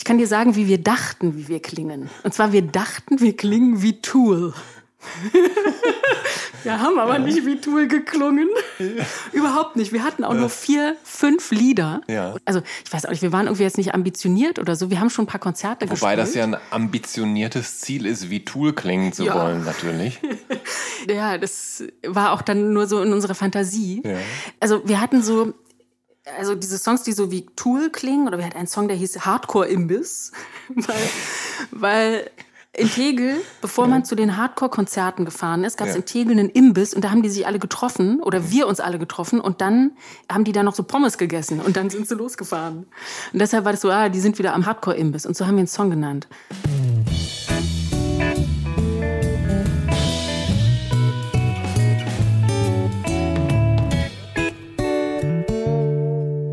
Ich kann dir sagen, wie wir dachten, wie wir klingen. Und zwar, wir dachten, wir klingen wie Tool. Wir haben aber ja. nicht wie Tool geklungen. Ja. Überhaupt nicht. Wir hatten auch nur vier, fünf Lieder. Ja. Also ich weiß auch nicht, wir waren irgendwie jetzt nicht ambitioniert oder so. Wir haben schon ein paar Konzerte Wobei gespielt. Wobei das ja ein ambitioniertes Ziel ist, wie Tool klingen zu wollen, natürlich. ja, das war auch dann nur so in unserer Fantasie. Also wir hatten so also diese Songs, die so wie Tool klingen, oder wir hatten einen Song, der hieß Hardcore Imbiss, weil, weil in Tegel, bevor man zu den Hardcore-Konzerten gefahren ist, gab es ja. in Tegel einen Imbiss und da haben die sich alle getroffen oder wir uns alle getroffen und dann haben die da noch so Pommes gegessen und dann sind sie losgefahren. Und deshalb war das so, ah, die sind wieder am Hardcore-Imbiss und so haben wir einen Song genannt.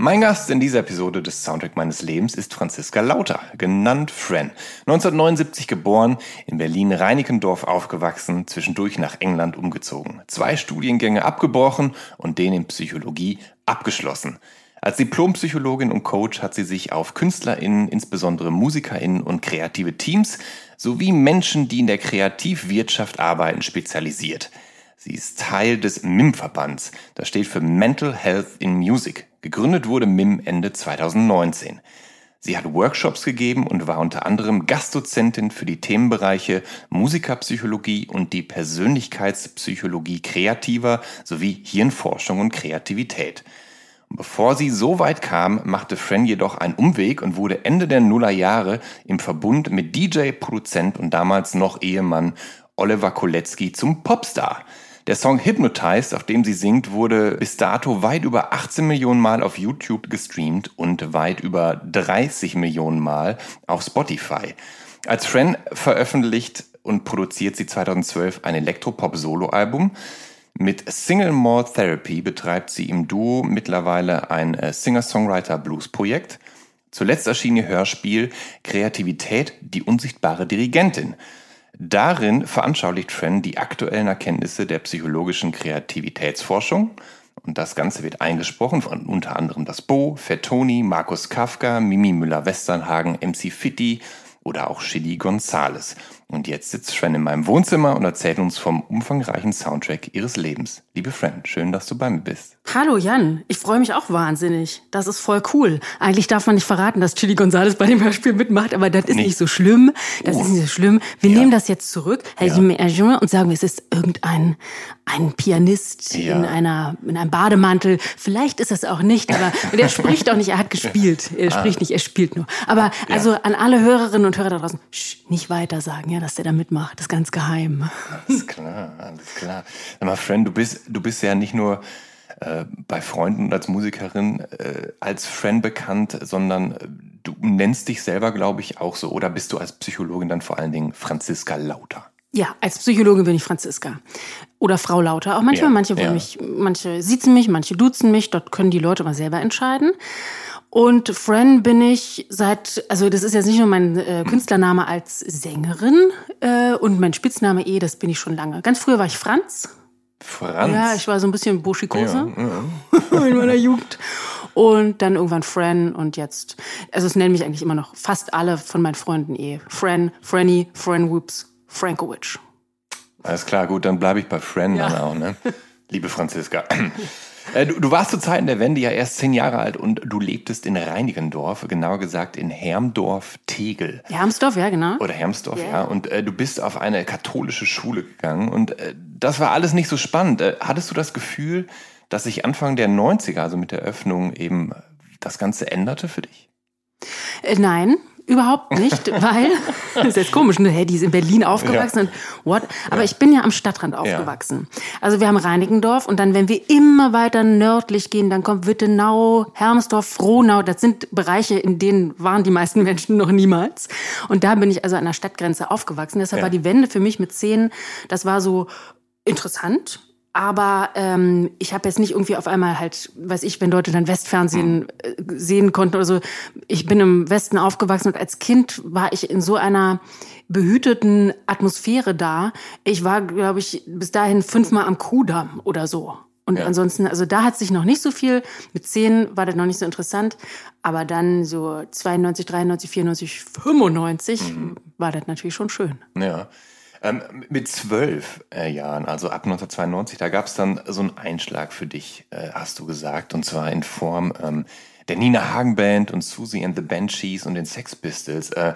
Mein Gast in dieser Episode des Soundtrack meines Lebens ist Franziska Lauter, genannt Fran. 1979 geboren, in Berlin-Reinickendorf aufgewachsen, zwischendurch nach England umgezogen. Zwei Studiengänge abgebrochen und den in Psychologie abgeschlossen. Als Diplompsychologin und Coach hat sie sich auf KünstlerInnen, insbesondere MusikerInnen und kreative Teams sowie Menschen, die in der Kreativwirtschaft arbeiten, spezialisiert. Sie ist Teil des MIM-Verbands. Das steht für Mental Health in Music. Gegründet wurde MIM Ende 2019. Sie hat Workshops gegeben und war unter anderem Gastdozentin für die Themenbereiche Musikerpsychologie und die Persönlichkeitspsychologie kreativer sowie Hirnforschung und Kreativität. Bevor sie so weit kam, machte Fran jedoch einen Umweg und wurde Ende der Nullerjahre im Verbund mit DJ, Produzent und damals noch Ehemann Oliver Kolecki zum Popstar. Der Song Hypnotized, auf dem sie singt, wurde bis dato weit über 18 Millionen Mal auf YouTube gestreamt und weit über 30 Millionen Mal auf Spotify. Als Fran veröffentlicht und produziert sie 2012 ein Elektropop-Soloalbum. Mit Single More Therapy betreibt sie im Duo mittlerweile ein äh, Singer-Songwriter-Blues-Projekt. Zuletzt erschien ihr Hörspiel Kreativität, die unsichtbare Dirigentin. Darin veranschaulicht Fran die aktuellen Erkenntnisse der psychologischen Kreativitätsforschung. Und das Ganze wird eingesprochen von unter anderem das Bo, Fettoni, Markus Kafka, Mimi Müller-Westernhagen, MC Fitti oder auch Chili Gonzales. Und jetzt sitzt Fran in meinem Wohnzimmer und erzählt uns vom umfangreichen Soundtrack ihres Lebens. Liebe Fran, schön, dass du bei mir bist. Hallo Jan, ich freue mich auch wahnsinnig. Das ist voll cool. Eigentlich darf man nicht verraten, dass Chili Gonzales bei dem Hörspiel mitmacht, aber das ist nicht, nicht so schlimm. Das oh. ist nicht so schlimm. Wir ja. nehmen das jetzt zurück ja. und sagen, es ist irgendein ein Pianist ja. in einer in einem Bademantel. Vielleicht ist es auch nicht, aber der spricht auch nicht. Er hat gespielt. Er ah. spricht nicht, er spielt nur. Aber also an alle Hörerinnen und Hörer da draußen, nicht weiter sagen. Ja, dass der da mitmacht. Das ist ganz geheim. Alles klar, alles klar. Sag mal, Friend, du bist, du bist ja nicht nur äh, bei Freunden und als Musikerin äh, als Friend bekannt, sondern äh, du nennst dich selber, glaube ich, auch so. Oder bist du als Psychologin dann vor allen Dingen Franziska Lauter? Ja, als Psychologin bin ich Franziska. Oder Frau Lauter. Auch manchmal, ja, manche wollen ja. mich, manche siezen mich, manche duzen mich. Dort können die Leute mal selber entscheiden. Und Fran bin ich seit, also das ist jetzt nicht nur mein äh, Künstlername als Sängerin äh, und mein Spitzname eh, das bin ich schon lange. Ganz früher war ich Franz. Franz. Ja, ich war so ein bisschen buschikose ja, ja. in meiner Jugend. Und dann irgendwann Fran und jetzt, also es nennen mich eigentlich immer noch fast alle von meinen Freunden eh. Fran, Franny, Fran Whoops, Frankowitsch. Alles klar, gut, dann bleibe ich bei Fran ja. dann auch, ne? Liebe Franziska. Äh, du, du, warst zu Zeiten der Wende ja erst zehn Jahre alt und du lebtest in Reinigendorf, genauer gesagt in Hermdorf-Tegel. Hermsdorf, ja, genau. Oder Hermsdorf, yeah. ja. Und äh, du bist auf eine katholische Schule gegangen und äh, das war alles nicht so spannend. Äh, hattest du das Gefühl, dass sich Anfang der 90er, also mit der Öffnung, eben das Ganze änderte für dich? Äh, nein, überhaupt nicht, weil, das ist jetzt komisch, ne? hey, die ist in Berlin aufgewachsen ja. und what? Aber ja. ich bin ja am Stadtrand aufgewachsen. Ja. Also wir haben Reinigendorf und dann, wenn wir immer weiter nördlich gehen, dann kommt Wittenau, Hermsdorf, Frohnau. Das sind Bereiche, in denen waren die meisten Menschen noch niemals. Und da bin ich also an der Stadtgrenze aufgewachsen. Deshalb war die Wende für mich mit zehn, das war so interessant, aber ähm, ich habe jetzt nicht irgendwie auf einmal halt, weiß ich, wenn Leute dann Westfernsehen äh, sehen konnten oder so. Ich bin im Westen aufgewachsen und als Kind war ich in so einer behüteten Atmosphäre da. Ich war, glaube ich, bis dahin fünfmal am Kudamm oder so. Und ja. ansonsten, also da hat sich noch nicht so viel. Mit zehn war das noch nicht so interessant. Aber dann so 92, 93, 94, 95 mhm. war das natürlich schon schön. Ja. Ähm, mit zwölf äh, Jahren, also ab 1992, da gab es dann so einen Einschlag für dich, äh, hast du gesagt, und zwar in Form ähm, der Nina Hagen Band und Susie and the Banshees und den Sex Pistols. Äh,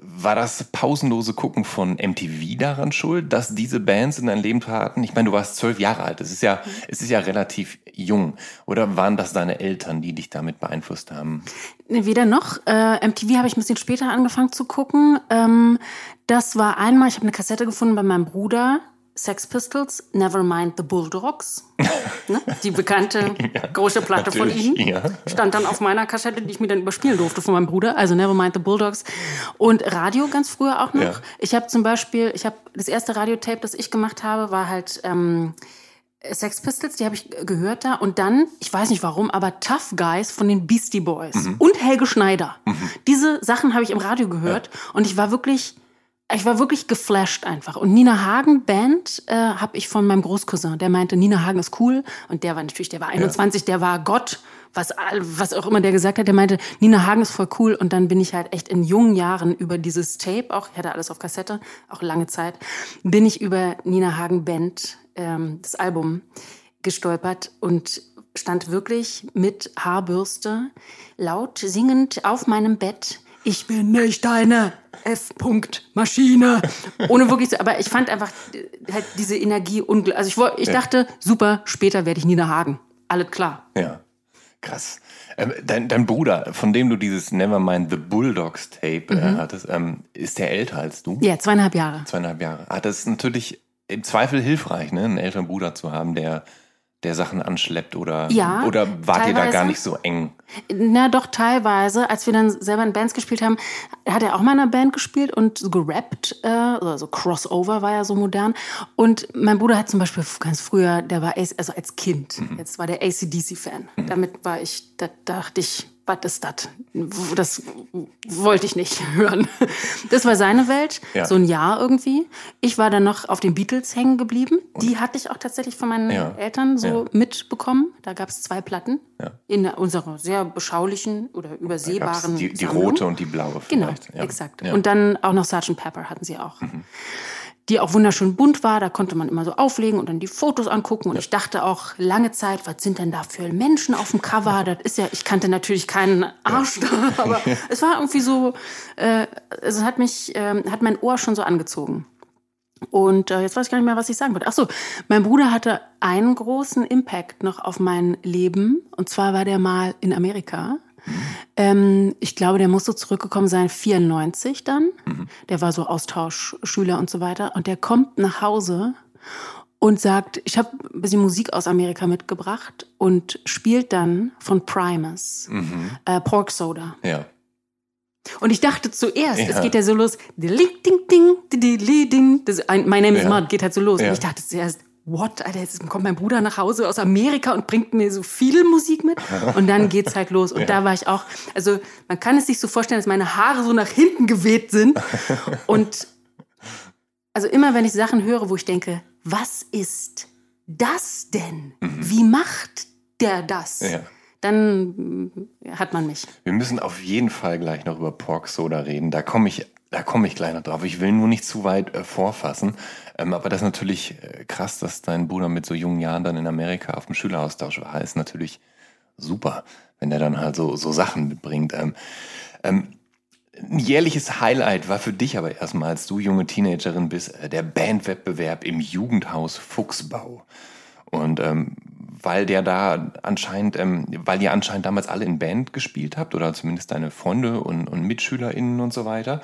war das pausenlose Gucken von MTV daran schuld, dass diese Bands in dein Leben traten? Ich meine, du warst zwölf Jahre alt. Es ist ja, es ist ja relativ jung. Oder waren das deine Eltern, die dich damit beeinflusst haben? Weder noch. Äh, MTV habe ich ein bisschen später angefangen zu gucken. Ähm, das war einmal, ich habe eine Kassette gefunden bei meinem Bruder. Sex Pistols, Nevermind the Bulldogs. ne? Die bekannte ja, große Platte von ihnen. Ja. Stand dann auf meiner Kassette, die ich mir dann überspielen durfte von meinem Bruder. Also Nevermind the Bulldogs. Und Radio ganz früher auch noch. Ja. Ich habe zum Beispiel, ich habe das erste Radiotape, das ich gemacht habe, war halt ähm, Sex Pistols, die habe ich gehört da. Und dann, ich weiß nicht warum, aber Tough Guys von den Beastie Boys mhm. und Helge Schneider. Mhm. Diese Sachen habe ich im Radio gehört. Und ich war wirklich ich war wirklich geflasht einfach. Und Nina Hagen Band äh, habe ich von meinem Großcousin. Der meinte, Nina Hagen ist cool. Und der war natürlich, der war 21, ja. der war Gott. Was, was auch immer der gesagt hat, der meinte, Nina Hagen ist voll cool. Und dann bin ich halt echt in jungen Jahren über dieses Tape, auch ich hatte alles auf Kassette, auch lange Zeit, bin ich über Nina Hagen Band, ähm, das Album, gestolpert und stand wirklich mit Haarbürste laut singend auf meinem Bett ich bin nicht deine F-Punkt-Maschine. Ohne wirklich so, aber ich fand einfach äh, halt diese Energie unglaublich. Also ich, ich ja. dachte, super, später werde ich Nina Hagen. Alles klar. Ja, krass. Ähm, dein, dein, Bruder, von dem du dieses Nevermind the Bulldogs Tape äh, mhm. hattest, ähm, ist der älter als du? Ja, zweieinhalb Jahre. Zweieinhalb Jahre. Ah, das ist natürlich im Zweifel hilfreich, ne, einen älteren Bruder zu haben, der der Sachen anschleppt oder, ja, oder wart ihr da gar nicht so eng? Na doch, teilweise. Als wir dann selber in Bands gespielt haben, hat er auch mal in einer Band gespielt und so gerappt, äh, also Crossover war ja so modern. Und mein Bruder hat zum Beispiel ganz früher, der war, also als Kind, mhm. jetzt war der ACDC-Fan. Mhm. Damit war ich, da dachte ich, was ist das? Das wollte ich nicht hören. Das war seine Welt, ja. so ein Jahr irgendwie. Ich war dann noch auf den Beatles hängen geblieben. Die hatte ich auch tatsächlich von meinen ja. Eltern so ja. mitbekommen. Da gab es zwei Platten in unserer sehr beschaulichen oder übersehbaren die, die rote und die blaue genau, vielleicht. Genau, exakt. Und dann auch noch Sgt. Pepper hatten sie auch. Mhm die auch wunderschön bunt war. Da konnte man immer so auflegen und dann die Fotos angucken. Und ich dachte auch lange Zeit, was sind denn da für Menschen auf dem Cover? Das ist ja, ich kannte natürlich keinen Arsch da, aber es war irgendwie so, äh, es hat mich, äh, hat mein Ohr schon so angezogen. Und äh, jetzt weiß ich gar nicht mehr, was ich sagen wollte. Ach so, mein Bruder hatte einen großen Impact noch auf mein Leben. Und zwar war der mal in Amerika ähm, ich glaube, der musste zurückgekommen sein, 94 dann. Mhm. Der war so Austauschschüler und so weiter. Und der kommt nach Hause und sagt, ich habe ein bisschen Musik aus Amerika mitgebracht und spielt dann von Primus mhm. äh, Pork Soda. Ja. Und ich dachte zuerst, ja. es geht ja so los, ding, ding, ding, ding, ding, das, My Name is ja. Mud geht halt so los. Ja. Und ich dachte zuerst, what, Alter, jetzt kommt mein Bruder nach Hause aus Amerika und bringt mir so viel Musik mit. Und dann geht's halt los. Und ja. da war ich auch, also man kann es sich so vorstellen, dass meine Haare so nach hinten geweht sind. Und also immer wenn ich Sachen höre, wo ich denke, was ist das denn? Mhm. Wie macht der das? Ja. Dann äh, hat man mich. Wir müssen auf jeden Fall gleich noch über Pork Soda reden. Da komme ich, da komme ich gleich noch drauf. Ich will nur nicht zu weit äh, vorfassen. Ähm, aber das ist natürlich äh, krass, dass dein Bruder mit so jungen Jahren dann in Amerika auf dem Schüleraustausch war. Ist natürlich super, wenn er dann halt so, so Sachen mitbringt. Ähm, ähm, ein jährliches Highlight war für dich aber erstmal, als du junge Teenagerin bist, äh, der Bandwettbewerb im Jugendhaus Fuchsbau. Und ähm, weil der da anscheinend, ähm, weil ihr anscheinend damals alle in Band gespielt habt oder zumindest deine Freunde und, und MitschülerInnen und so weiter.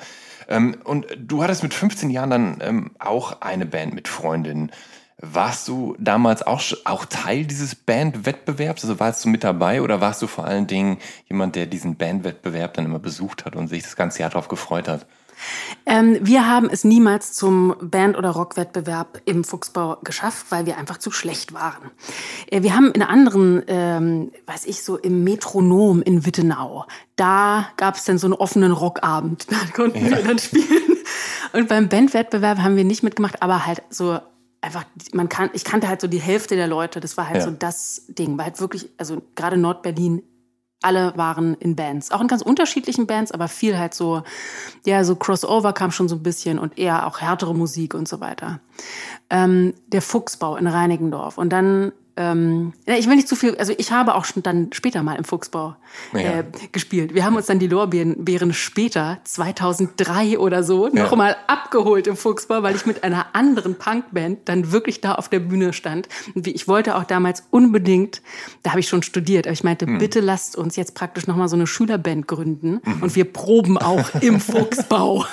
Ähm, und du hattest mit 15 Jahren dann ähm, auch eine Band mit Freundinnen. Warst du damals auch, auch Teil dieses Bandwettbewerbs? Also warst du mit dabei oder warst du vor allen Dingen jemand, der diesen Bandwettbewerb dann immer besucht hat und sich das ganze Jahr darauf gefreut hat? Ähm, wir haben es niemals zum Band- oder Rockwettbewerb im Fuchsbau geschafft, weil wir einfach zu schlecht waren. Äh, wir haben in anderen, ähm, weiß ich so, im Metronom in Wittenau, da gab es dann so einen offenen Rockabend. Da konnten ja. wir dann spielen. Und beim Bandwettbewerb haben wir nicht mitgemacht, aber halt so einfach, man kann, ich kannte halt so die Hälfte der Leute. Das war halt ja. so das Ding. War halt wirklich, also gerade Nordberlin, alle waren in Bands. Auch in ganz unterschiedlichen Bands, aber viel halt so, ja, so Crossover kam schon so ein bisschen und eher auch härtere Musik und so weiter. Ähm, der Fuchsbau in Reinigendorf. Und dann ähm, ich will nicht zu viel, also ich habe auch schon dann später mal im Fuchsbau äh, ja. gespielt. Wir haben uns dann die Lorbeeren später, 2003 oder so, ja. noch mal abgeholt im Fuchsbau, weil ich mit einer anderen Punkband dann wirklich da auf der Bühne stand. Und ich wollte auch damals unbedingt, da habe ich schon studiert, aber ich meinte, hm. bitte lasst uns jetzt praktisch noch mal so eine Schülerband gründen mhm. und wir proben auch im Fuchsbau.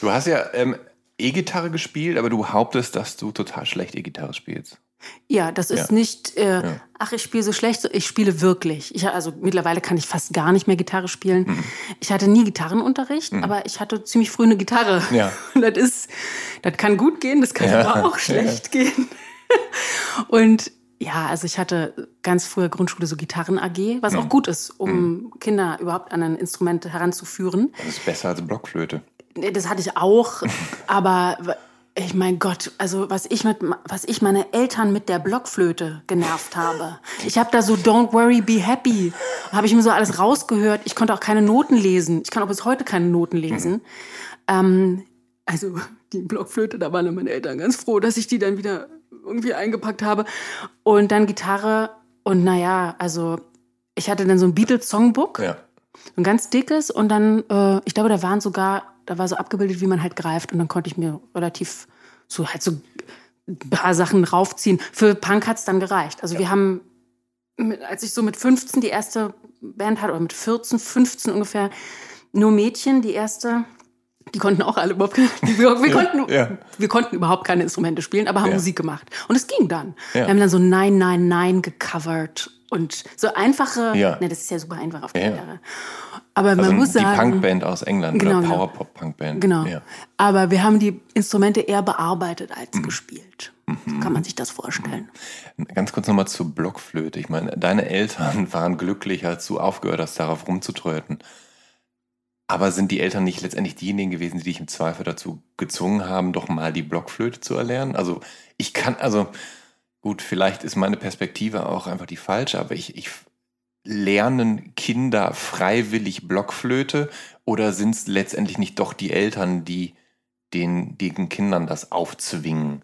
Du hast ja ähm, E-Gitarre gespielt, aber du hauptest, dass du total schlecht E-Gitarre spielst. Ja, das ist ja. nicht, äh, ja. ach, ich spiele so schlecht, ich spiele wirklich. Ich, also mittlerweile kann ich fast gar nicht mehr Gitarre spielen. Mhm. Ich hatte nie Gitarrenunterricht, mhm. aber ich hatte ziemlich früh eine Gitarre. Ja. Und das ist, das kann gut gehen, das kann ja. aber auch schlecht gehen. Und ja, also ich hatte ganz früher Grundschule so Gitarren-AG, was mhm. auch gut ist, um mhm. Kinder überhaupt an ein Instrument heranzuführen. Das ist besser als Blockflöte. Das hatte ich auch, aber ich mein Gott, also was ich mit was ich meine Eltern mit der Blockflöte genervt habe. Ich habe da so Don't worry, be happy, habe ich mir so alles rausgehört. Ich konnte auch keine Noten lesen. Ich kann auch bis heute keine Noten lesen. Mhm. Ähm, also die Blockflöte, da waren meine Eltern ganz froh, dass ich die dann wieder irgendwie eingepackt habe. Und dann Gitarre und naja, also ich hatte dann so ein Beatles Songbook, ja. ein ganz dickes und dann, äh, ich glaube, da waren sogar da war so abgebildet, wie man halt greift und dann konnte ich mir relativ so halt so ein paar Sachen raufziehen. Für Punk hat's dann gereicht. Also ja. wir haben, als ich so mit 15 die erste Band hatte, oder mit 14, 15 ungefähr, nur Mädchen, die erste, die konnten auch alle überhaupt keine, wir, wir, konnten, ja. wir konnten überhaupt keine Instrumente spielen, aber haben ja. Musik gemacht. Und es ging dann. Wir haben dann so Nein, Nein, Nein gecovert und so einfache, ja. ne, das ist ja super einfach auf der Gitarre. Aber also man muss die sagen. Die Punkband aus England genau, oder Powerpop-Punkband. Genau. Ja. Aber wir haben die Instrumente eher bearbeitet als mhm. gespielt. Mhm. So kann man sich das vorstellen. Ganz kurz nochmal zur Blockflöte. Ich meine, deine Eltern waren glücklich, als du aufgehört hast, darauf rumzutröten. Aber sind die Eltern nicht letztendlich diejenigen gewesen, die dich im Zweifel dazu gezwungen haben, doch mal die Blockflöte zu erlernen? Also ich kann, also gut, vielleicht ist meine Perspektive auch einfach die falsche, aber ich, ich lernen Kinder freiwillig Blockflöte oder sind es letztendlich nicht doch die Eltern, die den, den Kindern das aufzwingen?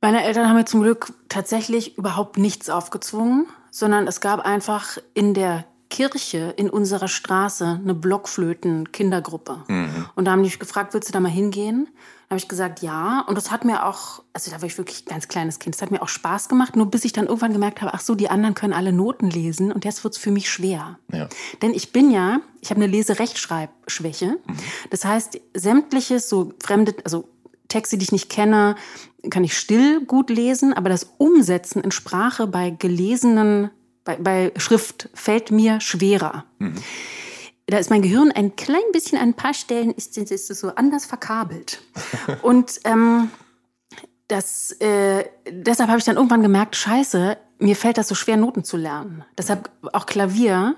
Meine Eltern haben mir zum Glück tatsächlich überhaupt nichts aufgezwungen, sondern es gab einfach in der Kirche in unserer Straße eine Blockflöten-Kindergruppe. Mhm. Und da haben die mich gefragt, willst du da mal hingehen? habe ich gesagt, ja. Und das hat mir auch, also da war ich wirklich ein ganz kleines Kind, das hat mir auch Spaß gemacht, nur bis ich dann irgendwann gemerkt habe, ach so, die anderen können alle Noten lesen und jetzt wird es für mich schwer. Ja. Denn ich bin ja, ich habe eine Leserechtschreibschwäche. Mhm. Das heißt, sämtliches, so fremde, also Texte, die ich nicht kenne, kann ich still gut lesen, aber das Umsetzen in Sprache bei gelesenen, bei, bei Schrift fällt mir schwerer. Mhm da ist mein Gehirn ein klein bisschen an ein paar Stellen ist, ist es so anders verkabelt. Und ähm, das, äh, deshalb habe ich dann irgendwann gemerkt, scheiße, mir fällt das so schwer, Noten zu lernen. Deshalb auch Klavier,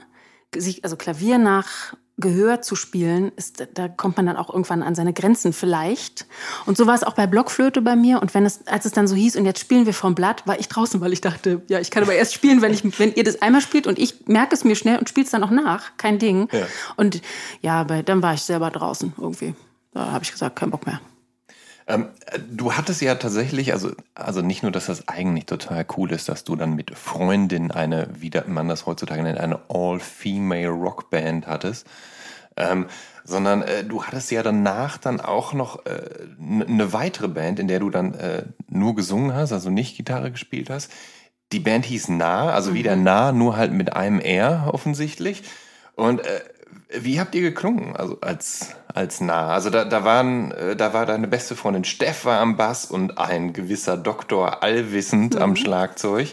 also Klavier nach Gehör zu spielen, ist, da kommt man dann auch irgendwann an seine Grenzen vielleicht. Und so war es auch bei Blockflöte bei mir. Und wenn es, als es dann so hieß, und jetzt spielen wir vom Blatt, war ich draußen, weil ich dachte, ja, ich kann aber erst spielen, wenn ich, wenn ihr das einmal spielt und ich merke es mir schnell und spiele es dann auch nach. Kein Ding. Ja. Und ja, bei, dann war ich selber draußen irgendwie. Da habe ich gesagt, kein Bock mehr. Ähm, du hattest ja tatsächlich, also, also nicht nur, dass das eigentlich total cool ist, dass du dann mit Freundin eine, wie man das heutzutage nennt, eine All-Female Rockband hattest, ähm, sondern äh, du hattest ja danach dann auch noch äh, eine weitere Band, in der du dann äh, nur gesungen hast, also nicht Gitarre gespielt hast. Die Band hieß Nah, also mhm. wieder Nah, nur halt mit einem R offensichtlich. Und äh, wie habt ihr geklungen, also als, als nah? Also da, da waren, äh, da war deine beste Freundin Steff war am Bass und ein gewisser Doktor Allwissend mhm. am Schlagzeug.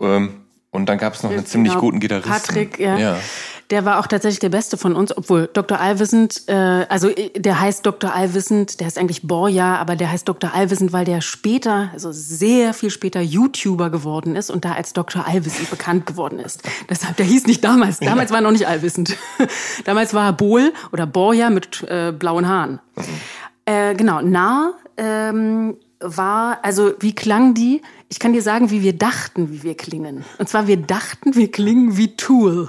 Ähm, und dann gab es noch einen ziemlich genau, guten Gitarristen. Patrick, ja. ja. Der war auch tatsächlich der Beste von uns, obwohl Dr. Allwissend, äh, also äh, der heißt Dr. Allwissend, der ist eigentlich Borja, aber der heißt Dr. Allwissend, weil der später, also sehr viel später YouTuber geworden ist und da als Dr. Allwissend bekannt geworden ist. Deshalb, der hieß nicht damals, damals war er noch nicht Allwissend. damals war er Bol oder Borja mit äh, blauen Haaren. Äh, genau, nah ähm, war, also wie klang die? Ich kann dir sagen, wie wir dachten, wie wir klingen. Und zwar, wir dachten, wir klingen wie Tool.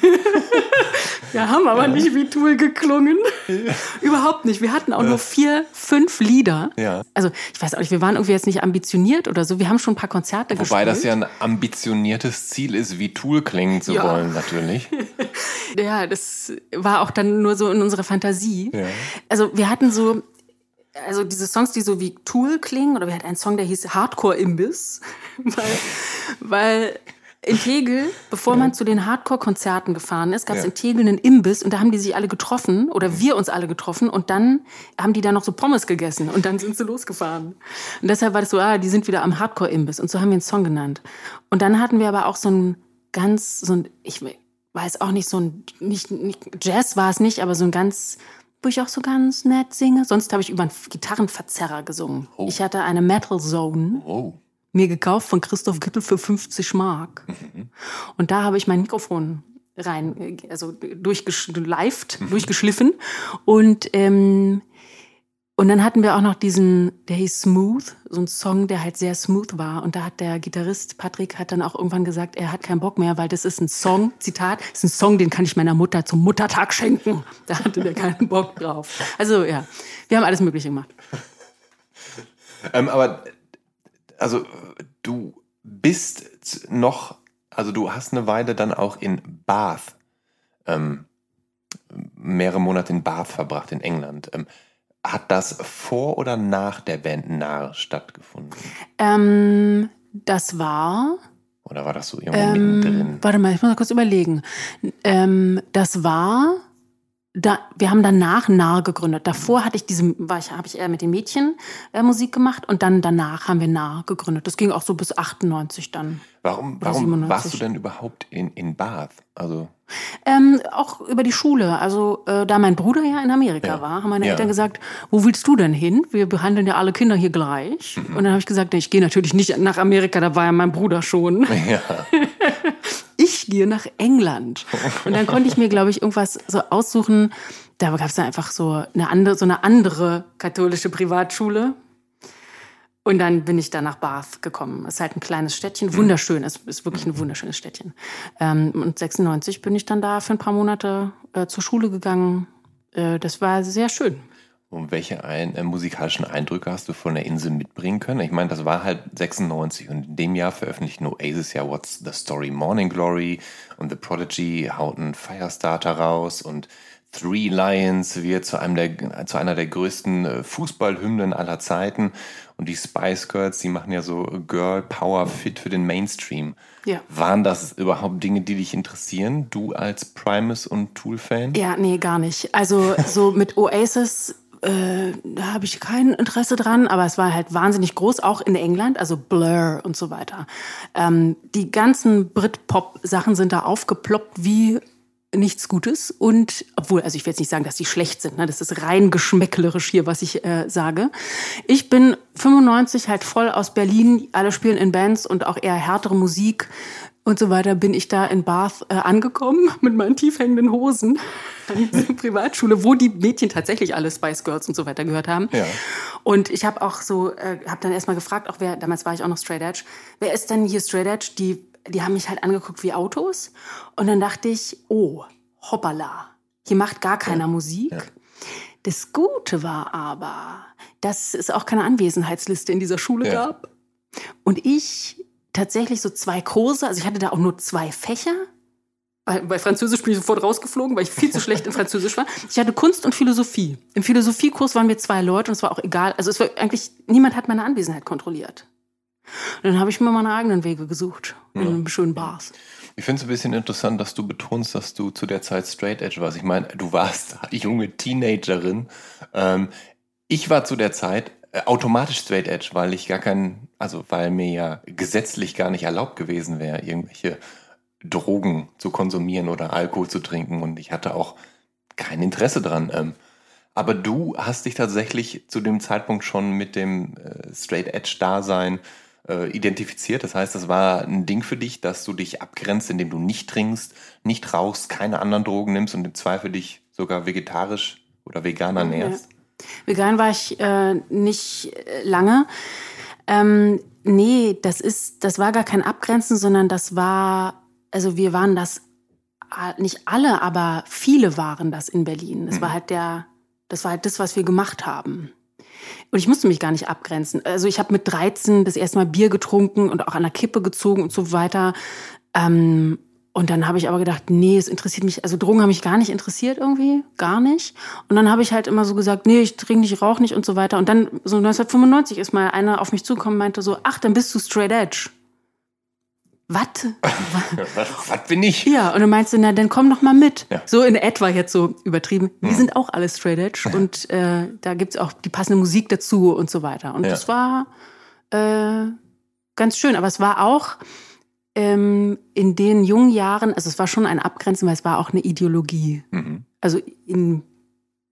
wir haben aber ja. nicht wie Tool geklungen. Überhaupt nicht. Wir hatten auch ja. nur vier, fünf Lieder. Ja. Also ich weiß auch nicht, wir waren irgendwie jetzt nicht ambitioniert oder so. Wir haben schon ein paar Konzerte Wobei gespielt. Wobei das ja ein ambitioniertes Ziel ist, wie Tool klingen zu wollen, natürlich. ja, das war auch dann nur so in unserer Fantasie. Also wir hatten so also diese Songs, die so wie Tool klingen, oder wir hatten einen Song, der hieß Hardcore Imbiss, weil, weil in Tegel, bevor man zu den Hardcore-Konzerten gefahren ist, gab es ja. in Tegel einen Imbiss und da haben die sich alle getroffen oder wir uns alle getroffen und dann haben die da noch so Pommes gegessen und dann sind sie losgefahren. Und deshalb war das so, ah, die sind wieder am Hardcore-Imbiss und so haben wir einen Song genannt. Und dann hatten wir aber auch so ein ganz, so ein, ich weiß auch nicht, so ein, nicht, nicht Jazz war es nicht, aber so ein ganz, wo ich auch so ganz nett singe. Sonst habe ich über einen Gitarrenverzerrer gesungen. Oh. Ich hatte eine Metal Zone. Oh mir gekauft von Christoph Kittel für 50 Mark. Mhm. Und da habe ich mein Mikrofon rein, also durchgeschleift, mhm. durchgeschliffen. Und, ähm, und dann hatten wir auch noch diesen, der hieß Smooth, so ein Song, der halt sehr smooth war. Und da hat der Gitarrist Patrick hat dann auch irgendwann gesagt, er hat keinen Bock mehr, weil das ist ein Song, Zitat, ist ein Song, den kann ich meiner Mutter zum Muttertag schenken. Da hatte der keinen Bock drauf. Also ja, wir haben alles Mögliche gemacht. Ähm, aber also du bist noch, also du hast eine Weile dann auch in Bath, ähm, mehrere Monate in Bath verbracht in England. Ähm, hat das vor oder nach der Band Narr stattgefunden? Ähm, das war. Oder war das so irgendwo ähm, mittendrin? Warte mal, ich muss mal kurz überlegen. Ähm, das war da, wir haben danach Nah gegründet. Davor hatte ich diese, war ich, habe ich eher mit den Mädchen äh, Musik gemacht und dann danach haben wir Nah gegründet. Das ging auch so bis 98 dann. Warum, warum warst du denn überhaupt in, in Bath? Also ähm, auch über die Schule. Also da mein Bruder ja in Amerika ja. war, haben meine ja. Eltern gesagt, wo willst du denn hin? Wir behandeln ja alle Kinder hier gleich. Mhm. Und dann habe ich gesagt, ich gehe natürlich nicht nach Amerika, da war ja mein Bruder schon. Ja. ich gehe nach England. Und dann konnte ich mir, glaube ich, irgendwas so aussuchen. Da gab es dann einfach so eine andere, so eine andere katholische Privatschule. Und dann bin ich da nach Bath gekommen. Es ist halt ein kleines Städtchen, mhm. wunderschön, es ist wirklich ein wunderschönes Städtchen. Ähm, und 96 bin ich dann da für ein paar Monate äh, zur Schule gegangen. Äh, das war sehr schön. Und welche ein, äh, musikalischen Eindrücke hast du von der Insel mitbringen können? Ich meine, das war halt 96 und in dem Jahr veröffentlichten Oasis ja What's the Story Morning Glory und The Prodigy hauten Firestarter raus und Three Lions wird zu, einem der, zu einer der größten äh, Fußballhymnen aller Zeiten. Und die Spice Girls, die machen ja so Girl Power Fit für den Mainstream. Ja. Waren das überhaupt Dinge, die dich interessieren, du als Primus und Tool-Fan? Ja, nee, gar nicht. Also so mit Oasis äh, da habe ich kein Interesse dran, aber es war halt wahnsinnig groß, auch in England, also Blur und so weiter. Ähm, die ganzen Brit-Pop-Sachen sind da aufgeploppt wie nichts Gutes und obwohl, also ich will jetzt nicht sagen, dass die schlecht sind, ne? das ist rein geschmäcklerisch hier, was ich äh, sage. Ich bin 95 halt voll aus Berlin, alle spielen in Bands und auch eher härtere Musik und so weiter bin ich da in Bath äh, angekommen mit meinen tiefhängenden Hosen an dieser Privatschule, wo die Mädchen tatsächlich alle Spice Girls und so weiter gehört haben. Ja. Und ich habe auch so, äh, habe dann erstmal gefragt, auch wer, damals war ich auch noch Straight Edge, wer ist denn hier Straight Edge? Die, die haben mich halt angeguckt wie Autos. Und dann dachte ich, oh, hoppala, hier macht gar keiner ja. Musik. Ja. Das Gute war aber, dass es auch keine Anwesenheitsliste in dieser Schule gab. Und ich tatsächlich so zwei Kurse, also ich hatte da auch nur zwei Fächer. Bei, Französisch bin ich sofort rausgeflogen, weil ich viel zu schlecht in Französisch war. Ich hatte Kunst und Philosophie. Im Philosophiekurs waren wir zwei Leute und es war auch egal. Also es war eigentlich, niemand hat meine Anwesenheit kontrolliert. Und dann habe ich mir meine eigenen Wege gesucht in einem schönen Bars. Ich finde es ein bisschen interessant, dass du betonst, dass du zu der Zeit Straight Edge warst. Ich meine, du warst junge Teenagerin. Ähm, ich war zu der Zeit äh, automatisch Straight Edge, weil ich gar kein, also weil mir ja gesetzlich gar nicht erlaubt gewesen wäre, irgendwelche Drogen zu konsumieren oder Alkohol zu trinken und ich hatte auch kein Interesse dran. Ähm, aber du hast dich tatsächlich zu dem Zeitpunkt schon mit dem äh, Straight Edge Dasein äh, identifiziert. Das heißt, das war ein Ding für dich, dass du dich abgrenzt, indem du nicht trinkst, nicht rauchst, keine anderen Drogen nimmst und im Zweifel dich sogar vegetarisch oder vegan ernährst. Ja. Vegan war ich äh, nicht äh, lange. Ähm, nee, das ist, das war gar kein Abgrenzen, sondern das war, also wir waren das, nicht alle, aber viele waren das in Berlin. Das mhm. war halt der, das war halt das, was wir gemacht haben. Und ich musste mich gar nicht abgrenzen. Also ich habe mit 13 das erste Mal Bier getrunken und auch an der Kippe gezogen und so weiter. Ähm, und dann habe ich aber gedacht, nee, es interessiert mich, also Drogen haben mich gar nicht interessiert irgendwie, gar nicht. Und dann habe ich halt immer so gesagt, nee, ich trinke nicht, rauche nicht und so weiter. Und dann so 1995 ist mal einer auf mich zugekommen und meinte so, ach, dann bist du straight edge. Was? Was bin ich? Ja, und dann meinst du, na, dann komm doch mal mit. Ja. So in etwa jetzt so übertrieben. Wir mhm. sind auch alle straight edge und äh, da gibt's auch die passende Musik dazu und so weiter. Und ja. das war äh, ganz schön. Aber es war auch ähm, in den jungen Jahren, also es war schon ein Abgrenzen, weil es war auch eine Ideologie. Mhm. Also in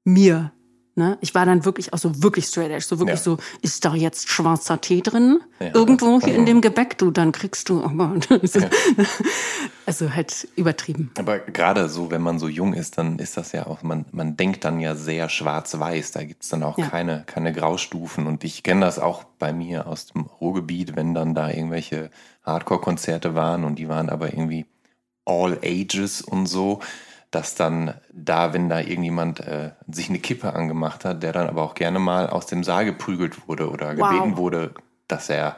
mir. Ne? Ich war dann wirklich auch so wirklich straight edge, so wirklich ja. so, ist da jetzt schwarzer Tee drin? Ja. Irgendwo hier in dem Gebäck, du, dann kriegst du, oh ja. also halt übertrieben. Aber gerade so, wenn man so jung ist, dann ist das ja auch, man, man denkt dann ja sehr schwarz-weiß, da gibt's dann auch keine, keine Graustufen und ich kenne das auch bei mir aus dem Ruhrgebiet, wenn dann da irgendwelche Hardcore-Konzerte waren und die waren aber irgendwie all ages und so, dass dann da, wenn da irgendjemand äh, sich eine Kippe angemacht hat, der dann aber auch gerne mal aus dem Saal geprügelt wurde oder gebeten wow. wurde, dass er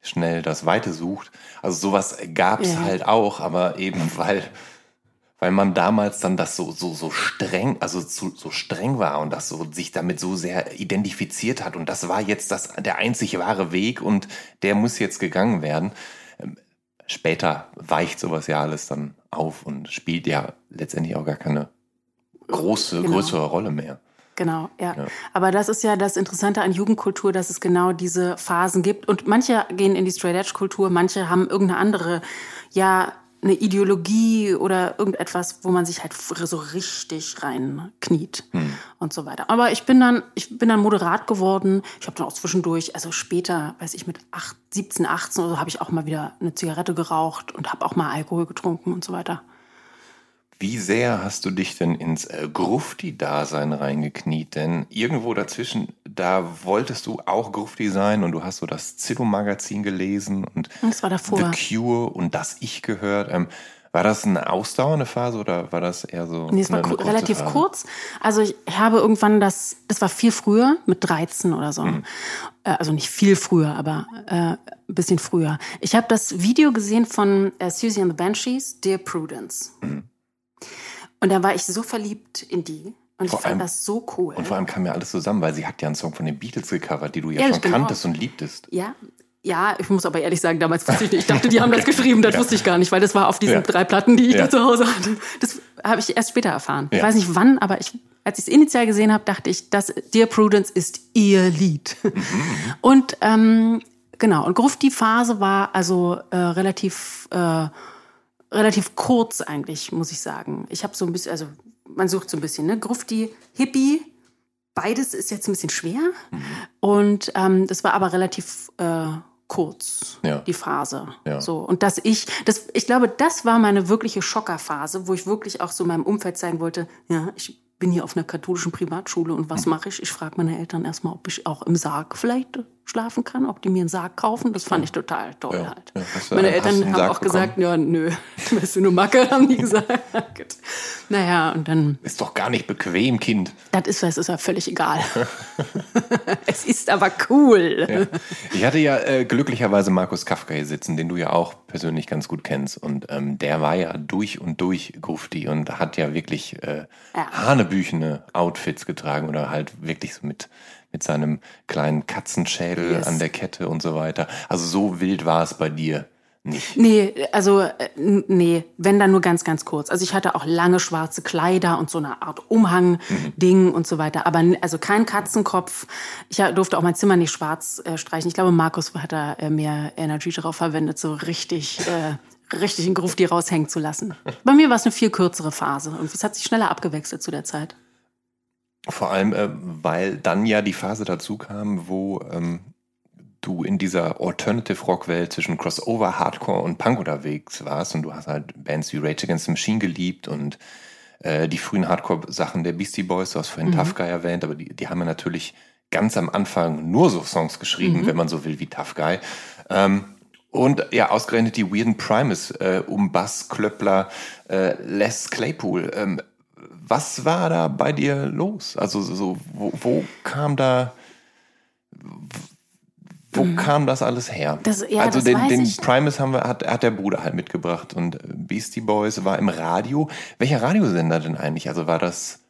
schnell das Weite sucht. Also sowas gab es ja. halt auch, aber eben weil weil man damals dann das so so so streng, also so, so streng war und das so sich damit so sehr identifiziert hat und das war jetzt das der einzig wahre Weg und der muss jetzt gegangen werden. Ähm, später weicht sowas ja alles dann auf und spielt ja letztendlich auch gar keine große genau. größere Rolle mehr. Genau, ja. ja. Aber das ist ja das Interessante an Jugendkultur, dass es genau diese Phasen gibt. Und manche gehen in die Straight Edge Kultur, manche haben irgendeine andere, ja, eine Ideologie oder irgendetwas, wo man sich halt so richtig reinkniet hm. und so weiter. Aber ich bin dann, ich bin dann moderat geworden. Ich habe dann auch zwischendurch, also später, weiß ich, mit 8, 17, 18 oder so, habe ich auch mal wieder eine Zigarette geraucht und habe auch mal Alkohol getrunken und so weiter. Wie sehr hast du dich denn ins äh, Grufti-Dasein reingekniet? Denn irgendwo dazwischen, da wolltest du auch Grufti sein und du hast so das Zillow-Magazin gelesen und das war davor. The Cure und das Ich gehört. Ähm, war das eine ausdauernde Phase oder war das eher so? Nee, es war eine relativ Phase? kurz. Also ich habe irgendwann das, das war viel früher, mit 13 oder so. Mhm. Äh, also nicht viel früher, aber äh, ein bisschen früher. Ich habe das Video gesehen von äh, Susie and the Banshees, Dear Prudence. Mhm. Und da war ich so verliebt in die. Und vor ich fand allem, das so cool. Und vor allem kam ja alles zusammen, weil sie hat ja einen Song von den Beatles gecovert, die du ja, ja schon kanntest und liebtest. Ja, ja, ich muss aber ehrlich sagen, damals wusste ich nicht. Ich dachte, die haben das geschrieben, das ja. wusste ich gar nicht, weil das war auf diesen ja. drei Platten, die ich ja. da zu Hause hatte. Das habe ich erst später erfahren. Ich weiß nicht wann, aber ich, als ich es initial gesehen habe, dachte ich, das Dear Prudence ist ihr Lied. Mhm. Und ähm, genau, und Gruft die Phase war also äh, relativ äh, relativ kurz eigentlich, muss ich sagen. Ich habe so ein bisschen, also man sucht so ein bisschen, ne? Grufti, Hippie, beides ist jetzt ein bisschen schwer. Mhm. Und ähm, das war aber relativ äh, kurz, Ja. die Phase. Ja. So. Und dass ich, das, ich glaube, das war meine wirkliche Schockerphase, wo ich wirklich auch so meinem Umfeld zeigen wollte, ja, ich bin hier auf einer katholischen Privatschule und Mhm. was mache ich? Ich frage meine Eltern erstmal, ob ich auch im Sarg vielleicht schlafen kann, ob die mir einen Sarg kaufen. Das fand ich total toll Ja. halt. Ja. Meine Eltern haben Sarg auch gesagt, ja, nö, weißt du, nur Macke, haben die gesagt. Naja, und dann, Ist doch gar nicht bequem, Kind. das ist, das ist ja völlig egal. es ist aber cool. Ja. Ich hatte ja äh, glücklicherweise Markus Kafka hier sitzen, den du ja auch persönlich ganz gut kennst. Und ähm, der war ja durch und durch Grufti und hat ja wirklich äh, hanebüchene Outfits getragen oder halt wirklich so mit, mit seinem kleinen Katzenschädel Yes. an der Kette und so weiter. Also so wild war es bei dir nicht. Nee, also äh, nee, wenn dann nur ganz, ganz kurz. Also ich hatte auch lange schwarze Kleider und so eine Art Umhang-Ding und so weiter. Aber also kein Katzenkopf. Ich durfte auch mein Zimmer nicht schwarz äh, streichen. Ich glaube, Markus hat da äh, mehr Energy drauf verwendet, so richtig, äh, richtig in Grufti raushängen zu lassen. Bei mir war es eine viel kürzere Phase und es hat sich schneller abgewechselt zu der Zeit. Vor allem, äh, weil dann ja die Phase dazu kam, wo ähm, du in dieser Alternative Rock Welt zwischen Crossover, Hardcore und Punk unterwegs warst und du hast halt Bands wie Rage Against the Machine geliebt und äh, die frühen Hardcore-Sachen der Beastie Boys, du hast vorhin Tough Guy erwähnt, aber die, die haben ja natürlich ganz am Anfang nur so Songs geschrieben, wenn man so will, wie Tough Guy. Ähm, und ja, ausgerechnet die Weirden Primus äh, um Bass, Klöppler, äh, Les Claypool. Ähm, was war da bei dir los? Also so, wo, wo kam da, wo kam das alles her? Mhm. Das- ja, also den, den. Primus haben wir, hat, hat der Bruder halt mitgebracht und Beastie Boys war im Radio. Welcher Radiosender denn eigentlich? Also war das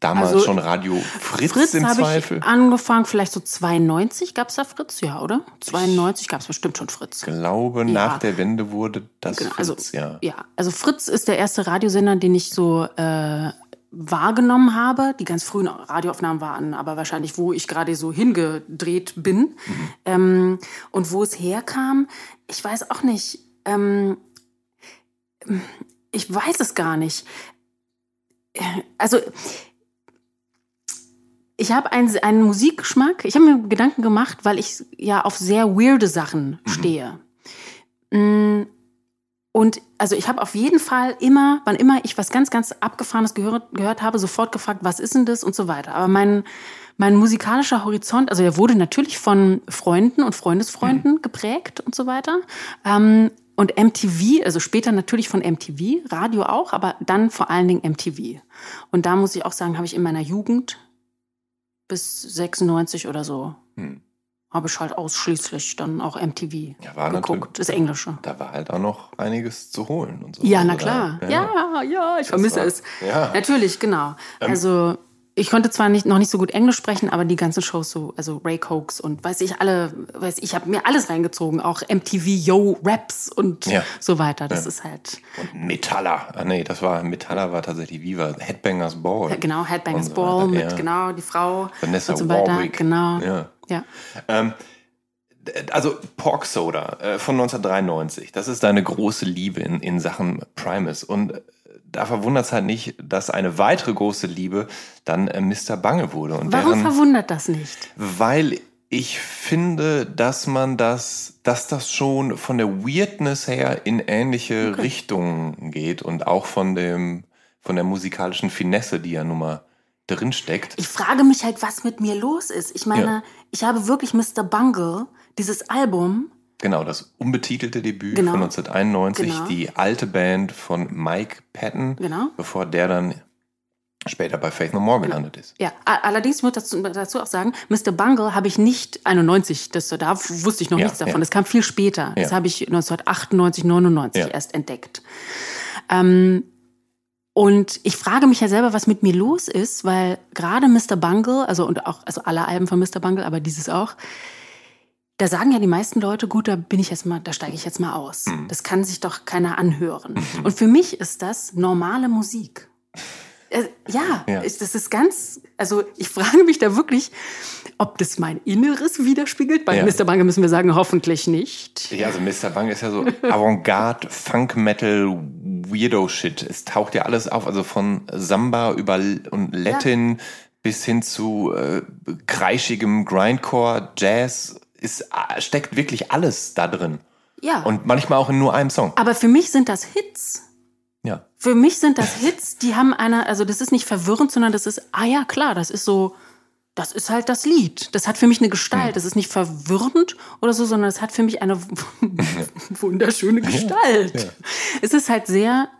damals Also, schon Radio Fritz, Fritz im Zweifel? ich angefangen, vielleicht so 92 gab es da Fritz, ja, oder? 92 gab es bestimmt schon Fritz. Ich glaube, nach der Wende wurde das Genau, Fritz, also, ja. ja, also Fritz ist der erste Radiosender, den ich so äh, wahrgenommen habe. Die ganz frühen Radioaufnahmen waren aber wahrscheinlich, wo ich gerade so hingedreht bin. Ähm, und wo es herkam, ich weiß auch nicht. Ähm, ich weiß es gar nicht. Äh, Also ich habe einen, einen Musikgeschmack. Ich habe mir Gedanken gemacht, weil ich ja auf sehr weirde Sachen stehe. Mm, Und also ich habe auf jeden Fall immer, wann immer ich was ganz, ganz Abgefahrenes gehört, gehört habe, sofort gefragt, was ist denn das und so weiter. Aber mein, mein musikalischer Horizont, also der wurde natürlich von Freunden und Freundesfreunden geprägt und so weiter. Ähm, und MTV, also später natürlich von MTV, Radio auch, aber dann vor allen Dingen MTV. Und da muss ich auch sagen, habe ich in meiner Jugend bis 96 oder so, Hm. Habe ich halt ausschließlich dann auch MTV Ja, war geguckt, das Englische. Da war halt auch noch einiges zu holen und so. Ja, Also na da- klar. Ja, ja, ich vermisse war- es. ja. Natürlich, genau. Also ich konnte zwar nicht, noch nicht so gut Englisch sprechen, aber die ganzen Shows so, also Ray Cokes und weiß ich alle, weiß ich, ich habe mir alles reingezogen, auch MTV Yo Raps und Ja. so weiter. Das ist halt Und Metaller. Ah, nee, das war, Metaller war tatsächlich Viva. Headbangers Ball. genau Headbangers so Ball mit ja. genau die Frau Vanessa und so weiter. Warwick. Genau. Ja. Ja. Ähm, also Pork Soda äh, von 1993, das ist deine große Liebe in, in Sachen Primus. Und äh, da verwundert es halt nicht, dass eine weitere große Liebe dann äh, Mr. Bange wurde. Und Warum deren- verwundert das nicht? weil ich finde, dass man das, dass das schon von der Weirdness her in ähnliche Richtungen geht und auch von dem, von der musikalischen Finesse, die ja nun mal drin steckt. Ich frage mich halt, was mit mir los ist. Ich meine, Ja. ich habe wirklich Mr. Bungle, dieses Album, Genau, das unbetitelte Debüt Genau. von 1991, Genau. die alte Band von Mike Patton, Genau. bevor der dann später bei Faith No More gelandet ist. Ja, allerdings muss ich dazu, auch sagen, Mr. Bungle habe ich nicht 91, das, da wusste ich noch Ja, nichts davon. ja. Das kam viel später. Das Ja. habe ich 1998, 99 Ja. erst entdeckt. Ähm, und ich frage mich ja selber, was mit mir los ist, weil gerade Mr. Bungle, also und auch also alle Alben von Mr. Bungle, aber dieses auch, da sagen ja die meisten Leute, gut, da bin ich jetzt mal, da steige ich jetzt mal aus. Mhm. Das kann sich doch keiner anhören. Und für mich ist das normale Musik. Äh, ja, Ja. Ist, das ist ganz, also ich frage mich da wirklich, ob das mein Inneres widerspiegelt. Bei Ja. Mr. Bange müssen wir sagen, hoffentlich nicht. Ja, also Mr. Bang ist ja so Avantgarde, Funk Metal, Weirdo Shit. Es taucht ja alles auf, also von Samba über L- und Latin bis hin zu äh, kreischigem Grindcore, Jazz. ist, äh, steckt wirklich alles da drin. Ja. Und manchmal auch in nur einem Song. Aber für mich sind das Hits. Ja. Für mich sind das Hits, die haben eine, also das ist nicht verwirrend, sondern das ist, ah ja, klar, das ist so, das ist halt das Lied. Das hat für mich eine Gestalt. Das ist nicht verwirrend oder so, sondern es hat für mich eine wunderschöne Gestalt. Ja, ja. Es ist halt sehr,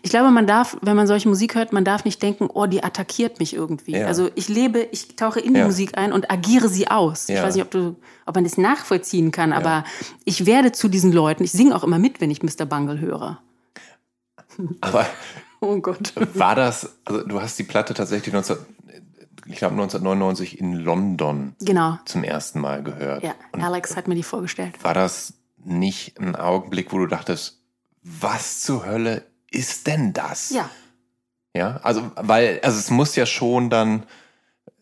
ich glaube, man darf, wenn man solche Musik hört, man darf nicht denken, oh, die attackiert mich irgendwie. Ja. Also ich lebe, ich tauche in die Musik ein und agiere sie aus. Ich weiß nicht, ob du, ob man das nachvollziehen kann, aber ich werde zu diesen Leuten. Ich singe auch immer mit, wenn ich Mr. Bungle höre. Aber oh Gott. War das, also du hast die Platte tatsächlich 19, ich glaube 1999 in London genau. zum ersten Mal gehört. Ja, Und Alex hat mir die vorgestellt. War das nicht ein Augenblick, wo du dachtest, was zur Hölle ist denn das? Ja. Ja, also, weil, also es muss ja schon dann,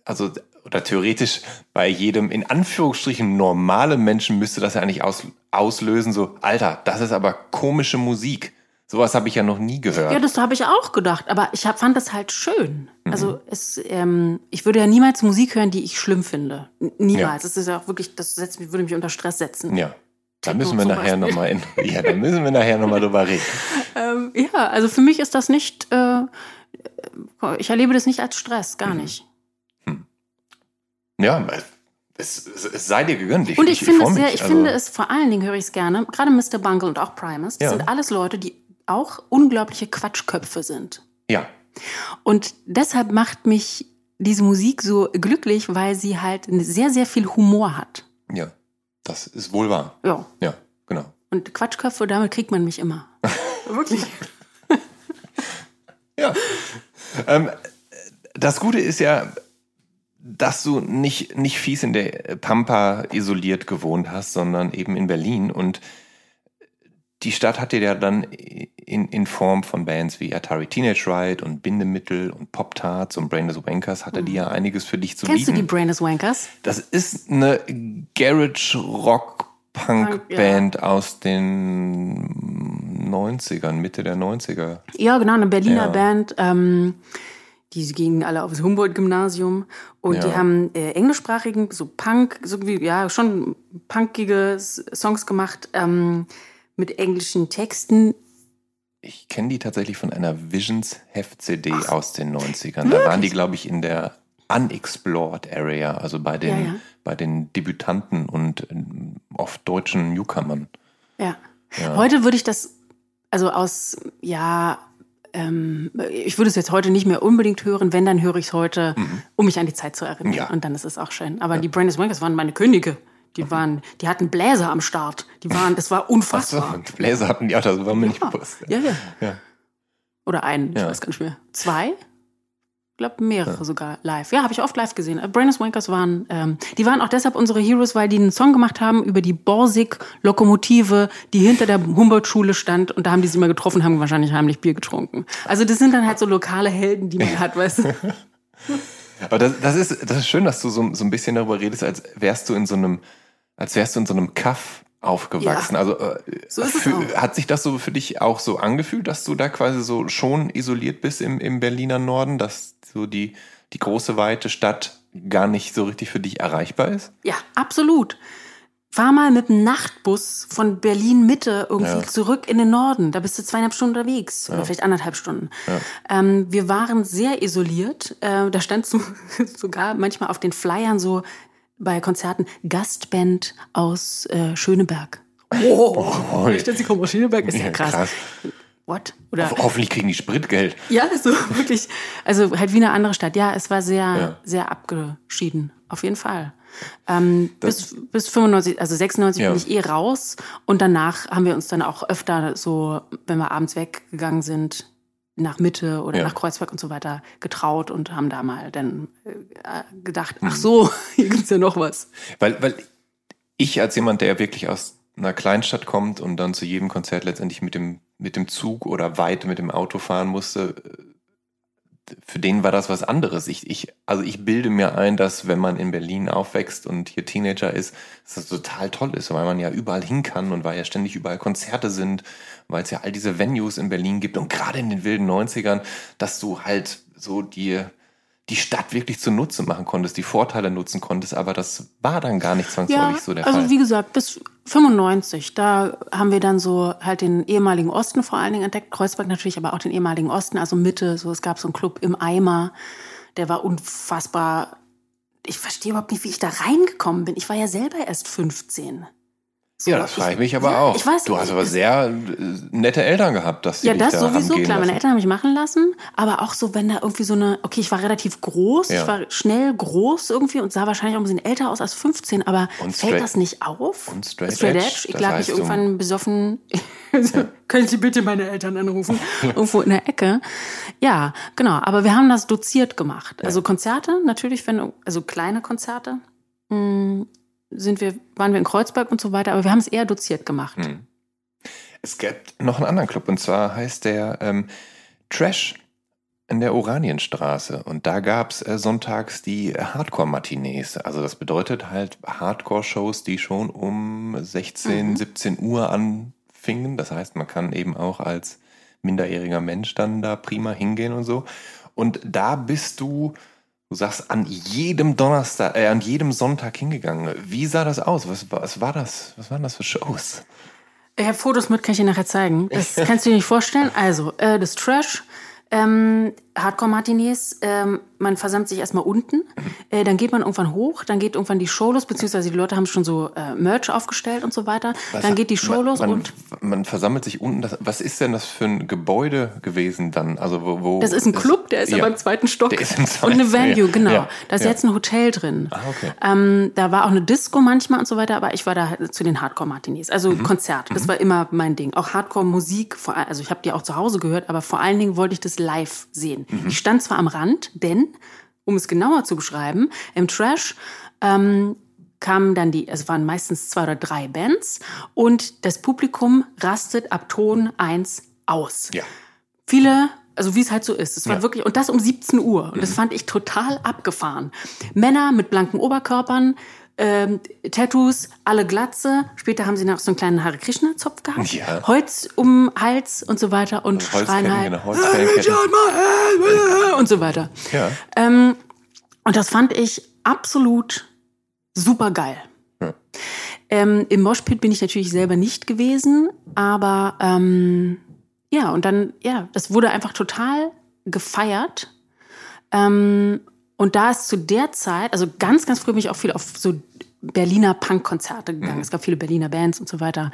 also, oder theoretisch bei jedem in Anführungsstrichen normalen Menschen müsste das ja eigentlich aus, auslösen, so, Alter, das ist aber komische Musik. Sowas habe ich ja noch nie gehört. Ja, das habe ich auch gedacht, aber ich hab, fand das halt schön. Mhm. Also es, ähm, ich würde ja niemals Musik hören, die ich schlimm finde. Niemals. Ja. Das ist ja auch wirklich, das setzt, würde mich unter Stress setzen. Ja. Da müssen wir nachher nochmal in, ja, da müssen wir nachher nochmal drüber reden. ähm, ja, also für mich ist das nicht, äh, ich erlebe das nicht als Stress, gar mhm. nicht. Hm. Ja, es, es, es, sei dir gegönnt. Ich, und ich, ich finde es sehr, ich also finde es vor allen Dingen höre ich es gerne, gerade Mr. Bungle und auch Primus, das ja. sind alles Leute, die auch unglaubliche Quatschköpfe sind. Ja. Und deshalb macht mich diese Musik so glücklich, weil sie halt sehr, sehr viel Humor hat. Ja, das ist wohl wahr. Ja. Ja, genau. Und Quatschköpfe, damit kriegt man mich immer. Wirklich. ja. Ähm, das Gute ist ja, dass du nicht, nicht fies in der Pampa isoliert gewohnt hast, sondern eben in Berlin. Und die Stadt hat dir ja dann in, in Form von Bands wie Atari Teenage Riot und Bindemittel und Pop Tarts und Brainless Wankers hatte mhm. die ja einiges für dich zu Kennst bieten. Kennst du die Brainless Wankers? Das ist eine Garage Rock Punk Band ja. aus den 90ern, Mitte der 90er. Ja, genau, eine Berliner ja. Band. Ähm, die gingen alle aufs Humboldt-Gymnasium und ja. die haben äh, englischsprachigen, so Punk, so wie, ja, schon punkige Songs gemacht. Ähm, mit englischen Texten. Ich kenne die tatsächlich von einer Visions-Heft-CD aus den 90ern. Da waren die, glaube ich, in der Unexplored Area, also bei den, ja, ja. bei den Debütanten und äh, oft deutschen Newcomern. Ja. ja. Heute würde ich das, also aus, ja, ähm, ich würde es jetzt heute nicht mehr unbedingt hören. Wenn, dann höre ich es heute, mhm. um mich an die Zeit zu erinnern. Ja. Und dann ist es auch schön. Aber die Brandis Wankers waren meine Könige. Die waren, die hatten Bläser am Start. Die waren, das war unfassbar. Ach so, Bläser hatten die auch, das war mir ja. nicht bewusst. Ja, ja. ja. Oder einen, ich weiß gar nicht mehr. Zwei? Ich glaube mehrere ja. sogar live. Ja, habe ich oft live gesehen. Äh, Brandis Wankers waren, ähm, die waren auch deshalb unsere Heroes, weil die einen Song gemacht haben über die Borsig-Lokomotive, die hinter der Humboldt-Schule stand und da haben die sie mal getroffen, haben wahrscheinlich heimlich Bier getrunken. Also das sind dann halt so lokale Helden, die man hat, weißt du. Aber das, das, ist, das ist schön, dass du so, so ein bisschen darüber redest, als wärst du in so einem als wärst du in so einem Kaff aufgewachsen. Ja, also äh, so für, hat sich das so für dich auch so angefühlt, dass du da quasi so schon isoliert bist im, im Berliner Norden, dass so die, die große weite Stadt gar nicht so richtig für dich erreichbar ist? Ja, absolut. Fahr mal mit dem Nachtbus von Berlin Mitte irgendwie ja. zurück in den Norden. Da bist du zweieinhalb Stunden unterwegs ja. oder vielleicht anderthalb Stunden. Ja. Ähm, wir waren sehr isoliert. Äh, da stand so, sogar manchmal auf den Flyern so bei Konzerten Gastband aus äh, Schöneberg. Oh, oh, ich sie kommen aus Schöneberg, ist ja, krass. krass. What? Oder, Ho hoffentlich kriegen die Spritgeld. Ja, so wirklich. Also halt wie eine andere Stadt. Ja, es war sehr, ja. sehr abgeschieden. Auf jeden Fall. Ähm, bis, bis 95, also 96 ja. bin ich eh raus. Und danach haben wir uns dann auch öfter so, wenn wir abends weggegangen sind, nach Mitte oder ja. nach Kreuzberg und so weiter getraut und haben da mal dann äh, gedacht, ach mhm. so, hier gibt's ja noch was. Weil, weil ich als jemand, der wirklich aus einer Kleinstadt kommt und dann zu jedem Konzert letztendlich mit dem, mit dem Zug oder weit mit dem Auto fahren musste, für den war das was anderes. Ich, ich, also ich bilde mir ein, dass wenn man in Berlin aufwächst und hier Teenager ist, dass das total toll ist, weil man ja überall hin kann und weil ja ständig überall Konzerte sind, weil es ja all diese Venues in Berlin gibt und gerade in den wilden 90ern, dass du halt so dir die Stadt wirklich zunutze machen konntest, die Vorteile nutzen konntest, aber das war dann gar nicht zwangsläufig ja, so der also Fall. Also wie gesagt, bis 95, da haben wir dann so halt den ehemaligen Osten vor allen Dingen entdeckt, Kreuzberg natürlich, aber auch den ehemaligen Osten, also Mitte, so es gab so einen Club im Eimer, der war unfassbar. Ich verstehe überhaupt nicht, wie ich da reingekommen bin. Ich war ja selber erst 15. So, ja, das frage ich mich aber ja, auch. Ich weiß, du hast aber sehr äh, nette Eltern gehabt, dass sie Ja, das da sowieso, klar. Meine Eltern haben mich machen lassen, aber auch so, wenn da irgendwie so eine, okay, ich war relativ groß, ja. ich war schnell groß irgendwie und sah wahrscheinlich auch ein bisschen älter aus als 15, aber und fällt das nicht auf? Und Straight, straight Edge. Edge. Ich lag mich irgendwann besoffen. ja. Können Sie bitte meine Eltern anrufen? Irgendwo in der Ecke. Ja, genau. Aber wir haben das doziert gemacht. Also Konzerte, natürlich, wenn, also kleine Konzerte. Hm, sind wir, waren wir in Kreuzberg und so weiter, aber wir haben es eher doziert gemacht. Hm. Es gibt noch einen anderen Club und zwar heißt der ähm, Trash in der Oranienstraße. Und da gab es äh, sonntags die Hardcore-Matinees. Also das bedeutet halt Hardcore-Shows, die schon um 16, mhm. 17 Uhr anfingen. Das heißt, man kann eben auch als minderjähriger Mensch dann da prima hingehen und so. Und da bist du Du sagst, an jedem Donnerstag, äh, an jedem Sonntag hingegangen. Wie sah das aus? Was, was war das? Was waren das für Shows? Ich habe Fotos mit, kann ich dir nachher zeigen. Das kannst du dir nicht vorstellen. Also, äh, das Trash, ähm, Hardcore-Matinees, ähm, man versammelt sich erstmal unten, äh, dann geht man irgendwann hoch, dann geht irgendwann die Show los, beziehungsweise die Leute haben schon so äh, Merch aufgestellt und so weiter. Was dann geht die Show man, los man, und. Man versammelt sich unten. Das, was ist denn das für ein Gebäude gewesen dann? Also wo, wo das ist ein Club, der ist ja, aber im zweiten Stock. Der ist im zweiten, und eine Venue, genau. Ja, da ist ja. jetzt ein Hotel drin. Ah, okay. ähm, da war auch eine Disco manchmal und so weiter, aber ich war da zu den Hardcore-Martinis. Also mhm. Konzert, das mhm. war immer mein Ding. Auch Hardcore-Musik, also ich habe die auch zu Hause gehört, aber vor allen Dingen wollte ich das live sehen. Mhm. Ich stand zwar am Rand, denn, um es genauer zu beschreiben, im Trash ähm, kamen dann die, es waren meistens zwei oder drei Bands und das Publikum rastet ab Ton 1 aus. Ja. Viele also wie es halt so ist. Es war ja. wirklich und das um 17 Uhr und mhm. das fand ich total abgefahren. Männer mit blanken Oberkörpern, ähm, Tattoos, alle Glatze. Später haben sie noch so einen kleinen Hare Krishna Zopf gehabt. Ja. Holz um Hals und so weiter und also schreien halt genau, und so weiter. Ja. Ähm, und das fand ich absolut super geil. Ja. Ähm, Im Moshpit bin ich natürlich selber nicht gewesen, aber ähm, ja, und dann, ja, das wurde einfach total gefeiert. Ähm, und da ist zu der Zeit, also ganz, ganz früh bin ich auch viel auf so Berliner Punk-Konzerte gegangen. Mhm. Es gab viele Berliner Bands und so weiter.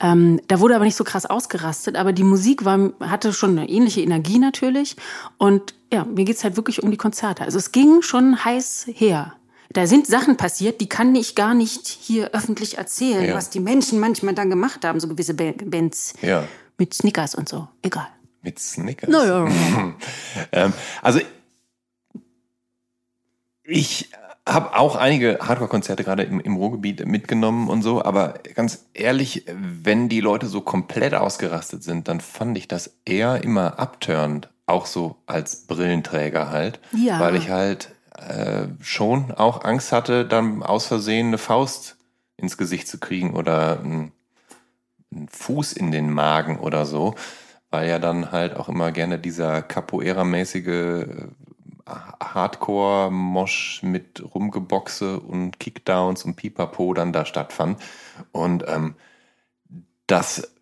Ähm, da wurde aber nicht so krass ausgerastet, aber die Musik war, hatte schon eine ähnliche Energie natürlich. Und ja, mir geht's halt wirklich um die Konzerte. Also es ging schon heiß her. Da sind Sachen passiert, die kann ich gar nicht hier öffentlich erzählen, ja. was die Menschen manchmal dann gemacht haben, so gewisse Bands ja. mit Snickers und so. Egal. Mit Snickers? Naja. ähm, also ich habe auch einige Hardcore-Konzerte gerade im, im Ruhrgebiet mitgenommen und so, aber ganz ehrlich, wenn die Leute so komplett ausgerastet sind, dann fand ich das eher immer abturnt, auch so als Brillenträger halt, ja. weil ich halt äh, schon auch Angst hatte, dann aus Versehen eine Faust ins Gesicht zu kriegen oder einen, einen Fuß in den Magen oder so, weil ja dann halt auch immer gerne dieser Capoeira-mäßige Hardcore-Mosh mit Rumgeboxe und Kickdowns und Pipapo dann da stattfand. Und ähm, das,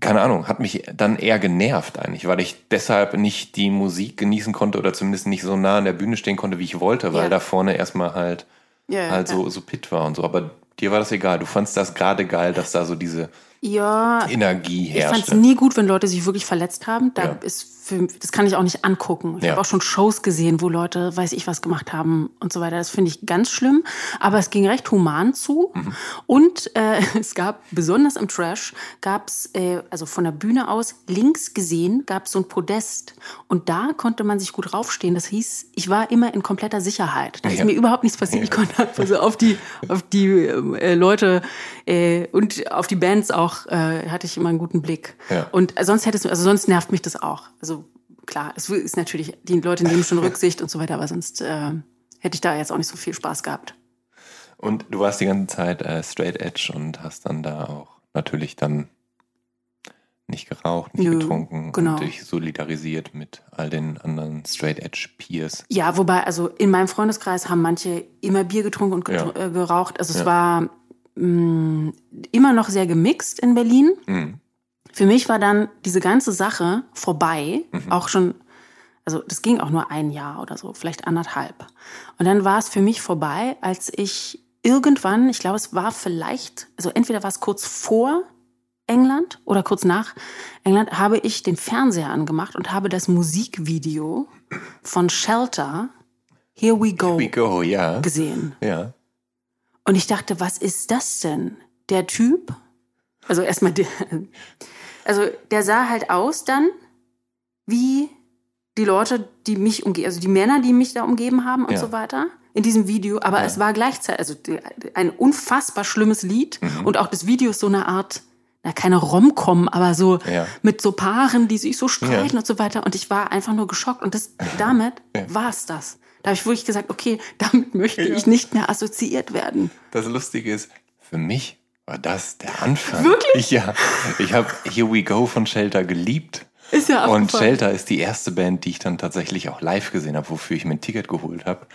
keine Ahnung, hat mich dann eher genervt eigentlich, weil ich deshalb nicht die Musik genießen konnte oder zumindest nicht so nah an der Bühne stehen konnte, wie ich wollte, weil ja. da vorne erstmal halt, ja, halt so, so Pit war und so. Aber dir war das egal. Du fandst das gerade geil, dass da so diese ja, Energie herrscht. Ich fand es nie gut, wenn Leute sich wirklich verletzt haben. Da ja. ist für, das kann ich auch nicht angucken. Ich ja. habe auch schon Shows gesehen, wo Leute, weiß ich was gemacht haben und so weiter. Das finde ich ganz schlimm. Aber es ging recht human zu. Mhm. Und äh, es gab, besonders im Trash, gab es, äh, also von der Bühne aus, links gesehen, gab es so ein Podest. Und da konnte man sich gut raufstehen. Das hieß, ich war immer in kompletter Sicherheit. Da ja. ist mir überhaupt nichts passiert. Ich konnte einfach so auf die, auf die äh, Leute äh, und auf die Bands auch, äh, hatte ich immer einen guten Blick. Ja. Und sonst hätte es, also sonst nervt mich das auch. Also klar, es ist natürlich, die Leute nehmen schon Rücksicht und so weiter, aber sonst äh, hätte ich da jetzt auch nicht so viel Spaß gehabt. Und du warst die ganze Zeit äh, straight edge und hast dann da auch natürlich dann nicht geraucht, nicht Nö, getrunken genau. und dich solidarisiert mit all den anderen Straight Edge Peers. Ja, wobei, also in meinem Freundeskreis haben manche immer Bier getrunken und getr Ja. äh, geraucht. Also es Ja. war mh, immer noch sehr gemixt in Berlin. Mhm. Für mich war dann diese ganze Sache vorbei, Mhm. auch schon, also das ging auch nur ein Jahr oder so, vielleicht anderthalb. Und dann war es für mich vorbei, als ich irgendwann, ich glaube, es war vielleicht, also entweder war es kurz vor England oder kurz nach England, habe ich den Fernseher angemacht und habe das Musikvideo von Shelter, Here We Go, We go, ja. gesehen. Ja. Und ich dachte, was ist das denn? Der Typ? Also erstmal der. Also der sah halt aus dann wie die Leute, die mich umgeben, also die Männer, die mich da umgeben haben und Ja. so weiter in diesem Video. Aber Ja. es war gleichzeitig also ein unfassbar schlimmes Lied Mhm. und auch das Video ist so eine Art, na keine Rom-Com, aber so Ja. mit so Paaren, die sich so streiten Ja. und so weiter. Und ich war einfach nur geschockt. Und das, damit es das. Da habe ich wirklich gesagt, okay, damit möchte Ja. ich nicht mehr assoziiert werden. Das Lustige ist, für mich war das der Anfang. Wirklich? Ich, ja. Ich habe Here We Go von Shelter geliebt. Ist ja Und abgefahren. Shelter ist die erste Band, die ich dann tatsächlich auch live gesehen habe, wofür ich mir ein Ticket geholt habe.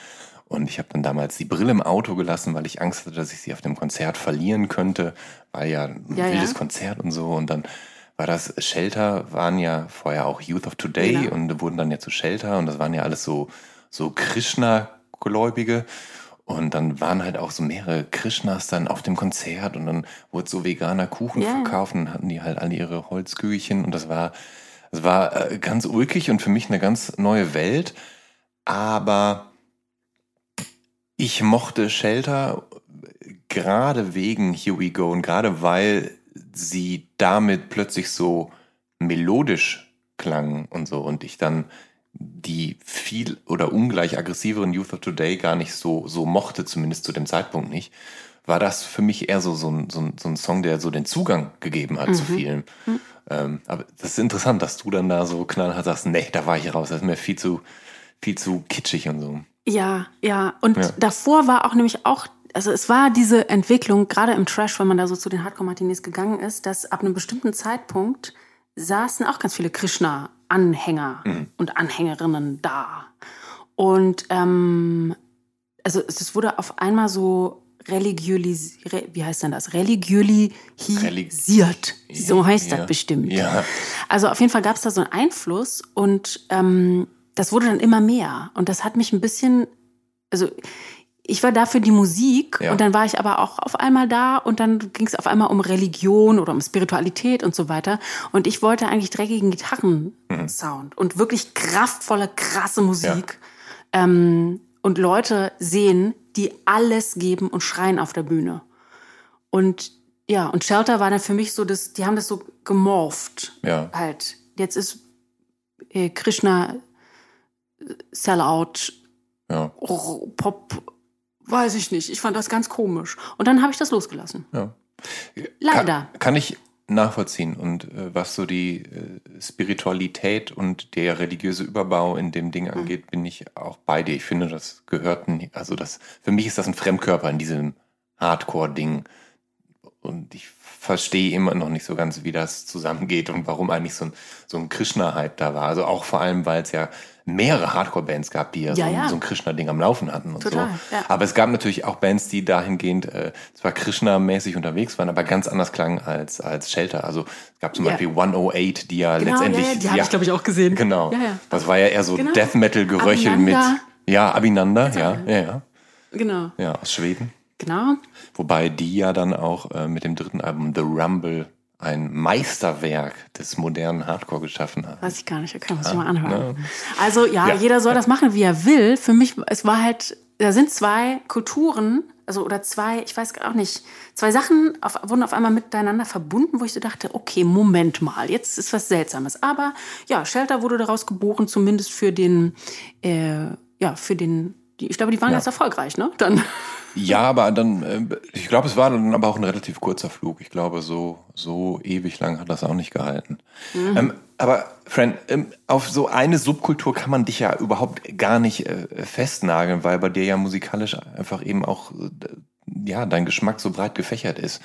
Und ich habe dann damals die Brille im Auto gelassen, weil ich Angst hatte, dass ich sie auf dem Konzert verlieren könnte. War ja ein Ja, wildes ja. Konzert und so. Und dann war das Shelter, waren ja vorher auch Youth of Today Genau. und wurden dann ja zu Shelter. Und das waren ja alles so, so Krishna-Gläubige. Und dann waren halt auch so mehrere Krishnas dann auf dem Konzert und dann wurde so veganer Kuchen ja. verkauft und hatten die halt alle ihre Holzkügelchen und das war, das war äh, ganz ulkig und für mich eine ganz neue Welt. Aber ich mochte Shelter gerade wegen Here We Go und gerade weil sie damit plötzlich so melodisch klangen und so und ich dann die viel oder ungleich aggressiveren Youth of Today gar nicht so, so mochte, zumindest zu dem Zeitpunkt nicht, war das für mich eher so, so, ein, so, ein, so ein Song, der so den Zugang gegeben hat zu vielen. Ähm, aber das ist interessant, dass du dann da so knallhart sagst, nee, da war ich raus, das ist mir viel zu, viel zu kitschig und so. Ja, ja. Und Ja. davor war auch nämlich auch, also es war diese Entwicklung, gerade im Trash, wenn man da so zu den Hardcore-Martinis gegangen ist, dass ab einem bestimmten Zeitpunkt saßen auch ganz viele Krishna-Anhänger und Anhängerinnen da. Und ähm, also es wurde auf einmal so religiösiert, wie heißt denn das? Religiösiert. so heißt Ja. das bestimmt. Ja. Also auf jeden Fall gab es da so einen Einfluss und ähm, das wurde dann immer mehr. Und das hat mich ein bisschen, also ich war da für die Musik Ja. und dann war ich aber auch auf einmal da und dann ging es auf einmal um Religion oder um Spiritualität und so weiter. Und ich wollte eigentlich dreckigen Gitarrensound und wirklich kraftvolle, krasse Musik. Ähm, und Leute sehen, die alles geben und schreien auf der Bühne. Und ja, und Shelter war dann für mich so, das, die haben das so gemorpht. Ja. Halt. Jetzt ist äh, Krishna äh, Sellout, Ja. Pop, weiß ich nicht. Ich fand das ganz komisch. Und dann habe ich das losgelassen. ja. Leider. Kann, kann ich nachvollziehen. Und äh, was so die äh, Spiritualität und der religiöse Überbau in dem Mhm. Ding angeht, bin ich auch bei dir. Ich finde, das gehört, nie- also das, für mich ist das ein Fremdkörper in diesem Hardcore-Ding. Und ich verstehe immer noch nicht so ganz, wie das zusammengeht und warum eigentlich so ein, so ein Krishna-Hype da war. Also auch vor allem, weil es ja mehrere Hardcore-Bands gab, die ja, so, Ja, ein- ja. so ein Krishna-Ding am Laufen hatten und Total, so. ja. Aber es gab natürlich auch Bands, die dahingehend äh, zwar Krishna-mäßig unterwegs waren, aber ganz anders klangen als, als Shelter. Also es gab zum. Beispiel 108, die ja Genau, letztendlich. ja, die habe ich, glaube ich, auch gesehen. Genau. Das war ja eher so Genau. Death Metal-Geröchel mit. Ja, Abinanda, ja, ja, ja. Genau. Ja, aus Schweden. Genau. Wobei die ja dann auch äh, mit dem dritten Album The Rumble ein Meisterwerk des modernen Hardcore geschaffen haben. Weiß ich gar nicht. Okay, muss ich mal anhören. ne? Also ja, Ja. jeder soll das machen, wie er will. Für mich, es war halt, da sind zwei Kulturen, also oder zwei, ich weiß auch nicht, zwei Sachen auf, wurden auf einmal miteinander verbunden, wo ich so dachte, okay, Moment mal, jetzt ist was Seltsames. Aber ja, Shelter wurde daraus geboren, zumindest für den, äh, ja, für den, die, ich glaube, die waren Ja. ganz erfolgreich, ne? Dann. Ja, aber dann, äh, ich glaube, es war dann aber auch ein relativ kurzer Flug. Ich glaube, so, so ewig lang hat das auch nicht gehalten. Ähm, aber, Fran, ähm, auf so eine Subkultur kann man dich ja überhaupt gar nicht äh, festnageln, weil bei dir ja musikalisch einfach eben auch, äh, ja, dein Geschmack so breit gefächert ist.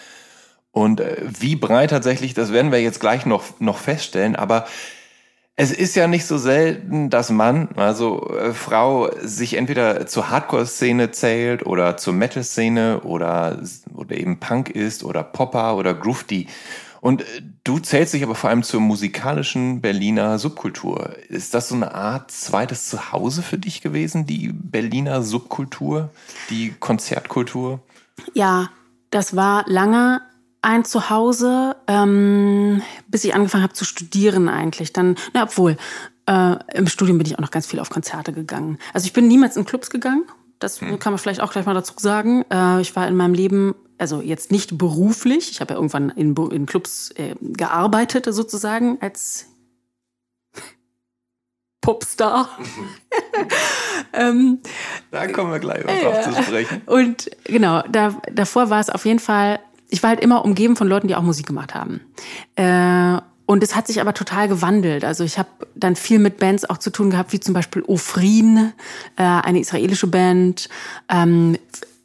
Und äh, wie breit tatsächlich, das werden wir jetzt gleich noch, noch feststellen, aber es ist ja nicht so selten, dass Mann, also äh, Frau, sich entweder zur Hardcore-Szene zählt oder zur Metal-Szene oder, oder eben Punk ist oder Popper oder Groovy. Und äh, du zählst dich aber vor allem zur musikalischen Berliner Subkultur. Ist das so eine Art zweites Zuhause für dich gewesen, die Berliner Subkultur, die Konzertkultur? Ja, das war lange ein Zuhause, ähm, bis ich angefangen habe zu studieren eigentlich. Dann, na obwohl, äh, im Studium bin ich auch noch ganz viel auf Konzerte gegangen. Also ich bin niemals in Clubs gegangen. Das hm. kann man vielleicht auch gleich mal dazu sagen. Äh, ich war in meinem Leben, also jetzt nicht beruflich, ich habe ja irgendwann in, in Clubs äh, gearbeitet sozusagen als Popstar. ähm, da kommen wir gleich noch drauf zu sprechen. Und genau, da, davor war es auf jeden Fall ich war halt immer umgeben von Leuten, die auch Musik gemacht haben. Äh, und es hat sich aber total gewandelt. Also ich habe dann viel mit Bands auch zu tun gehabt, wie zum Beispiel Ofrin, äh, eine israelische Band. Ähm,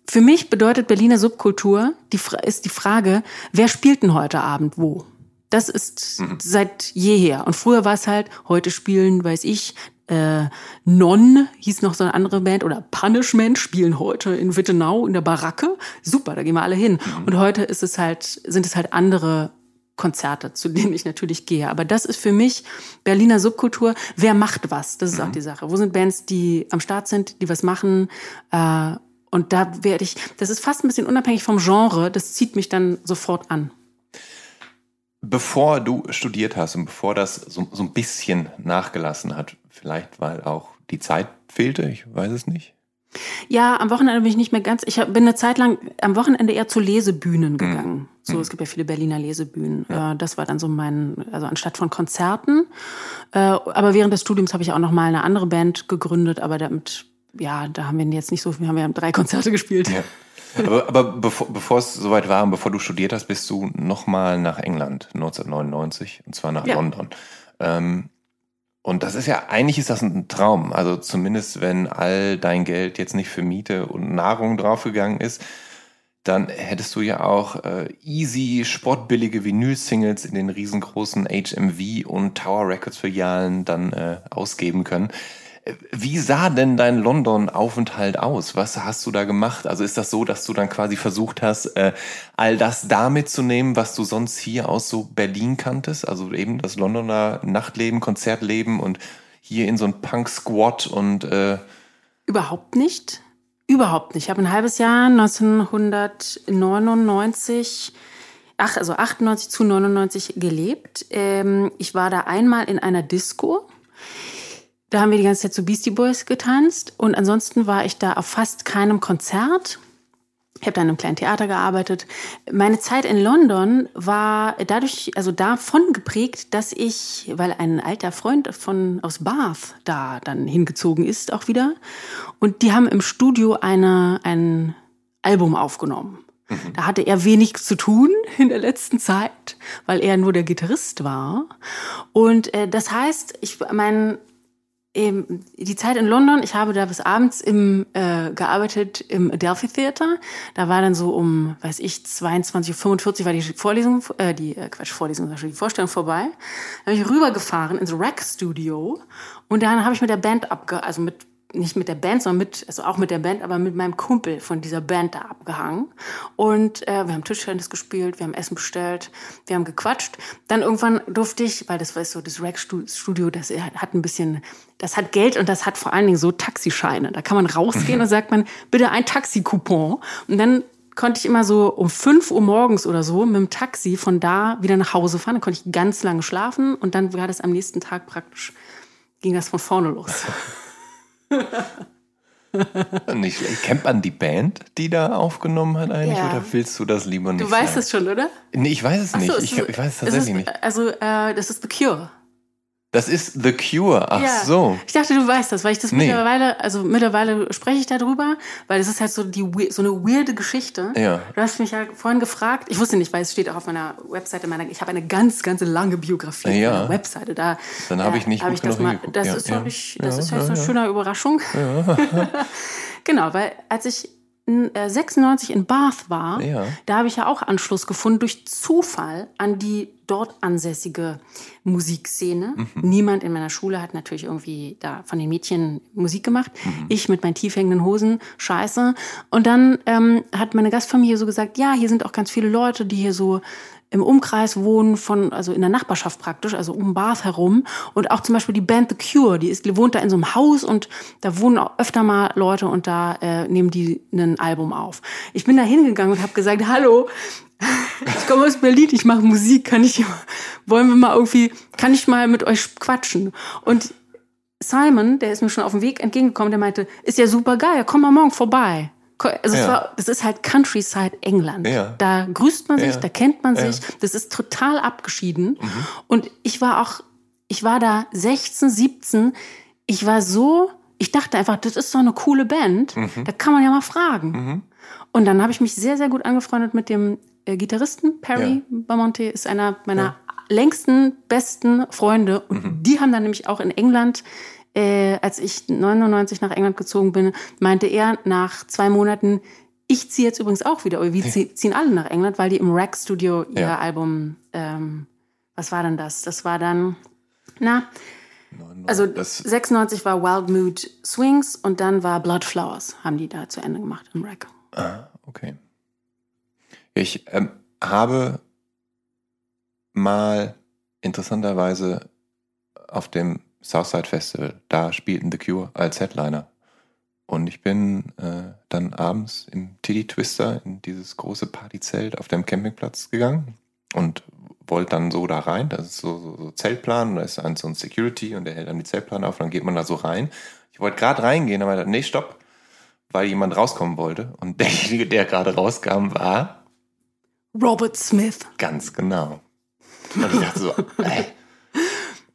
für mich bedeutet Berliner Subkultur, die, ist die Frage, wer spielt denn heute Abend wo? Das ist mhm. seit jeher. Und früher war es halt, heute spielen, weiß ich, äh, Non hieß noch so eine andere Band oder Punishment spielen heute in Wittenau in der Baracke. Super, da gehen wir alle hin. Mhm. Und heute ist es halt, sind es halt andere Konzerte, zu denen ich natürlich gehe. Aber das ist für mich Berliner Subkultur. Wer macht was? Das ist mhm. auch die Sache. Wo sind Bands, die am Start sind, die was machen? Äh, und da werde ich, das ist fast ein bisschen unabhängig vom Genre, das zieht mich dann sofort an. Bevor du studiert hast und bevor das so, so ein bisschen nachgelassen hat, Vielleicht, weil auch die Zeit fehlte, ich weiß es nicht. Ja, am Wochenende bin ich nicht mehr ganz. Ich bin eine Zeit lang am Wochenende eher zu Lesebühnen hm. gegangen. Mhm. So, es gibt ja viele Berliner Lesebühnen. Ja. Äh, das war dann so mein, also anstatt von Konzerten. Äh, aber während des Studiums habe ich auch noch mal eine andere Band gegründet, aber damit, ja, da haben wir jetzt nicht so viel, haben wir drei Konzerte gespielt. Ja. Aber, aber bevor, bevor es soweit war und bevor du studiert hast, bist du noch mal nach England 1999 und zwar nach ja. London. Ähm, und das ist ja, eigentlich ist das ein Traum. Also zumindest, wenn all dein Geld jetzt nicht für Miete und Nahrung draufgegangen ist, dann hättest du ja auch äh, easy sportbillige Vinyl-Singles in den riesengroßen HMV und Tower Records Filialen dann äh, ausgeben können. Wie sah denn dein London-Aufenthalt aus? Was hast du da gemacht? Also ist das so, dass du dann quasi versucht hast, äh, all das da mitzunehmen, was du sonst hier aus so Berlin kanntest? Also eben das Londoner Nachtleben, Konzertleben und hier in so ein Punk-Squad und äh Überhaupt nicht. Überhaupt nicht. Ich habe ein halbes Jahr 1999 ach, also 98 zu 99 gelebt. Ähm, ich war da einmal in einer Disco da haben wir die ganze Zeit zu Beastie Boys getanzt und ansonsten war ich da auf fast keinem Konzert. Ich habe da in einem kleinen Theater gearbeitet. Meine Zeit in London war dadurch, also davon geprägt, dass ich, weil ein alter Freund von aus Bath da dann hingezogen ist, auch wieder, und die haben im Studio eine, ein Album aufgenommen. Mhm. Da hatte er wenig zu tun in der letzten Zeit, weil er nur der Gitarrist war. Und äh, das heißt, ich mein eben die Zeit in London, ich habe da bis abends im, äh, gearbeitet im Adelphi Theater. Da war dann so um, weiß ich, 22.45 Uhr war die Vorlesung, äh, die, äh, Quatsch, Vorlesung, die Vorstellung vorbei. Da bin ich rübergefahren ins Rack Studio und dann habe ich mit der Band abge, also mit nicht mit der Band, sondern mit, also auch mit der Band, aber mit meinem Kumpel von dieser Band da abgehangen. Und äh, wir haben Tischtennis gespielt, wir haben Essen bestellt, wir haben gequatscht. Dann irgendwann durfte ich, weil das war so das Rack-Studio, das hat ein bisschen, das hat Geld und das hat vor allen Dingen so Taxischeine. Da kann man rausgehen und sagt man, bitte ein Taxi-Coupon. Und dann konnte ich immer so um 5 Uhr morgens oder so mit dem Taxi von da wieder nach Hause fahren. Dann konnte ich ganz lange schlafen und dann war das am nächsten Tag praktisch, ging das von vorne los. nicht, kennt man die Band, die da aufgenommen hat eigentlich? Ja. Oder willst du das lieber nicht? Du weißt sagen? es schon, oder? Nee, ich weiß es nicht. So, ich, ich, weiß es tatsächlich ist, nicht. Also, äh, das ist The Cure. Das ist The Cure. Ach ja. so. Ich dachte, du weißt das, weil ich das nee. mittlerweile, also mittlerweile spreche ich darüber, weil es ist halt so die so eine weirde Geschichte. Ja. Du hast mich ja vorhin gefragt. Ich wusste nicht, weil es steht auch auf meiner Webseite meiner. Ich habe eine ganz, ganz lange Biografie ja. auf meiner Webseite. Da. Dann habe ich nicht hab ich das mal. Das ja, ist, ja. Ich, das ja, ist ja, so eine schöne Überraschung. genau, weil als ich 96 in Bath war, ja. da habe ich ja auch Anschluss gefunden durch Zufall an die dort ansässige Musikszene. Mhm. Niemand in meiner Schule hat natürlich irgendwie da von den Mädchen Musik gemacht. Mhm. Ich mit meinen tiefhängenden Hosen, scheiße. Und dann ähm, hat meine Gastfamilie so gesagt, ja, hier sind auch ganz viele Leute, die hier so im Umkreis wohnen von, also in der Nachbarschaft praktisch, also um Bath herum. Und auch zum Beispiel die Band The Cure, die, ist, die wohnt da in so einem Haus und da wohnen auch öfter mal Leute und da äh, nehmen die ein Album auf. Ich bin da hingegangen und habe gesagt, hallo, ich komme aus Berlin, ich mache Musik, kann ich, wollen wir mal irgendwie, kann ich mal mit euch quatschen? Und Simon, der ist mir schon auf dem Weg entgegengekommen, der meinte, ist ja super geil, komm mal morgen vorbei. Also ja. war, das ist halt Countryside England. Ja. Da grüßt man sich, ja. da kennt man sich. Das ist total abgeschieden. Mhm. Und ich war auch, ich war da 16, 17. Ich war so, ich dachte einfach, das ist so eine coole Band. Mhm. Da kann man ja mal fragen. Mhm. Und dann habe ich mich sehr, sehr gut angefreundet mit dem äh, Gitarristen. Perry Bamonte ist einer meiner längsten, besten Freunde. Und mhm. die haben dann nämlich auch in England äh, als ich 99 nach England gezogen bin, meinte er nach zwei Monaten, ich ziehe jetzt übrigens auch wieder, wir ziehen alle nach England, weil die im Rack Studio ihr ja. Album, ähm, was war denn das? Das war dann, na, also 96 war Wild Mood Swings und dann war Blood Flowers, haben die da zu Ende gemacht im Rack. Ah, okay. Ich ähm, habe mal interessanterweise auf dem Southside Festival. Da spielten The Cure als Headliner. Und ich bin äh, dann abends im Tiddy Twister in dieses große Partyzelt auf dem Campingplatz gegangen und wollte dann so da rein. Das ist so, so, so Zeltplan, da ist dann so ein Security und der hält dann die Zeltplan auf und dann geht man da so rein. Ich wollte gerade reingehen, aber nee, stopp, weil jemand rauskommen wollte. Und derjenige, der gerade rauskam, war Robert Smith. Ganz genau. Und ich dachte so, ey,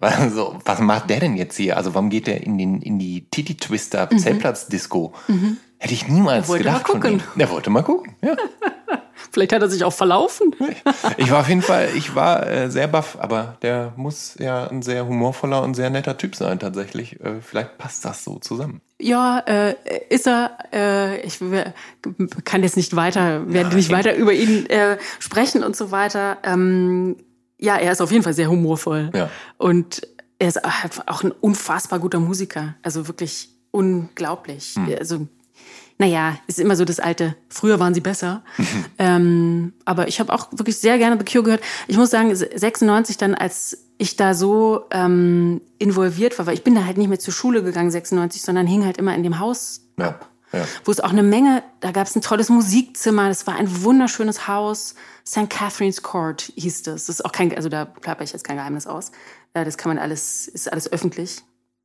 also, was macht der denn jetzt hier? Also, warum geht der in, den, in die Titi Twister mhm. Zeltplatz-Disco? Mhm. Hätte ich niemals der gedacht. Mal gucken. Der wollte mal gucken, ja. Vielleicht hat er sich auch verlaufen. Ich war auf jeden Fall, ich war äh, sehr baff, aber der muss ja ein sehr humorvoller und sehr netter Typ sein, tatsächlich. Äh, vielleicht passt das so zusammen. Ja, äh, ist er. Äh, ich kann jetzt nicht weiter, werde ja, nicht weiter über ihn äh, sprechen und so weiter. Ähm, ja, er ist auf jeden Fall sehr humorvoll. Ja. Und er ist auch ein unfassbar guter Musiker. Also wirklich unglaublich. Mhm. Also, naja, ist immer so das alte, früher waren sie besser. ähm, aber ich habe auch wirklich sehr gerne The Cure gehört. Ich muss sagen, 96 dann, als ich da so ähm, involviert war, weil ich bin da halt nicht mehr zur Schule gegangen, 96, sondern hing halt immer in dem Haus ja. ab. Ja. Wo es auch eine Menge, da gab es ein tolles Musikzimmer, das war ein wunderschönes Haus. St. Catherine's Court hieß das. Das ist auch kein, also da plapper ich jetzt kein Geheimnis aus. Das kann man alles, ist alles öffentlich.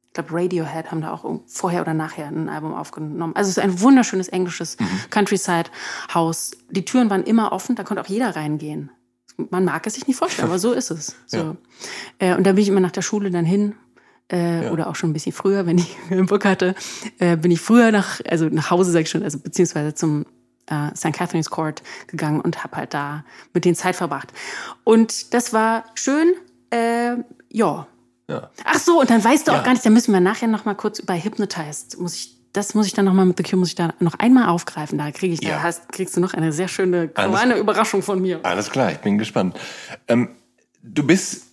Ich glaube, Radiohead haben da auch vorher oder nachher ein Album aufgenommen. Also es ist ein wunderschönes englisches mhm. Countryside-Haus. Die Türen waren immer offen, da konnte auch jeder reingehen. Man mag es sich nicht vorstellen, aber so ist es. So. Ja. Äh, und da bin ich immer nach der Schule dann hin äh, ja. oder auch schon ein bisschen früher, wenn ich einen Bock hatte, äh, bin ich früher nach, also nach Hause, sag ich schon, also beziehungsweise zum äh, St. Catherine's Court gegangen und habe halt da mit denen Zeit verbracht. Und das war schön, äh, ja. ja. Ach so, und dann weißt du ja. auch gar nicht, da müssen wir nachher noch mal kurz über Hypnotized, muss ich das muss ich dann noch mal mit The Cure muss ich da noch einmal aufgreifen. Da kriege ich, ja. da hast, kriegst du noch eine sehr schöne kleine Überraschung von mir. Alles klar, ich bin gespannt. Ähm, du bist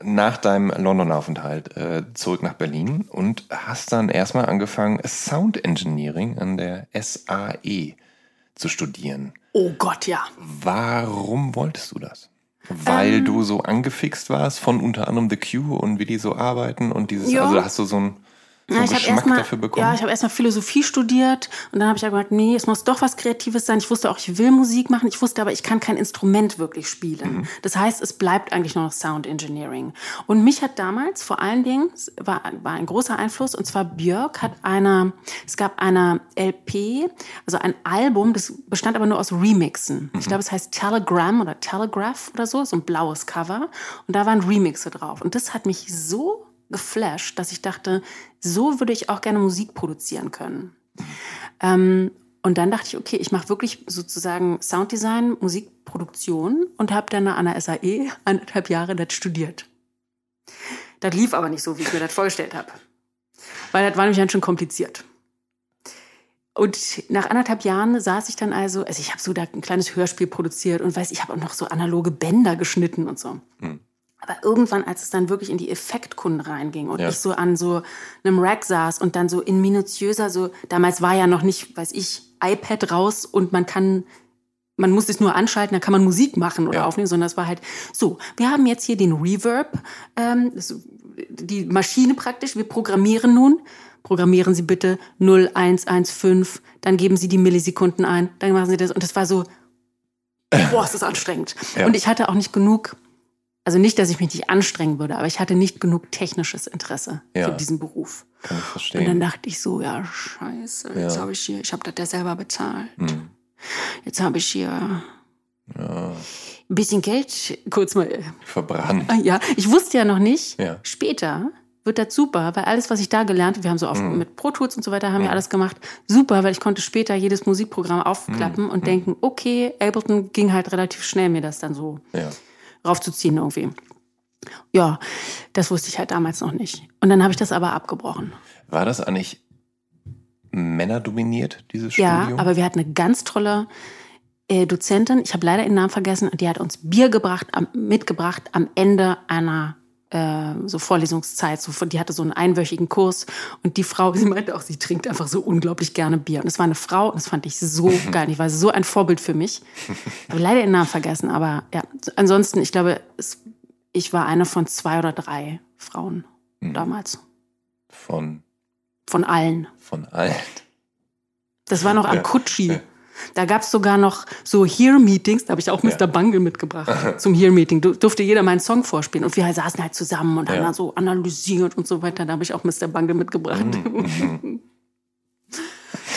nach deinem London-Aufenthalt äh, zurück nach Berlin und hast dann erstmal angefangen, Sound Engineering an der SAE zu studieren. Oh Gott, ja. Warum wolltest du das? Weil ähm, du so angefixt warst von unter anderem The Q und wie die so arbeiten und dieses, ja. also hast du so ein ja, ich Geschmack mal, dafür bekommen? Ja, ich habe erstmal Philosophie studiert und dann habe ich ja gesagt, nee, es muss doch was Kreatives sein. Ich wusste auch, ich will Musik machen. Ich wusste aber, ich kann kein Instrument wirklich spielen. Mhm. Das heißt, es bleibt eigentlich nur noch Sound Engineering. Und mich hat damals vor allen Dingen, war, war ein großer Einfluss, und zwar Björk hat einer, es gab eine LP, also ein Album, das bestand aber nur aus Remixen. Mhm. Ich glaube, es heißt Telegram oder Telegraph oder so, so ein blaues Cover. Und da waren Remixe drauf. Und das hat mich so geflasht, dass ich dachte, so würde ich auch gerne Musik produzieren können. Ähm, und dann dachte ich, okay, ich mache wirklich sozusagen Sounddesign, Musikproduktion und habe dann an der SAE anderthalb Jahre das studiert. Das lief aber nicht so, wie ich mir das vorgestellt habe. Weil das war nämlich ganz schön kompliziert. Und nach anderthalb Jahren saß ich dann also, also ich habe so da ein kleines Hörspiel produziert und weiß, ich habe auch noch so analoge Bänder geschnitten und so. Mhm. Aber irgendwann, als es dann wirklich in die Effektkunden reinging und ja. ich so an so einem Rack saß und dann so in minutiöser, so, damals war ja noch nicht, weiß ich, iPad raus und man kann, man muss es nur anschalten, da kann man Musik machen oder ja. aufnehmen, sondern es war halt so, wir haben jetzt hier den Reverb, ähm, die Maschine praktisch, wir programmieren nun, programmieren Sie bitte 0115, dann geben Sie die Millisekunden ein, dann machen Sie das und das war so, boah, ist das anstrengend. Ja. Und ich hatte auch nicht genug also nicht, dass ich mich nicht anstrengen würde, aber ich hatte nicht genug technisches Interesse ja, für diesen Beruf. Kann ich verstehen. Und dann dachte ich so, ja, scheiße, jetzt ja. habe ich hier, ich habe das ja selber bezahlt. Hm. Jetzt habe ich hier ja. ein bisschen Geld kurz mal verbrannt. Ah, ja, ich wusste ja noch nicht, ja. später wird das super, weil alles, was ich da gelernt habe, wir haben so oft mm. mit Pro Tools und so weiter, haben wir mm. alles gemacht, super, weil ich konnte später jedes Musikprogramm aufklappen mm. und denken, okay, Ableton ging halt relativ schnell mir das dann so. Ja raufzuziehen irgendwie. Ja, das wusste ich halt damals noch nicht. Und dann habe ich das aber abgebrochen. War das eigentlich männerdominiert, dieses Studium? Ja, aber wir hatten eine ganz tolle äh, Dozentin, ich habe leider ihren Namen vergessen, die hat uns Bier gebracht, am, mitgebracht am Ende einer äh, so Vorlesungszeit. So, die hatte so einen einwöchigen Kurs und die Frau, sie meinte auch, sie trinkt einfach so unglaublich gerne Bier. Und es war eine Frau und das fand ich so geil. Ich war so ein Vorbild für mich. Ich habe leider den Namen vergessen, aber ja, ansonsten, ich glaube, es, ich war eine von zwei oder drei Frauen mhm. damals. Von? Von allen. Von allen. Das war noch am ja. Kutschi. Da gab es sogar noch so Hear-Meetings, da habe ich auch Mr. Ja. Bungle mitgebracht zum Hear-Meeting. Durfte jeder meinen Song vorspielen. Und wir saßen halt zusammen und ja. haben dann so analysiert und so weiter. Da habe ich auch Mr. Bungle mitgebracht. Mhm.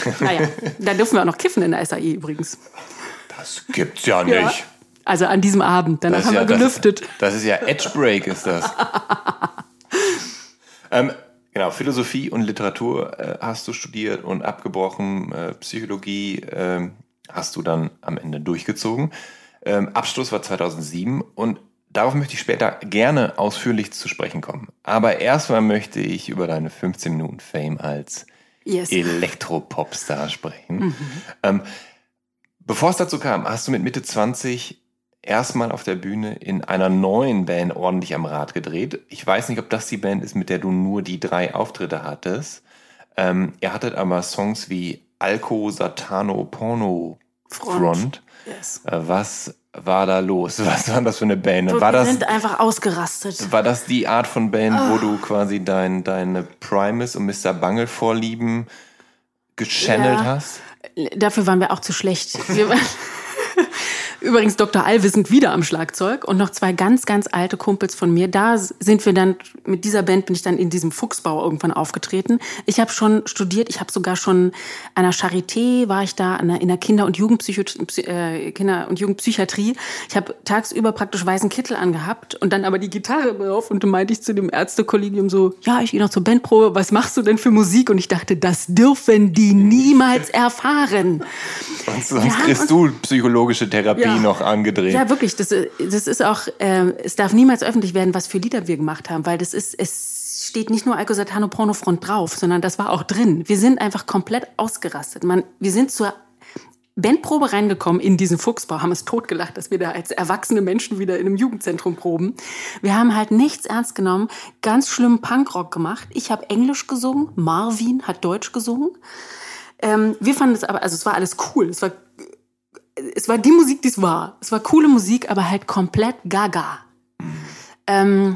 naja, da dürfen wir auch noch kiffen in der SAE übrigens. Das gibt's ja nicht. Ja. Also an diesem Abend, danach haben wir gelüftet. Das, das, ist ja Edge Break, ist das. ähm, Genau, Philosophie und Literatur äh, hast du studiert und abgebrochen, äh, Psychologie äh, hast du dann am Ende durchgezogen. Ähm, Abschluss war 2007 und darauf möchte ich später gerne ausführlich zu sprechen kommen. Aber erstmal möchte ich über deine 15 Minuten Fame als yes. Elektropopstar sprechen. Mhm. Ähm, bevor es dazu kam, hast du mit Mitte 20 erstmal auf der Bühne in einer neuen Band ordentlich am Rad gedreht. Ich weiß nicht, ob das die Band ist, mit der du nur die drei Auftritte hattest. Ähm, ihr hattet aber Songs wie Alko, Satano, Porno, Front. Front. Yes. Äh, was war da los? Was war das für eine Band? War wir das, sind einfach ausgerastet. War das die Art von Band, oh. wo du quasi dein, deine Primus und Mr. Bungle Vorlieben gechannelt ja. hast? Dafür waren wir auch zu schlecht. Wir waren Übrigens Dr. Allwissend wieder am Schlagzeug und noch zwei ganz, ganz alte Kumpels von mir. Da sind wir dann, mit dieser Band bin ich dann in diesem Fuchsbau irgendwann aufgetreten. Ich habe schon studiert, ich habe sogar schon an der Charité, war ich da in der Kinder- und, Jugendpsycho äh, Kinder- und Jugendpsychiatrie. Ich habe tagsüber praktisch weißen Kittel angehabt und dann aber die Gitarre drauf und dann meinte ich zu dem Ärztekollegium so, ja, ich gehe noch zur Bandprobe, was machst du denn für Musik? Und ich dachte, das dürfen die niemals erfahren. Sonst, sonst kriegst du psychologische Therapie. Ja, ja. noch angedreht. Ja, wirklich. Das, das ist auch, äh, es darf niemals öffentlich werden, was für Lieder wir gemacht haben, weil das ist, es steht nicht nur Alko Satano Pornofront drauf, sondern das war auch drin. Wir sind einfach komplett ausgerastet. Man, wir sind zur Bandprobe reingekommen in diesen Fuchsbau, haben es totgelacht, dass wir da als erwachsene Menschen wieder in einem Jugendzentrum proben. Wir haben halt nichts ernst genommen, ganz schlimm Punkrock gemacht. Ich habe Englisch gesungen, Marvin hat Deutsch gesungen. Ähm, wir fanden es aber, also es war alles cool. Es war es war die Musik, die es war. Es war coole Musik, aber halt komplett gaga. Ähm,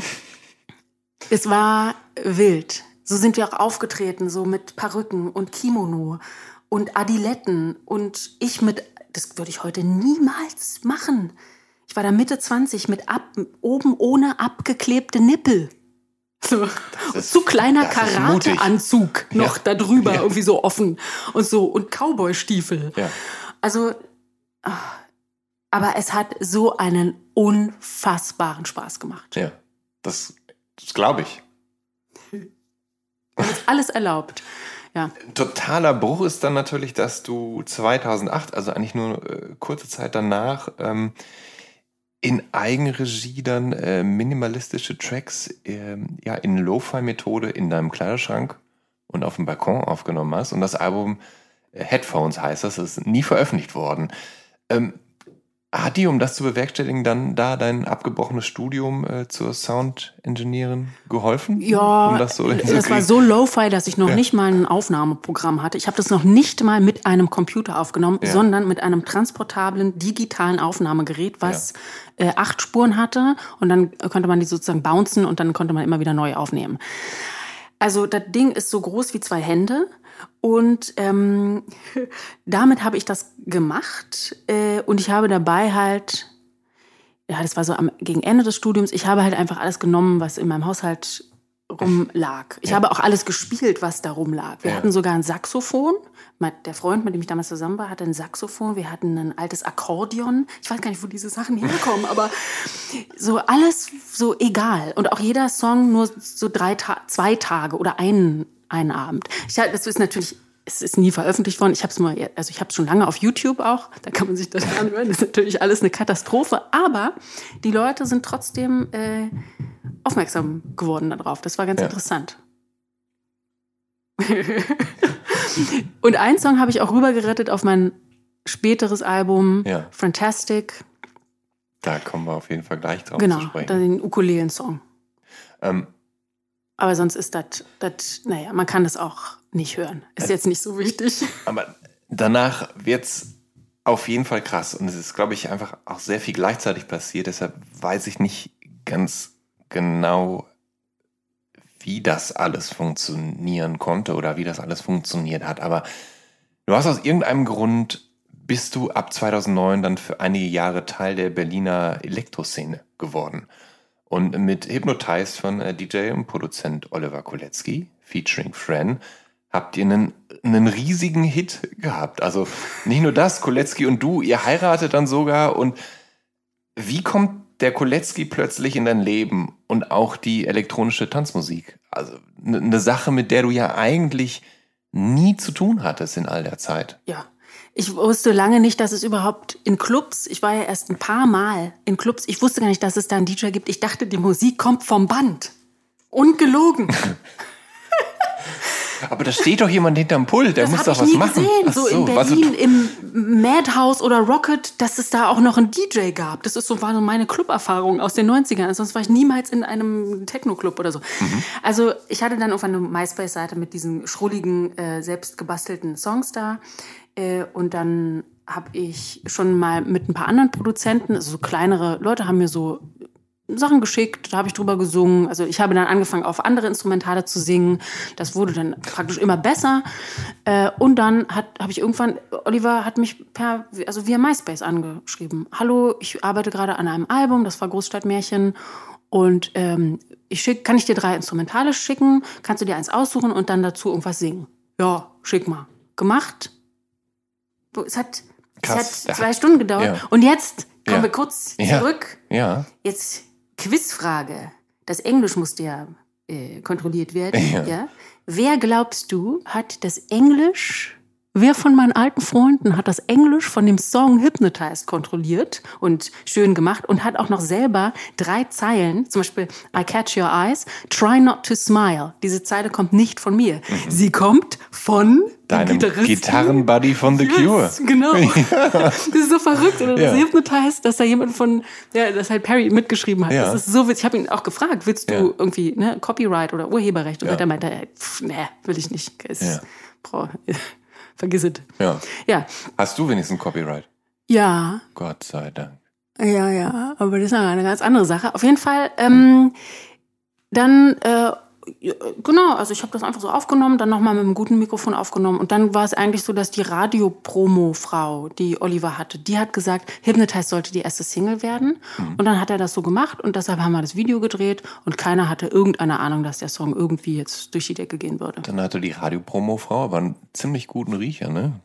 es war wild. So sind wir auch aufgetreten, so mit Perücken und Kimono und Adiletten und ich mit, das würde ich heute niemals machen. Ich war da Mitte 20 mit ab, oben ohne abgeklebte Nippel. So, zu kleiner Karateanzug noch ja. darüber, ja. irgendwie so offen und so und Cowboy-Stiefel. Ja. Also aber es hat so einen unfassbaren Spaß gemacht. Ja, das, das glaube ich. Und ist alles erlaubt. Ja. Totaler Bruch ist dann natürlich, dass du 2008, also eigentlich nur äh, kurze Zeit danach, ähm, in Eigenregie dann äh, minimalistische Tracks äh, ja, in Lo-Fi-Methode in deinem Kleiderschrank und auf dem Balkon aufgenommen hast und das Album Headphones heißt das, das ist nie veröffentlicht worden. Ähm, hat die, um das zu bewerkstelligen, dann da dein abgebrochenes Studium äh, zur Sound-Engineerin geholfen? Ja, um das, so das war so low-fi, dass ich noch ja. nicht mal ein Aufnahmeprogramm hatte. Ich habe das noch nicht mal mit einem Computer aufgenommen, ja. sondern mit einem transportablen digitalen Aufnahmegerät, was ja. äh, acht Spuren hatte. Und dann konnte man die sozusagen bouncen und dann konnte man immer wieder neu aufnehmen. Also das Ding ist so groß wie zwei Hände. Und ähm, damit habe ich das gemacht äh, und ich habe dabei halt, ja, das war so am, gegen Ende des Studiums, ich habe halt einfach alles genommen, was in meinem Haushalt rumlag. Ich ja. habe auch alles gespielt, was da rumlag. Wir ja. hatten sogar ein Saxophon. Der Freund, mit dem ich damals zusammen war, hatte ein Saxophon. Wir hatten ein altes Akkordeon. Ich weiß gar nicht, wo diese Sachen herkommen, aber so alles so egal. Und auch jeder Song nur so drei Ta zwei Tage oder einen einen Abend. Ich, das ist natürlich es ist nie veröffentlicht worden. Ich habe es mal, also ich habe es schon lange auf YouTube auch. Da kann man sich das anhören. Das ist natürlich alles eine Katastrophe. Aber die Leute sind trotzdem äh, aufmerksam geworden darauf. Das war ganz ja. interessant. Und einen Song habe ich auch rübergerettet auf mein späteres Album ja. Fantastic. Da kommen wir auf jeden Fall gleich drauf genau, zu sprechen. Genau, den Ukulelen-Song. Ähm, aber sonst ist das, naja, man kann das auch nicht hören. Ist jetzt nicht so wichtig. Aber danach wird es auf jeden Fall krass. Und es ist, glaube ich, einfach auch sehr viel gleichzeitig passiert. Deshalb weiß ich nicht ganz genau, wie das alles funktionieren konnte oder wie das alles funktioniert hat. Aber du hast aus irgendeinem Grund bist du ab 2009 dann für einige Jahre Teil der Berliner Elektroszene geworden. Und mit Hypnotized von äh, DJ und Produzent Oliver Kolecki, featuring Fran, habt ihr einen, einen riesigen Hit gehabt. Also nicht nur das, Kolecki und du, ihr heiratet dann sogar. Und wie kommt der Kolecki plötzlich in dein Leben und auch die elektronische Tanzmusik? Also eine Sache, mit der du ja eigentlich nie zu tun hattest in all der Zeit. Ja, ich wusste lange nicht, dass es überhaupt in Clubs, ich war ja erst ein paar Mal in Clubs, ich wusste gar nicht, dass es da einen DJ gibt. Ich dachte, die Musik kommt vom Band. Ungelogen. Aber da steht doch jemand hinterm Pult, der das muss doch was machen. Gesehen, so, so in Berlin im Madhouse oder Rocket, dass es da auch noch einen DJ gab. Das ist so war so meine Club-Erfahrung aus den 90ern. Sonst war ich niemals in einem Techno-Club oder so. Mhm. Also ich hatte dann auf eine MySpace-Seite mit diesen schrulligen, äh, selbst gebastelten Songs da. Äh, und dann habe ich schon mal mit ein paar anderen Produzenten, also so kleinere Leute haben mir so Sachen geschickt, da habe ich drüber gesungen. Also ich habe dann angefangen, auf andere Instrumentale zu singen. Das wurde dann praktisch immer besser. Äh, und dann habe ich irgendwann, Oliver hat mich per, also via MySpace angeschrieben. Hallo, ich arbeite gerade an einem Album, das war Großstadtmärchen. Und ähm, ich schick, kann ich dir drei Instrumentale schicken? Kannst du dir eins aussuchen und dann dazu irgendwas singen? Ja, schick mal. Gemacht, es hat, Krass. es hat zwei Stunden gedauert. Ja. Und jetzt kommen ja. wir kurz zurück. Ja. Jetzt Quizfrage. Das Englisch musste ja äh, kontrolliert werden. Ja. Wer glaubst du hat das Englisch Wer von meinen alten Freunden hat das Englisch von dem Song Hypnotized kontrolliert und schön gemacht und hat auch noch selber drei Zeilen, zum Beispiel I catch your eyes, try not to smile. Diese Zeile kommt nicht von mir. Mhm. Sie kommt von deinem Gitarrenbuddy von The Cure. Yes, genau. Ja. Das ist so verrückt. Oder ja. das Hypnotized, dass da jemand von, ja, das halt Perry mitgeschrieben hat. Ja. Das ist so witzig. Ich habe ihn auch gefragt, willst du ja. irgendwie ne, Copyright oder Urheberrecht? Und ja. er meinte, pff, nee, will ich nicht. Ja. Boah, vergiss es. Ja. ja. Hast du wenigstens Copyright? Ja. Gott sei Dank. Ja, ja, aber das ist eine ganz andere Sache. Auf jeden Fall, ähm, dann äh, genau, also ich habe das einfach so aufgenommen, dann nochmal mit einem guten Mikrofon aufgenommen und dann war es eigentlich so, dass die Radio-Promo-Frau, die Oliver hatte, die hat gesagt, Hypnotize sollte die erste Single werden mhm. und dann hat er das so gemacht und deshalb haben wir das Video gedreht und keiner hatte irgendeine Ahnung, dass der Song irgendwie jetzt durch die Decke gehen würde. Dann hatte die Radio-Promo-Frau aber einen ziemlich guten Riecher, ne?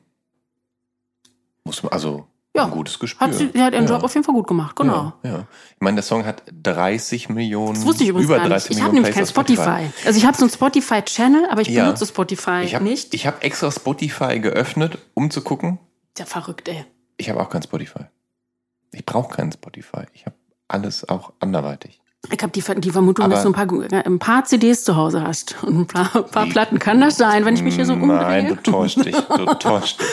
Muss man, also ja. ein gutes Gespür. Hat sie, sie hat ihren ja. Job auf jeden Fall gut gemacht, genau. Ja, ja. Ich meine, der Song hat 30 Millionen. Das wusste ich übrigens über gar nicht. Ich habe nämlich kein Spotify. Spotify. Also ich habe so ein Spotify-Channel, aber ich ja. benutze Spotify ich hab, nicht. Ich habe extra Spotify geöffnet, um zu gucken. Ja, verrückt, ey. Ich habe auch kein Spotify. Ich brauche keinen Spotify. Ich habe alles auch anderweitig. Ich habe die, die Vermutung, aber dass du ein paar, ein paar CDs zu Hause hast und ein paar, ein paar Platten. Kann das sein, wenn ich mich hier so umdrehe? Nein, du täuscht dich. Du täuscht dich.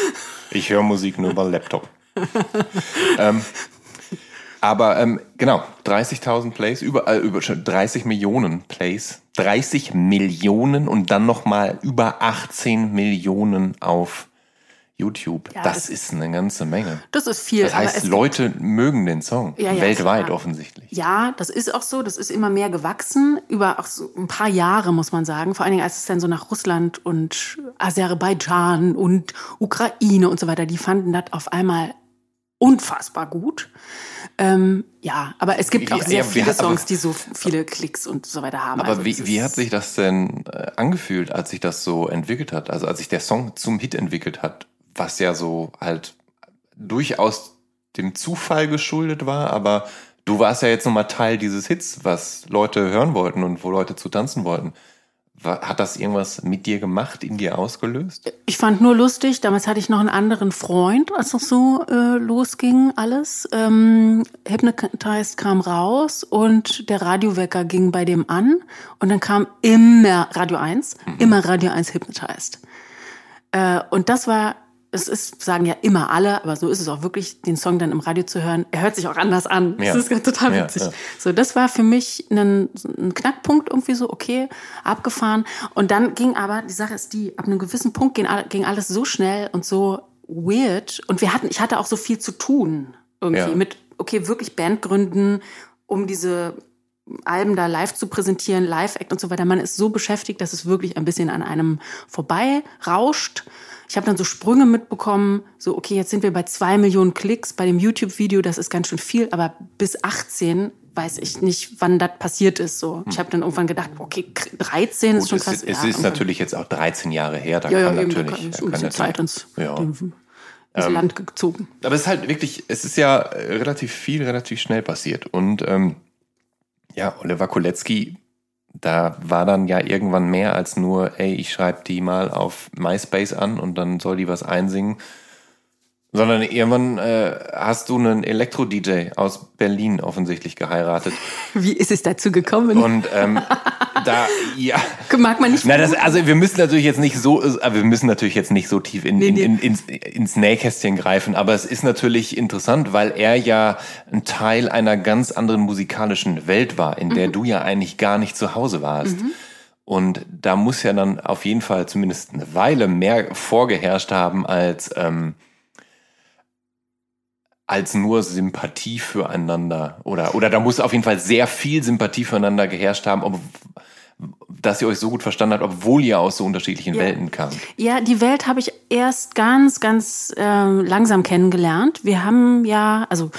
Ich höre Musik nur über Laptop. ähm, aber ähm, genau, 30.000 Plays, über, äh, über 30 Millionen Plays, 30 Millionen und dann nochmal über 18 Millionen auf YouTube. Ja, das, das, ist eine ganze Menge. Das ist viel. Das heißt, Leute mögen den Song. Ja, ja, weltweit klar. offensichtlich. Ja, das ist auch so. Das ist immer mehr gewachsen. Über auch so ein paar Jahre, muss man sagen. Vor allen Dingen, als es dann so nach Russland und Aserbaidschan und Ukraine und so weiter, die fanden das auf einmal unfassbar gut. Ähm, ja, aber es gibt auch sehr ja, viele Songs, die so viele Klicks und so weiter haben. Aber also wie, wie hat sich das denn äh, angefühlt, als sich das so entwickelt hat? Also als sich der Song zum Hit entwickelt hat? was ja so halt durchaus dem Zufall geschuldet war, aber du warst ja jetzt nochmal Teil dieses Hits, was Leute hören wollten und wo Leute zu tanzen wollten. Hat das irgendwas mit dir gemacht, in dir ausgelöst? Ich fand nur lustig, damals hatte ich noch einen anderen Freund, als das so äh, losging alles. Ähm, Hypnotized kam raus und der Radiowecker ging bei dem an und dann kam immer Radio 1, mhm. immer Radio 1 Hypnotized. Äh, und das war es ist, sagen ja immer alle, aber so ist es auch wirklich, den Song dann im Radio zu hören. Er hört sich auch anders an. Ja. Das ist total witzig. Ja, ja. So, das war für mich ein, ein, Knackpunkt irgendwie so, okay, abgefahren. Und dann ging aber, die Sache ist die, ab einem gewissen Punkt ging, ging alles so schnell und so weird. Und wir hatten, ich hatte auch so viel zu tun irgendwie mit, okay, wirklich Band gründen, um diese Alben da live zu präsentieren, Live-Act und so weiter. Man ist so beschäftigt, dass es wirklich ein bisschen an einem vorbei rauscht. Ich habe dann so Sprünge mitbekommen, so okay, jetzt sind wir bei zwei Millionen Klicks bei dem YouTube-Video, das ist ganz schön viel, aber bis 18 weiß ich nicht, wann das passiert ist. So, ich habe dann irgendwann gedacht, okay, 13 Gut, ist schon krass. Es, es ja, ist natürlich jetzt auch 13 Jahre her, da ja, kann ja, natürlich, da kann, kann, kann Zeit ins, ja. ins ähm, Land gezogen. Aber es ist halt wirklich, es ist ja relativ viel, relativ schnell passiert und ähm, ja, Oliver Kolecki da war dann ja irgendwann mehr als nur, ey, ich schreibe die mal auf MySpace an und dann soll die was einsingen. Sondern irgendwann äh, hast du einen Elektro-DJ aus Berlin offensichtlich geheiratet. Wie ist es dazu gekommen? Und ähm, da, ja. Mag man nicht. Na, das, also wir müssen natürlich jetzt nicht so, aber wir müssen natürlich jetzt nicht so tief in, nee, nee. In, in, ins, ins Nähkästchen greifen, aber es ist natürlich interessant, weil er ja ein Teil einer ganz anderen musikalischen Welt war, in der mhm. du ja eigentlich gar nicht zu Hause warst. Mhm. Und da muss ja dann auf jeden Fall zumindest eine Weile mehr vorgeherrscht haben als ähm, als nur Sympathie füreinander oder oder da muss auf jeden Fall sehr viel Sympathie füreinander geherrscht haben, ob, dass ihr euch so gut verstanden habt, obwohl ihr aus so unterschiedlichen ja. Welten kamt. Ja, die Welt habe ich erst ganz, ganz äh, langsam kennengelernt. Wir haben ja, also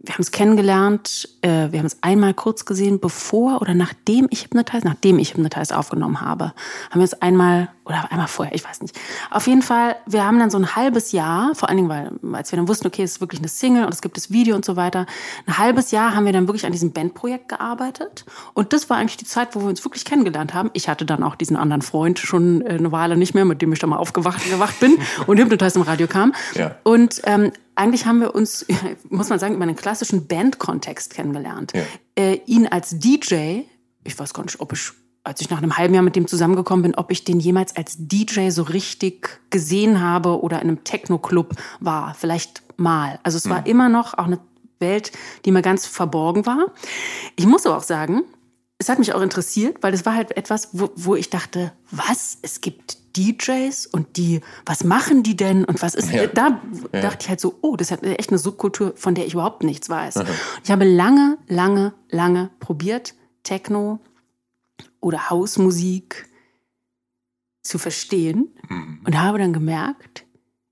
wir haben es kennengelernt, äh, wir haben es einmal kurz gesehen, bevor oder nachdem ich Hypnotize, nachdem ich Hypnotize aufgenommen habe, haben wir es einmal oder einmal vorher, ich weiß nicht. Auf jeden Fall, wir haben dann so ein halbes Jahr, vor allen Dingen, weil als wir dann wussten, okay, es ist wirklich eine Single und es gibt das Video und so weiter, ein halbes Jahr haben wir dann wirklich an diesem Bandprojekt gearbeitet und das war eigentlich die Zeit, wo wir uns wirklich kennengelernt haben. Ich hatte dann auch diesen anderen Freund schon äh, eine Weile nicht mehr, mit dem ich dann mal aufgewacht gewacht bin und Hypnotize im Radio kam. Ja. Und ähm, eigentlich haben wir uns, muss man sagen, über einen klassischen Bandkontext kennengelernt. Ja. Äh, ihn als DJ, ich weiß gar nicht, ob ich, als ich nach einem halben Jahr mit dem zusammengekommen bin, ob ich den jemals als DJ so richtig gesehen habe oder in einem Techno-Club war. Vielleicht mal. Also es war mhm. immer noch auch eine Welt, die mir ganz verborgen war. Ich muss aber auch sagen, es hat mich auch interessiert, weil es war halt etwas, wo, wo ich dachte, was? Es gibt DJs und die, was machen die denn und was ist, ja. da ja. dachte ich halt so, oh, das ist echt eine Subkultur, von der ich überhaupt nichts weiß. Ich habe lange, lange, lange probiert, Techno oder Hausmusik zu verstehen mhm. und habe dann gemerkt,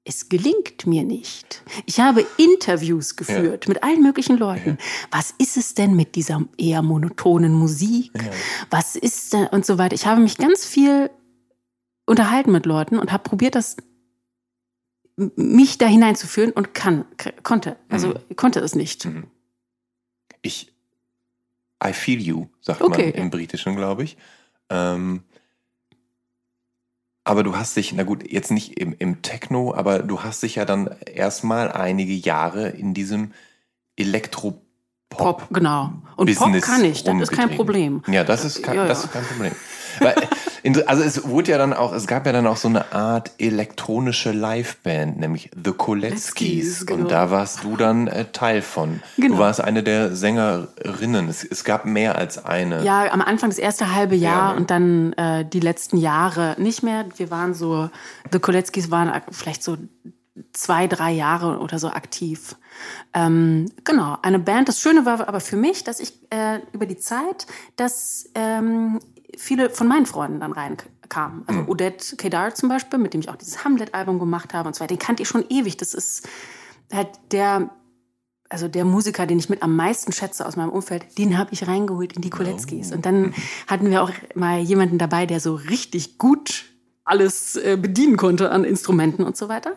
es gelingt mir nicht. Ich habe Interviews geführt ja. mit allen möglichen Leuten. Ja. Was ist es denn mit dieser eher monotonen Musik? Ja. Was ist denn und so weiter. Ich habe mich ganz viel unterhalten mit Leuten und habe probiert, das mich da hineinzuführen und kann, konnte. Also mhm. konnte es nicht. Mhm. Ich, I feel you, sagt okay. man im Britischen, glaube ich. Ähm, aber du hast dich, na gut, jetzt nicht im, im Techno, aber du hast dich ja dann erstmal einige Jahre in diesem Elektro Pop. Genau. Und Business Pop kann ich, das ist kein. Problem. Ja, das ist kein, Ja, das ja. ist kein Problem. Weil, also es wurde ja dann auch, es gab ja dann auch so eine Art elektronische Liveband, nämlich The. Koletzkis, genau. Und da warst du dann äh, Teil von. Genau. Du warst eine der Sängerinnen. Es, es gab mehr als eine. Ja, am Anfang das erste halbe Jahr Ja, ne? und dann äh, die letzten Jahre nicht mehr. Wir waren so, The Koletzkis waren vielleicht so zwei, drei Jahre oder so aktiv. Ähm, genau, eine Band. Das Schöne war aber für mich, dass ich äh, über die Zeit, dass ähm, viele von meinen Freunden dann reinkamen. Also Odette Kedar zum Beispiel, mit dem ich auch dieses Hamlet-Album gemacht habe und so weiter. Den kannte ich schon ewig. Das ist halt der also der Musiker, den ich mit am meisten schätze aus meinem Umfeld, den habe ich reingeholt in die Koletzkis. Und dann hatten wir auch mal jemanden dabei, der so richtig gut alles äh, bedienen konnte an Instrumenten und so weiter.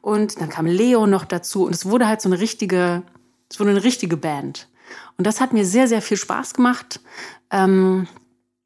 Und dann kam Leo noch dazu und es wurde halt so eine richtige, es wurde eine richtige Band. Und das hat mir sehr, sehr viel Spaß gemacht. Ähm,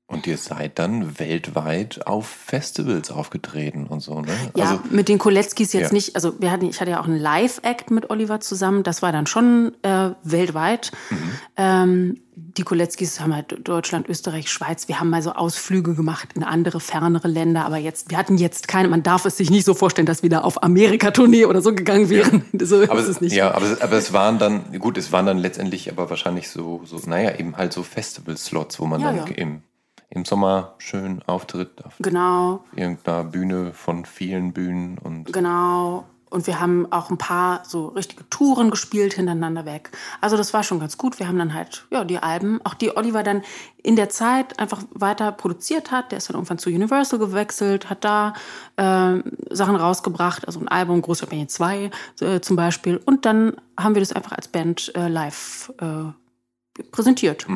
Und ihr seid dann weltweit auf Festivals aufgetreten und so, ne? Ja, also, mit den Koletzkis jetzt Ja. nicht. Also wir hatten, ich hatte ja auch einen Live-Act mit Oliver zusammen. Das war dann schon äh, weltweit. Mhm. Ähm, die Koletzkis haben halt Deutschland, Österreich, Schweiz. Wir haben mal so Ausflüge gemacht in andere, fernere Länder. Aber jetzt, wir hatten jetzt keine, man darf es sich nicht so vorstellen, dass wir da auf Amerika-Tournee oder so gegangen wären. So aber, ist es nicht. Ja, aber, aber es waren dann, gut, es waren dann letztendlich aber wahrscheinlich so, so naja, eben halt so Festival-Slots, wo man Ja, dann ja. Im, im Sommer schön auftritt auf Genau, irgendeiner Bühne von vielen Bühnen und Genau. Und wir haben auch ein paar so richtige Touren gespielt hintereinander weg. Also das war schon ganz gut. Wir haben dann halt, ja, die Alben, auch die Oliver dann in der Zeit einfach weiter produziert hat. Der ist dann irgendwann zu Universal gewechselt, hat da ähm, Sachen rausgebracht, also ein Album, Großbritannien 2 äh, zum Beispiel. Und dann haben wir das einfach als Band äh, live äh, präsentiert.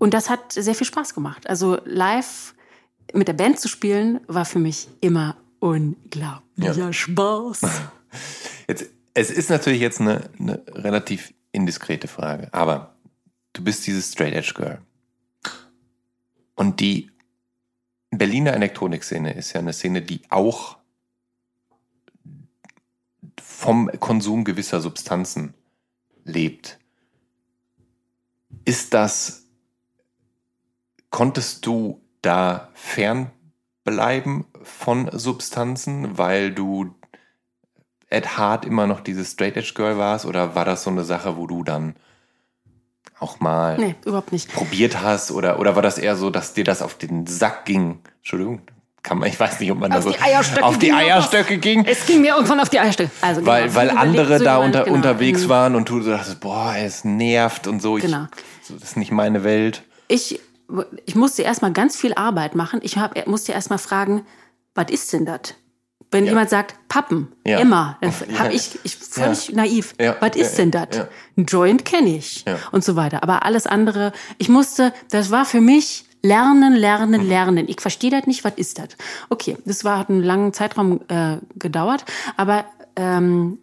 Und das hat sehr viel Spaß gemacht. Also live mit der Band zu spielen, war für mich immer unglaublicher Ja. Spaß. Jetzt, es ist natürlich jetzt eine, eine relativ indiskrete Frage, aber du bist dieses Straight Edge Girl. Und die Berliner Elektronikszene ist ja eine Szene, die auch vom Konsum gewisser Substanzen lebt. Ist das, konntest du da fernbleiben von Substanzen, weil du at heart immer noch dieses Straight Edge Girl warst oder war das so eine Sache, wo du dann auch mal Nee, überhaupt nicht. probiert hast oder, oder war das eher so, dass dir das auf den Sack ging? Entschuldigung, kann man, ich weiß nicht, ob man Auf da so die Eierstöcke auf die Eierstöcke ging, Es ging mir irgendwann auf die Eierstöcke. Also, weil, genau, weil andere so da unter, genau, unterwegs mhm. waren und du so dachtest, boah, es nervt und so, ich, Genau. das ist nicht meine Welt. Ich, ich musste erstmal ganz viel Arbeit machen. Ich hab, musste erstmal fragen, was ist denn das? Wenn Ja. jemand sagt, Pappen, Ja. immer, dann Ja. habe ich, ich völlig naiv. Ja. Was ist Ja, denn ja, das? ja. Ein Joint kenne ich Ja. und so weiter. Aber alles andere, ich musste, das war für mich lernen, lernen, lernen. Ich verstehe das nicht, was ist das? Okay, das war, hat einen langen Zeitraum äh, gedauert, aber ähm,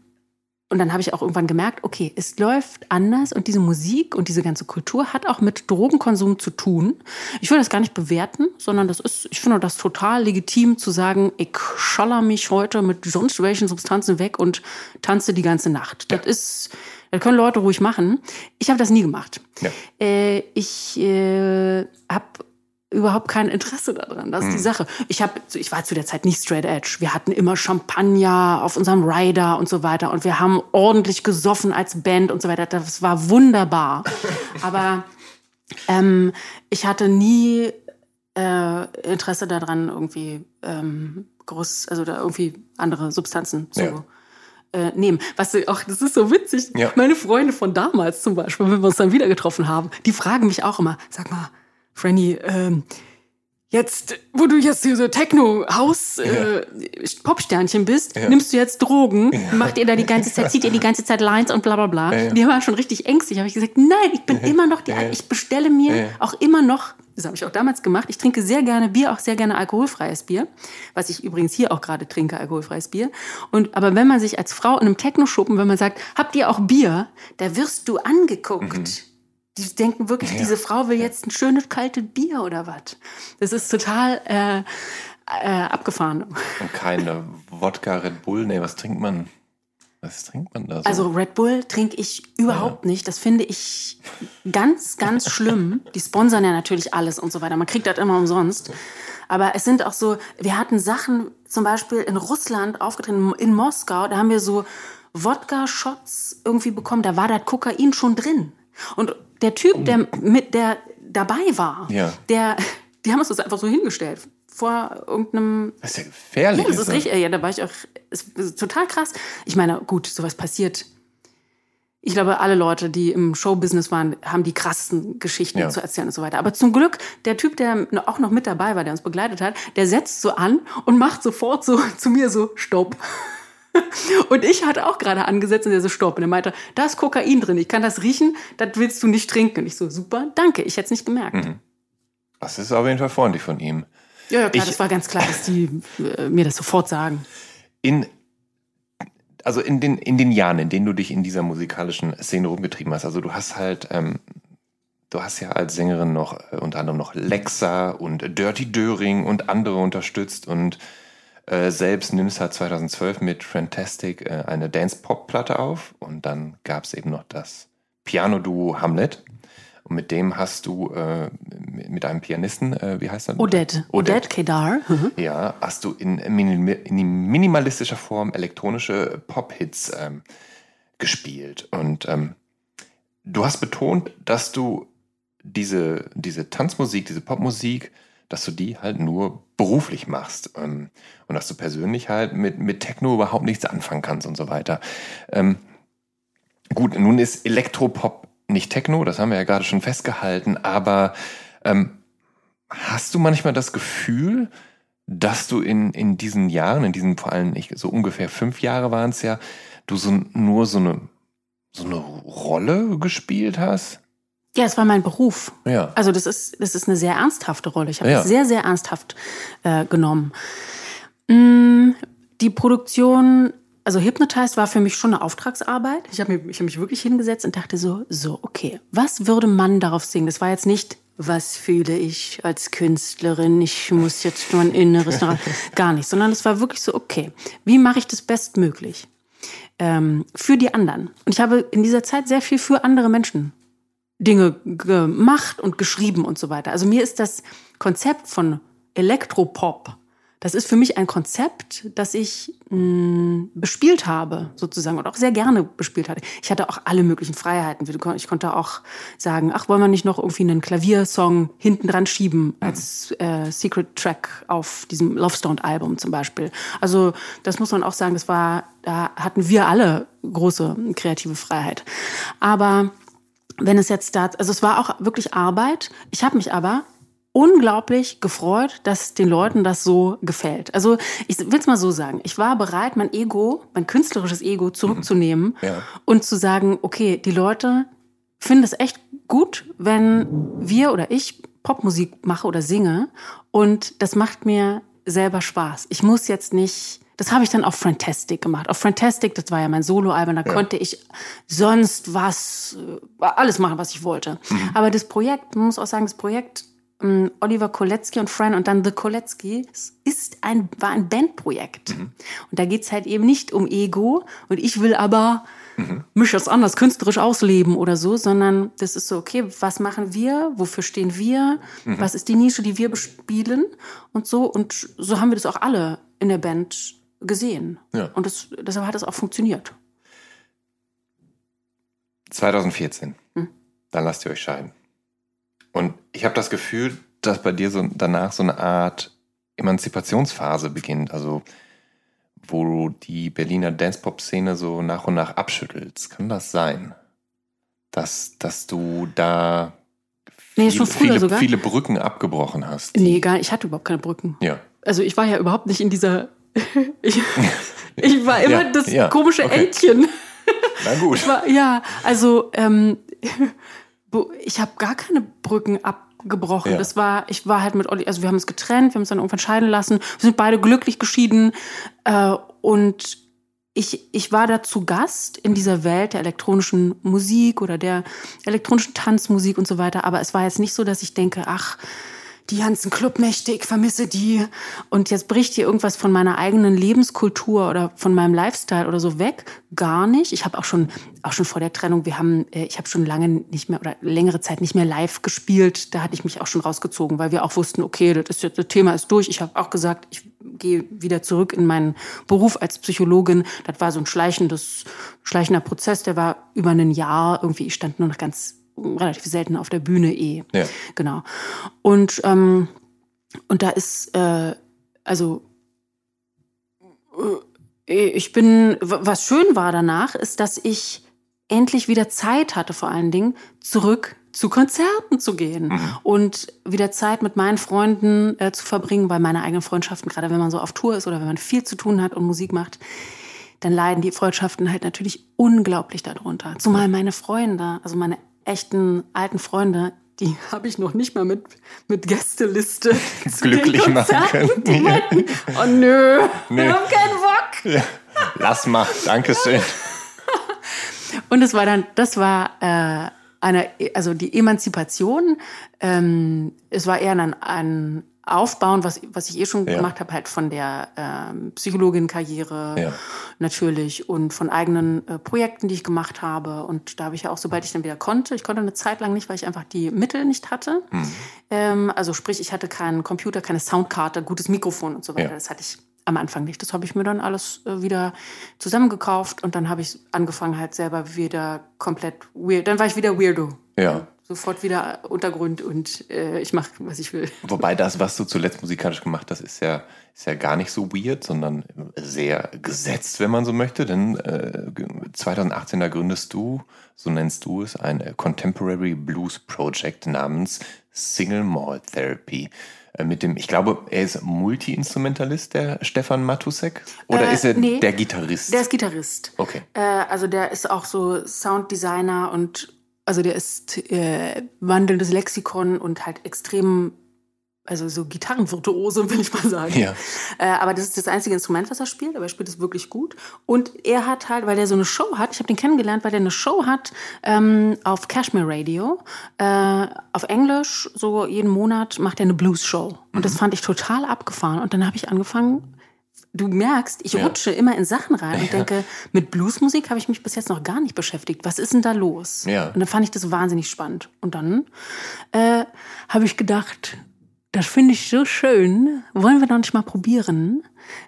und dann habe ich auch irgendwann gemerkt, okay, es läuft anders und diese Musik und diese ganze Kultur hat auch mit Drogenkonsum zu tun. Ich will das gar nicht bewerten, sondern das ist, ich finde das total legitim zu sagen, ich scholler mich heute mit sonst welchen Substanzen weg und tanze die ganze Nacht. Das ist, das können Leute ruhig machen. Ich habe das nie gemacht. Ja. Äh, ich äh, habe überhaupt kein Interesse daran. Das ist Hm. die Sache. Ich habe, ich war zu der Zeit nicht straight edge. Wir hatten immer Champagner auf unserem Rider und so weiter und wir haben ordentlich gesoffen als Band und so weiter. Das war wunderbar. Aber ähm, ich hatte nie äh, Interesse daran, irgendwie ähm, groß, also da irgendwie andere Substanzen zu Ja. äh, nehmen. Was du auch, das ist so witzig. Ja. Meine Freunde von damals zum Beispiel, wenn wir uns dann wieder getroffen haben, die fragen mich auch immer, sag mal, Franny, ähm, jetzt, wo du jetzt hier so Techno-Haus äh, Popsternchen bist, Ja. nimmst du jetzt Drogen, macht ihr da die ganze Zeit, zieht ihr die ganze Zeit Lines und bla bla bla. Ja, ja. Die waren schon richtig ängstlich. Habe ich gesagt, nein, ich bin immer noch die, Ja, ja. ich bestelle mir Ja, ja. auch immer noch, das habe ich auch damals gemacht, ich trinke sehr gerne Bier, auch sehr gerne alkoholfreies Bier, was ich übrigens hier auch gerade trinke, alkoholfreies Bier. Und aber wenn man sich als Frau in einem Techno-Schuppen, wenn man sagt, habt ihr auch Bier, da wirst du angeguckt. Die denken wirklich. Ja. diese Frau will jetzt ein schönes kaltes Bier oder was. Das ist total äh, äh, abgefahren. Und keine Wodka, Red Bull, nee, was trinkt man? Was trinkt man da so? Also Red Bull trinke ich überhaupt ja. nicht. Das finde ich ganz, ganz schlimm. Die sponsern ja natürlich alles und so weiter. Man kriegt das immer umsonst. Aber es sind auch so, wir hatten Sachen zum Beispiel in Russland aufgetreten, in Moskau, da haben wir so Wodka-Shots irgendwie bekommen, da war das Kokain schon drin. Und der Typ, der mit, der dabei war, ja. der, die haben uns das einfach so hingestellt vor irgendeinem. Das ist ja gefährlich. Ja, das ist richtig. Ja, da war ich auch. Ist, ist total krass. Ich meine, gut, sowas passiert. Ich glaube, alle Leute, die im Showbusiness waren, haben die krassesten Geschichten ja. zu erzählen und so weiter. Aber zum Glück, der Typ, der auch noch mit dabei war, der uns begleitet hat, der setzt so an und macht sofort so zu mir so Stopp. Und ich hatte auch gerade angesetzt und der so Stopp. Und er meinte, da ist Kokain drin, ich kann das riechen, das willst du nicht trinken. Und ich so, super, danke, ich hätte es nicht gemerkt. Mhm. Das ist auf jeden Fall freundlich von ihm. Ja, ja klar, ich, das war ganz klar, dass die äh, mir das sofort sagen. In, also in den, in den Jahren, in denen du dich in dieser musikalischen Szene rumgetrieben hast, also du hast halt, ähm, du hast ja als Sängerin noch äh, unter anderem noch Lexa und Dirty Döring und andere unterstützt und äh, selbst nimmst halt 2012 mit Fantastic äh, eine Dance-Pop-Platte auf und dann gab es eben noch das Piano-Duo Hamlet. Und mit dem hast du, äh, mit einem Pianisten, äh, wie heißt er? Odette. Odette Kedar. Mhm. Ja, hast du in, in, minimalistischer Form elektronische Pop-Hits ähm, gespielt. Und ähm, du hast betont, dass du diese, diese Tanzmusik, diese Popmusik, dass du die halt nur beruflich machst. Ähm, und dass du persönlich halt mit, mit Techno überhaupt nichts anfangen kannst und so weiter. Ähm, gut, nun ist Elektropop nicht Techno, das haben wir ja gerade schon festgehalten, aber ähm, hast du manchmal das Gefühl, dass du in, in diesen Jahren, in diesen vor allem ich, so ungefähr fünf Jahre waren es ja, du so nur so eine, so eine Rolle gespielt hast? Ja, es war mein Beruf. Ja. Also das ist, das ist eine sehr ernsthafte Rolle. Ich habe ja. es sehr, sehr ernsthaft äh, genommen. Mm, die Produktion also Hypnotized war für mich schon eine Auftragsarbeit. Ich habe mich, hab mich wirklich hingesetzt und dachte so, so, okay, was würde man darauf singen? Das war jetzt nicht, was fühle ich als Künstlerin? Ich muss jetzt nur ein Inneres, gar nicht, sondern es war wirklich so, okay, wie mache ich das bestmöglich? Ähm, für die anderen. Und ich habe in dieser Zeit sehr viel für andere Menschen Dinge gemacht und geschrieben und so weiter. Also mir ist das Konzept von Elektropop das ist für mich ein Konzept, das ich mh, mm, bespielt habe, sozusagen, und auch sehr gerne bespielt hatte. Ich hatte auch alle möglichen Freiheiten. Ich konnte auch sagen, ach, wollen wir nicht noch irgendwie einen Klaviersong hinten dran schieben als äh, Secret Track auf diesem Love Stone Album zum Beispiel. Also das muss man auch sagen, das war, da hatten wir alle große kreative Freiheit. Aber wenn es jetzt da, also es war auch wirklich Arbeit. Ich habe mich aber unglaublich gefreut, dass den Leuten das so gefällt. Also ich will es mal so sagen, ich war bereit, mein Ego, mein künstlerisches Ego zurückzunehmen mhm. ja. und zu sagen, okay, die Leute finden es echt gut, wenn wir oder ich Popmusik mache oder singe und das macht mir selber Spaß. Ich muss jetzt nicht das habe ich dann auf Fantastic gemacht. Auf Fantastic, das war ja mein Soloalbum, da ja. konnte ich sonst was, äh, alles machen, was ich wollte. Mhm. Aber das Projekt, man muss auch sagen, das Projekt ähm, Oliver Kolecki und Fran und dann The Kolecki ist ein, war ein Bandprojekt. Mhm. Und da geht's halt eben nicht um Ego und ich will aber mhm. mich jetzt anders künstlerisch ausleben oder so, sondern das ist so, okay, was machen wir, wofür stehen wir, mhm. was ist die Nische, die wir bespielen und so. Und so haben wir das auch alle in der Band gesehen. Ja. Und das, deshalb hat es auch funktioniert. 2014. Hm? Dann lasst ihr euch scheiden. Und ich habe das Gefühl, dass bei dir so danach so eine Art Emanzipationsphase beginnt, also wo du die Berliner Dance-Pop-Szene so nach und nach abschüttelst. Kann das sein? Dass, dass du da nee, viele, viele, viele, Brücken abgebrochen hast? Nee, gar nicht. Ich hatte überhaupt keine Brücken. Ja. Also ich war ja überhaupt nicht in dieser. ich, ich war immer ja, das ja, komische okay. Entchen. Na gut. War, ja, also ähm, ich habe gar keine Brücken abgebrochen. Ja. Das war, ich war halt mit Olli, also wir haben uns getrennt, wir haben uns dann irgendwann scheiden lassen. Wir sind beide glücklich geschieden. Äh, und ich, ich war da zu Gast in dieser Welt der elektronischen Musik oder der elektronischen Tanzmusik und so weiter. Aber es war jetzt nicht so, dass ich denke, ach, die ganzen Clubnächte, ich vermisse die. Und jetzt bricht hier irgendwas von meiner eigenen Lebenskultur oder von meinem Lifestyle oder so weg. Gar nicht. Ich habe auch schon, auch schon vor der Trennung, wir haben, äh, ich habe schon lange nicht mehr oder längere Zeit nicht mehr live gespielt. Da hatte ich mich auch schon rausgezogen, weil wir auch wussten, okay, das, ist jetzt, das Thema ist durch. Ich habe auch gesagt, ich gehe wieder zurück in meinen Beruf als Psychologin. Das war so ein schleichendes, schleichender Prozess, der war über ein Jahr irgendwie, ich stand nur noch ganz relativ selten auf der Bühne eh. Ja. Genau. Und, ähm, und da ist, äh, also äh, ich bin, was schön war danach, ist, dass ich endlich wieder Zeit hatte, vor allen Dingen, zurück zu Konzerten zu gehen mhm. und wieder Zeit mit meinen Freunden äh, zu verbringen, weil meine eigenen Freundschaften, gerade wenn man so auf Tour ist oder wenn man viel zu tun hat und Musik macht, dann leiden die Freundschaften halt natürlich unglaublich darunter. Zumal meine Freunde, also meine echten alten Freunde, die habe ich noch nicht mal mit, mit Gästeliste glücklich machen können. Die meinten, oh nö, nee. wir haben keinen Bock. Ja. Lass mal, Dankeschön. Und es war dann, das war äh, eine, also die Emanzipation. Ähm, es war eher ein, ein aufbauen, was, was ich eh schon ja. gemacht habe, halt von der ähm, Psychologin-Karriere ja. natürlich und von eigenen äh, Projekten, die ich gemacht habe. Und da habe ich ja auch, sobald ich dann wieder konnte, ich konnte eine Zeit lang nicht, weil ich einfach die Mittel nicht hatte. Mhm. Ähm, also sprich, ich hatte keinen Computer, keine Soundkarte, gutes Mikrofon und so weiter. Ja. Das hatte ich am Anfang nicht. Das habe ich mir dann alles äh, wieder zusammengekauft und dann habe ich angefangen halt selber wieder komplett weird. Dann war ich wieder Weirdo. Ja sofort wieder Untergrund und äh, ich mache, was ich will. Wobei das, was du zuletzt musikalisch gemacht hast, ist ja, ist ja gar nicht so weird, sondern sehr gesetzt, wenn man so möchte. Denn äh, 2018 da gründest du, so nennst du es, ein Contemporary Blues Project namens Single Mall Therapy äh, mit dem, ich glaube, er ist Multi-Instrumentalist, der Stefan Matusek? Oder äh, ist er nee, der Gitarrist? Der ist Gitarrist. Okay. Äh, also der ist auch so Sounddesigner und also der ist äh, wandelndes Lexikon und halt extrem, also so Gitarrenvirtuose, will ich mal sagen. Ja. Äh, aber das ist das einzige Instrument, was er spielt, aber er spielt es wirklich gut. Und er hat halt, weil er so eine Show hat, ich habe den kennengelernt, weil er eine Show hat ähm, auf Cashmere Radio, äh, auf Englisch, so jeden Monat macht er eine Blues-Show. Und mhm. das fand ich total abgefahren. Und dann habe ich angefangen, du merkst, ich ja. rutsche immer in Sachen rein und denke, mit Bluesmusik habe ich mich bis jetzt noch gar nicht beschäftigt. Was ist denn da los? Ja. Und dann fand ich das wahnsinnig spannend. Und dann äh, habe ich gedacht, das finde ich so schön. Wollen wir doch nicht mal probieren,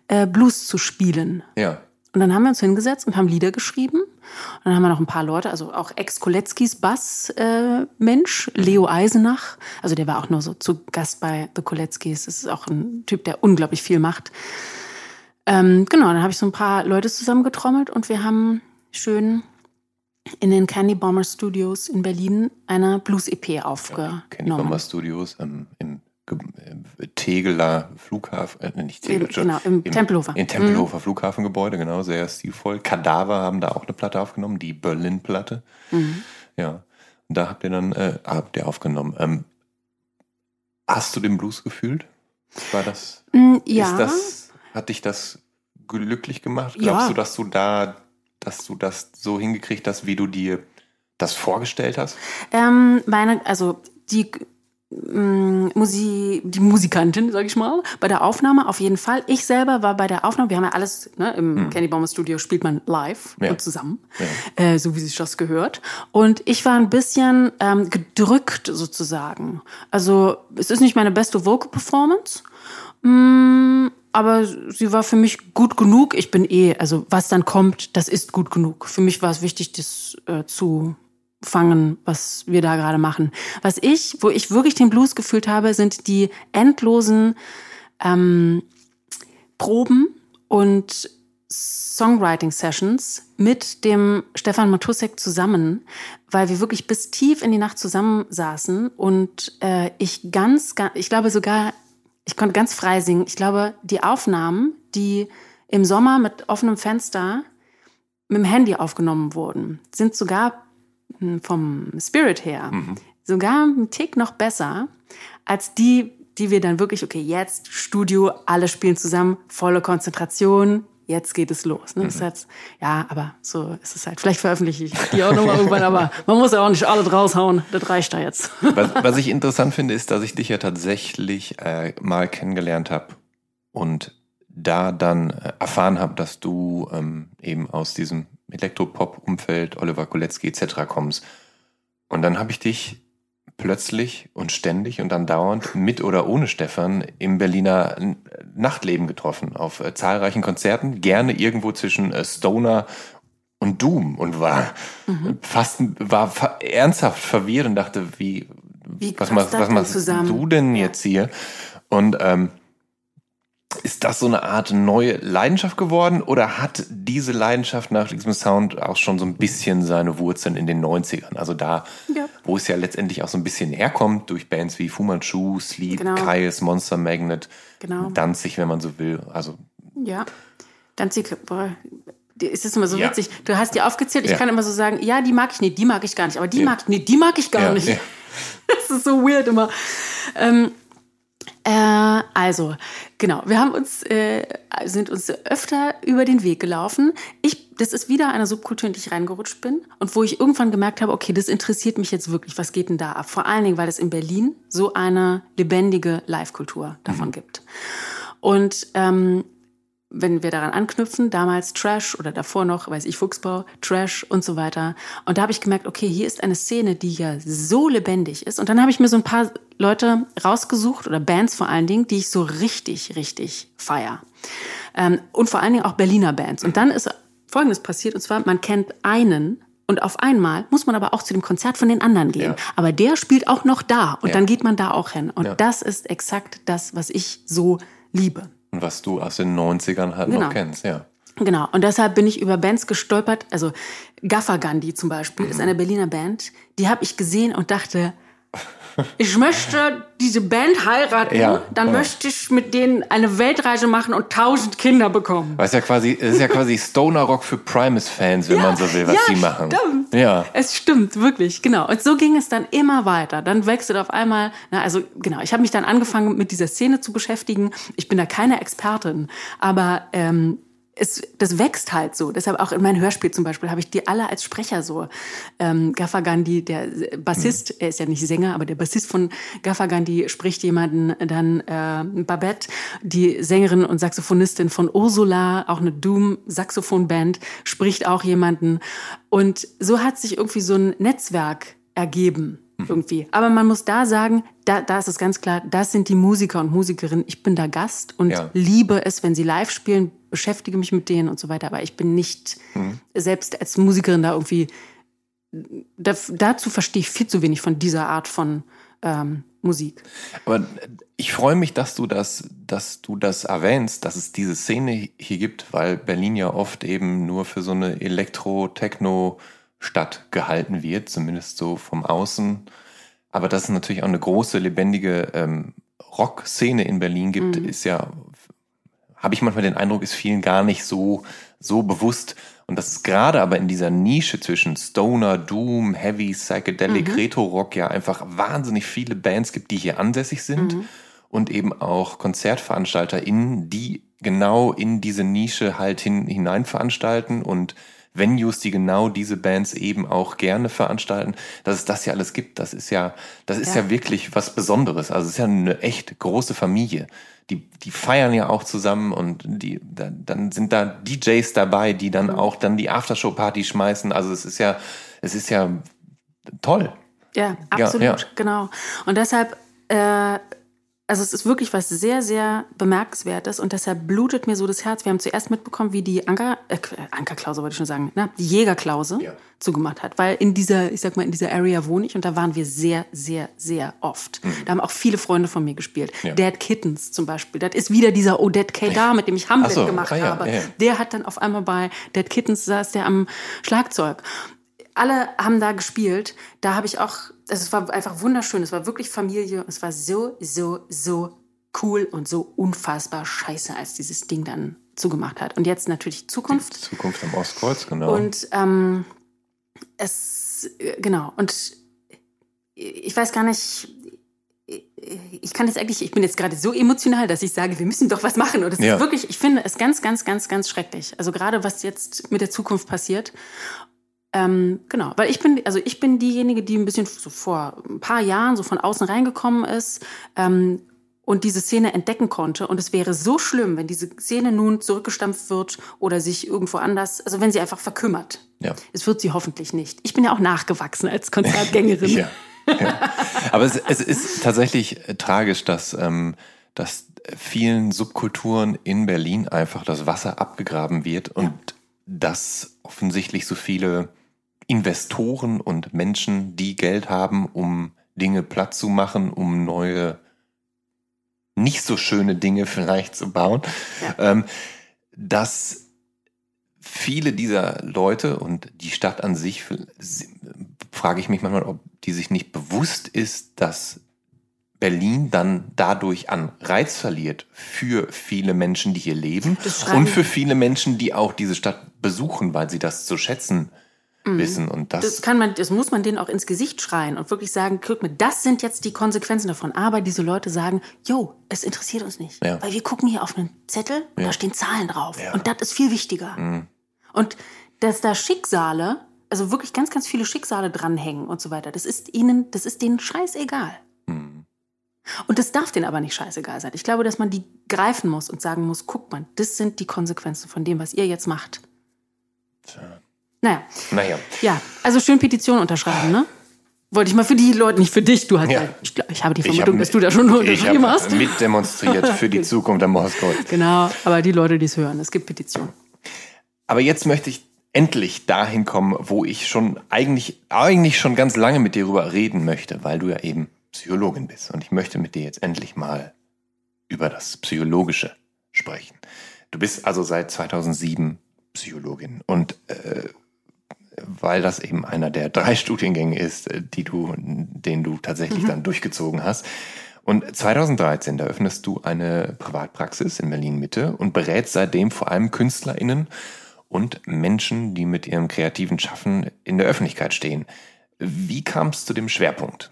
äh, Blues zu spielen? Ja. Und dann haben wir uns hingesetzt und haben Lieder geschrieben. Und dann haben wir noch ein paar Leute, also auch Ex-Koletzkis Bass-Mensch, äh, Leo Eisenach. Also der war auch nur so zu Gast bei The Koletzkis. Das ist auch ein Typ, der unglaublich viel macht. Ähm, genau, dann habe ich so ein paar Leute zusammengetrommelt und wir haben schön in den Candy Bomber Studios in Berlin eine Blues-EP aufgenommen. Candy Bomber Studios ähm, im äh, Tegeler Flughafen, äh, nicht Tegel, genau, im, im Tempelhofer. In Tempelhofer mhm. Flughafengebäude, genau, sehr stilvoll. Kadaver haben da auch eine Platte aufgenommen, die Berlin-Platte. Mhm. Ja, und da habt ihr dann äh, habt ihr aufgenommen. Ähm, hast du den Blues gefühlt? War das? Mm, ja. Ist das hat dich das glücklich gemacht? Glaubst ja. du, dass du da, dass du das so hingekriegt hast, wie du dir das vorgestellt hast? Ähm, meine, also die mm, Musi die Musikantin, sag ich mal, bei der Aufnahme auf jeden Fall. Ich selber war bei der Aufnahme, wir haben ja alles, ne, im hm. Candy Bomber Studio spielt man live ja. und zusammen, ja. äh, so wie sich das gehört. Und ich war ein bisschen ähm, gedrückt sozusagen. Also es ist nicht meine beste Vocal Performance, mm, aber sie war für mich gut genug. Ich bin eh, also was dann kommt, das ist gut genug. Für mich war es wichtig, das äh, zu fangen, was wir da gerade machen. Was ich, wo ich wirklich den Blues gefühlt habe, sind die endlosen ähm, Proben und Songwriting-Sessions mit dem Stefan Matusek zusammen, weil wir wirklich bis tief in die Nacht zusammensaßen und äh, ich ganz, ganz, ich glaube sogar ich konnte ganz frei singen. Ich glaube, die Aufnahmen, die im Sommer mit offenem Fenster mit dem Handy aufgenommen wurden, sind sogar hm, vom Spirit her mhm. sogar ein Tick noch besser als die, die wir dann wirklich, okay, jetzt Studio, alle spielen zusammen, volle Konzentration, jetzt geht es los. Ne? Mhm. Das heißt, ja, aber so ist es halt. Vielleicht veröffentliche ich die auch nochmal irgendwann, aber man muss ja auch nicht alles raushauen. Das reicht da jetzt. Was, was ich interessant finde, ist, dass ich dich ja tatsächlich äh, mal kennengelernt habe und da dann äh, erfahren habe, dass du ähm, eben aus diesem Elektropop-Umfeld, Oliver Kolecki etc. kommst. Und dann habe ich dich plötzlich und ständig und andauernd mit oder ohne Stefan im Berliner Nachtleben getroffen, auf äh, zahlreichen Konzerten, gerne irgendwo zwischen äh, Stoner und Doom und war mhm. fast war ernsthaft verwirrt und dachte, wie, wie was machst, was machst du denn jetzt hier? Und ähm, ist das so eine Art neue Leidenschaft geworden oder hat diese Leidenschaft nach diesem Sound auch schon so ein bisschen seine Wurzeln in den 90ern? Also da, ja. wo es ja letztendlich auch so ein bisschen herkommt durch Bands wie Fu Manchu, Sleep, genau. Kais, Monster Magnet, genau. Danzig, wenn man so will. Also ja, Danzig, boah, ist das immer so ja. witzig. Du hast die aufgezählt, ich ja. kann immer so sagen, ja, die mag ich nicht, die mag ich gar nicht, aber die mag ich, nee, die mag ich gar nicht. Das ist so weird immer. Ähm, äh, also, genau, wir haben uns, äh, sind uns öfter über den Weg gelaufen. Ich, das ist wieder eine Subkultur, in die ich reingerutscht bin und wo ich irgendwann gemerkt habe, okay, das interessiert mich jetzt wirklich. Was geht denn da ab? Vor allen Dingen, weil es in Berlin so eine lebendige Live-Kultur davon mhm. gibt. Und ähm, wenn wir daran anknüpfen, damals Trash oder davor noch, weiß ich, Fuchsbau, Trash und so weiter. Und da habe ich gemerkt, okay, hier ist eine Szene, die ja so lebendig ist. Und dann habe ich mir so ein paar Leute rausgesucht oder Bands vor allen Dingen, die ich so richtig, richtig feier. Ähm, und vor allen Dingen auch Berliner Bands. Und dann ist Folgendes passiert, und zwar, man kennt einen und auf einmal muss man aber auch zu dem Konzert von den anderen gehen. Ja. Aber der spielt auch noch da und ja. dann geht man da auch hin. Und ja. das ist exakt das, was ich so liebe. Und was du aus den 90ern halt genau. noch kennst, ja. Genau, und deshalb bin ich über Bands gestolpert. Also Gaffer Gandhi zum Beispiel mhm. ist eine Berliner Band. Die habe ich gesehen und dachte, ich möchte diese Band heiraten, ja, dann ja. möchte ich mit denen eine Weltreise machen und tausend Kinder bekommen. Was ja quasi, es ist ja quasi Stoner Rock für Primus-Fans, wenn ja, man so will, was ja, sie machen. Stimmt. Ja, es stimmt wirklich, genau. Und so ging es dann immer weiter. Dann wechselt auf einmal, na also genau, ich habe mich dann angefangen mit dieser Szene zu beschäftigen. Ich bin da keine Expertin, aber ähm, es, das wächst halt so. Deshalb auch in meinem Hörspiel zum Beispiel habe ich die alle als Sprecher so. Ähm, Gaffer Gandhi, der Bassist, mhm. er ist ja nicht Sänger, aber der Bassist von Gaffer Gandhi spricht jemanden, dann äh, Babette, die Sängerin und Saxophonistin von Ursula, auch eine Doom-Saxophon-Band, spricht auch jemanden. Und so hat sich irgendwie so ein Netzwerk ergeben. irgendwie. Aber man muss da sagen, da, da ist es ganz klar, das sind die Musiker und Musikerinnen. Ich bin da Gast und ja. liebe es, wenn sie live spielen, beschäftige mich mit denen und so weiter. Aber ich bin nicht mhm. selbst als Musikerin da irgendwie. Da, dazu verstehe ich viel zu wenig von dieser Art von ähm, Musik. Aber ich freue mich, dass du das, dass du das erwähnst, dass es diese Szene hier gibt, weil Berlin ja oft eben nur für so eine Elektro-Techno-Stadt gehalten wird, zumindest so vom Außen. Aber dass es natürlich auch eine große, lebendige ähm, Rock-Szene in Berlin gibt, mhm. ist ja habe ich manchmal den Eindruck, ist vielen gar nicht so, so bewusst. Und das ist gerade aber in dieser Nische zwischen Stoner, Doom, Heavy, Psychedelic, mhm. Retro-Rock ja einfach wahnsinnig viele Bands gibt, die hier ansässig sind. Mhm. Und eben auch KonzertveranstalterInnen, die genau in diese Nische halt hin, hinein veranstalten und Venues, die genau diese Bands eben auch gerne veranstalten, dass es das ja alles gibt, das ist ja, das ist ja, ja wirklich was Besonderes. Also es ist ja eine echt große Familie die, die feiern ja auch zusammen und die, da, dann sind da DJs dabei, die dann mhm. auch dann die Aftershow-Party schmeißen. Also es ist ja, es ist ja toll. Ja, absolut, ja, ja. genau. Und deshalb äh, also es ist wirklich was sehr, sehr Bemerkenswertes und deshalb blutet mir so das Herz. Wir haben zuerst mitbekommen, wie die Anker, äh, Ankerklause wollte ich schon sagen, ne? die Jägerklause ja. zugemacht hat. Weil in dieser, ich sag mal, in dieser Area wohne ich und da waren wir sehr, sehr, sehr oft. Mhm. Da haben auch viele Freunde von mir gespielt. Ja. Dead Kittens zum Beispiel. Das ist wieder dieser Odette K. da, mit dem ich Hamlet so. gemacht ah, ja, habe. Der hat dann auf einmal bei Dead Kittens saß der am Schlagzeug alle haben da gespielt. Da habe ich auch, also es war einfach wunderschön. Es war wirklich Familie. Es war so, so, so cool und so unfassbar scheiße, als dieses Ding dann zugemacht hat. Und jetzt natürlich Zukunft. Die Zukunft am Ostkreuz, genau. Und ähm, es, genau. Und ich weiß gar nicht, ich kann jetzt eigentlich, ich bin jetzt gerade so emotional, dass ich sage, wir müssen doch was machen. Und es ja. ist wirklich, ich finde es ganz, ganz, ganz, ganz schrecklich. Also gerade was jetzt mit der Zukunft passiert. Ähm, genau, weil ich bin, also ich bin diejenige, die ein bisschen so vor ein paar Jahren so von außen reingekommen ist ähm, und diese Szene entdecken konnte. Und es wäre so schlimm, wenn diese Szene nun zurückgestampft wird oder sich irgendwo anders, also wenn sie einfach verkümmert. Ja. Es wird sie hoffentlich nicht. Ich bin ja auch nachgewachsen als Konzertgängerin. ja. ja. Aber es, es, ist tatsächlich äh, tragisch, dass, ähm, dass vielen Subkulturen in Berlin einfach das Wasser abgegraben wird und ja. dass offensichtlich so viele Investoren und Menschen, die Geld haben, um Dinge platt zu machen, um neue, nicht so schöne Dinge vielleicht zu bauen, ja. ähm, dass viele dieser Leute und die Stadt an sich, frage ich mich manchmal, ob die sich nicht bewusst ist, dass Berlin dann dadurch an Reiz verliert für viele Menschen, die hier leben und für viele Menschen, die auch diese Stadt besuchen, weil sie das zu schätzen Mhm. Wissen. Und das, das, kann man, das muss man denen auch ins Gesicht schreien und wirklich sagen, guck mal, das sind jetzt die Konsequenzen davon. Aber diese Leute sagen, yo, es interessiert uns nicht. Ja. Weil wir gucken hier auf einen Zettel und ja. da stehen Zahlen drauf. Ja. Und das ist viel wichtiger. Mhm. Und dass da Schicksale, also wirklich ganz, ganz viele Schicksale dranhängen und so weiter, das ist ihnen, das ist denen scheißegal. Mhm. Und das darf denen aber nicht scheißegal sein. Ich glaube, dass man die greifen muss und sagen muss, guck mal, das sind die Konsequenzen von dem, was ihr jetzt macht. Tja. Naja. Naja. Ja, also schön Petition unterschreiben, ne? Wollte ich mal für die Leute, nicht für dich. Du hast ja. ja ich, glaub, ich habe die Vermutung, hab, dass du da schon unterschrieben ich hast. mitdemonstriert für die Zukunft der Moskau. Genau, aber die Leute, die es hören, es gibt Petitionen. Aber jetzt möchte ich endlich dahin kommen, wo ich schon eigentlich, eigentlich schon ganz lange mit dir darüber reden möchte, weil du ja eben Psychologin bist. Und ich möchte mit dir jetzt endlich mal über das Psychologische sprechen. Du bist also seit 2007 Psychologin und äh, weil das eben einer der drei Studiengänge ist, äh, die du, den du tatsächlich mhm. dann durchgezogen hast. Und 2013, da öffnest du eine Privatpraxis in Berlin Mitte und berätst seitdem vor allem KünstlerInnen und Menschen, die mit ihrem kreativen Schaffen in der Öffentlichkeit stehen. Wie kam es zu dem Schwerpunkt?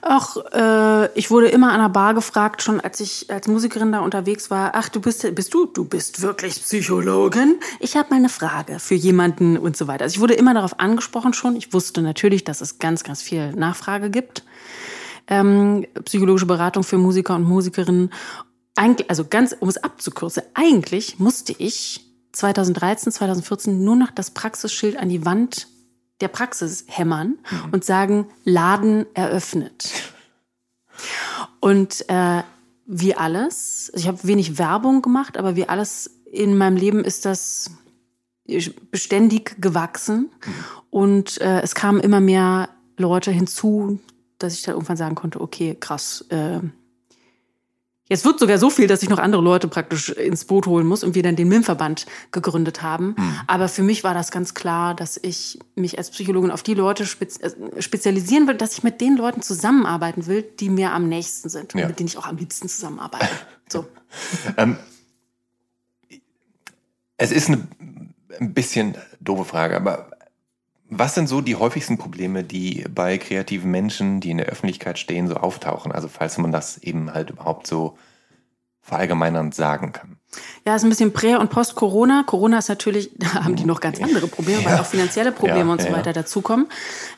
Ach, äh, ich wurde immer an der Bar gefragt, schon als ich als Musikerin da unterwegs war. Ach, du bist, bist du, du bist wirklich Psychologin? Ich habe mal eine Frage für jemanden und so weiter. Also ich wurde immer darauf angesprochen schon. Ich wusste natürlich, dass es ganz, ganz viel Nachfrage gibt. Ähm, psychologische Beratung für Musiker und Musikerinnen. Eigentlich, also ganz, um es abzukürzen, eigentlich musste ich 2013, 2014 nur noch das Praxisschild an die Wand der Praxis hämmern mhm. und sagen, Laden eröffnet. Und äh, wie alles, ich habe wenig Werbung gemacht, aber wie alles in meinem Leben ist das beständig gewachsen. Mhm. Und äh, es kamen immer mehr Leute hinzu, dass ich dann irgendwann sagen konnte, okay, krass, äh, Jetzt wird sogar so viel, dass ich noch andere Leute praktisch ins Boot holen muss und wir dann den MIM-Verband gegründet haben. Mhm. Aber für mich war das ganz klar, dass ich mich als Psychologin auf die Leute spez äh, spezialisieren will, dass ich mit den Leuten zusammenarbeiten will, die mir am nächsten sind und ja. mit denen ich auch am liebsten zusammenarbeite. So. ähm, es ist eine ein bisschen doofe Frage, aber was sind so die häufigsten Probleme, die bei kreativen Menschen, die in der Öffentlichkeit stehen, so auftauchen? Also falls man das eben halt überhaupt so verallgemeinernd sagen kann. Ja, ist ein bisschen Prä- und Post-Corona. Corona ist natürlich, da haben die noch ganz andere Probleme, weil auch finanzielle Probleme ja, und so ja. weiter dazukommen.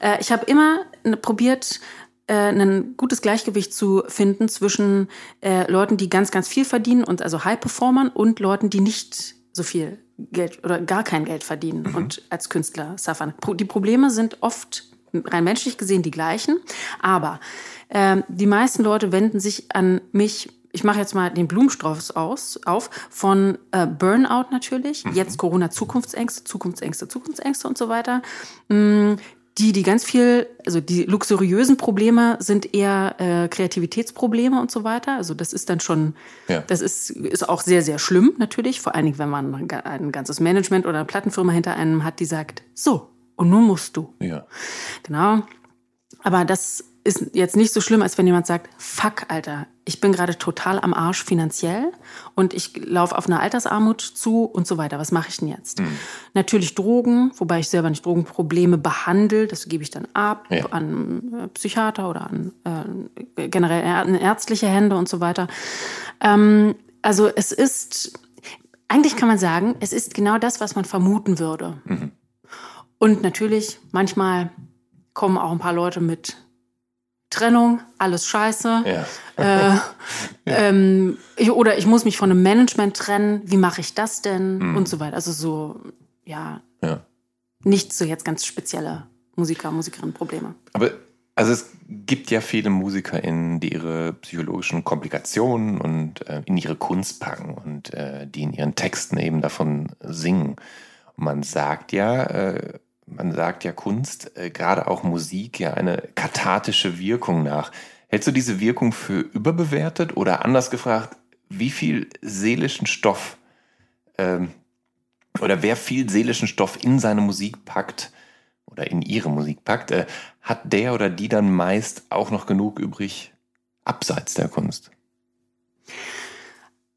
Äh, ich habe immer probiert, äh, ein gutes Gleichgewicht zu finden zwischen äh, Leuten, die ganz, ganz viel verdienen und also High-Performern und Leuten, die nicht so viel Geld oder gar kein Geld verdienen mhm. und als Künstler suffern. Die Probleme sind oft rein menschlich gesehen die gleichen, aber äh, die meisten Leute wenden sich an mich. Ich mache jetzt mal den Blumenstrauß aus, auf von äh, Burnout natürlich, mhm. jetzt Corona Zukunftsängste, Zukunftsängste, Zukunftsängste und so weiter. Mm, die, die ganz viel, also die luxuriösen Probleme sind eher äh, Kreativitätsprobleme und so weiter. Also das ist dann schon, ja. das ist, ist auch sehr, sehr schlimm natürlich. Vor allen Dingen, wenn man ein ganzes Management oder eine Plattenfirma hinter einem hat, die sagt, so, und nun musst du. Ja. Genau. Aber das ist jetzt nicht so schlimm, als wenn jemand sagt, fuck, Alter, ich bin gerade total am Arsch finanziell und ich laufe auf eine Altersarmut zu und so weiter. Was mache ich denn jetzt? Mhm. Natürlich Drogen, wobei ich selber nicht Drogenprobleme behandle, das gebe ich dann ab ja. an äh, Psychiater oder an äh, generell an ärztliche Hände und so weiter. Ähm, also es ist, eigentlich kann man sagen, es ist genau das, was man vermuten würde. Mhm. Und natürlich, manchmal kommen auch ein paar Leute mit Trennung, alles scheiße. Ja. Äh, ähm, ich, oder ich muss mich von einem Management trennen, wie mache ich das denn? Mhm. Und so weiter. Also so, ja, ja. Nicht so jetzt ganz spezielle Musiker, Musikerinnen-Probleme. Aber also es gibt ja viele MusikerInnen, die ihre psychologischen Komplikationen und äh, in ihre Kunst packen und äh, die in ihren Texten eben davon singen. Und man sagt ja, äh, man sagt ja Kunst, äh, gerade auch Musik, ja eine kathartische Wirkung nach. Hältst du diese Wirkung für überbewertet oder anders gefragt, wie viel seelischen Stoff ähm, oder wer viel seelischen Stoff in seine Musik packt oder in ihre Musik packt, äh, hat der oder die dann meist auch noch genug übrig abseits der Kunst?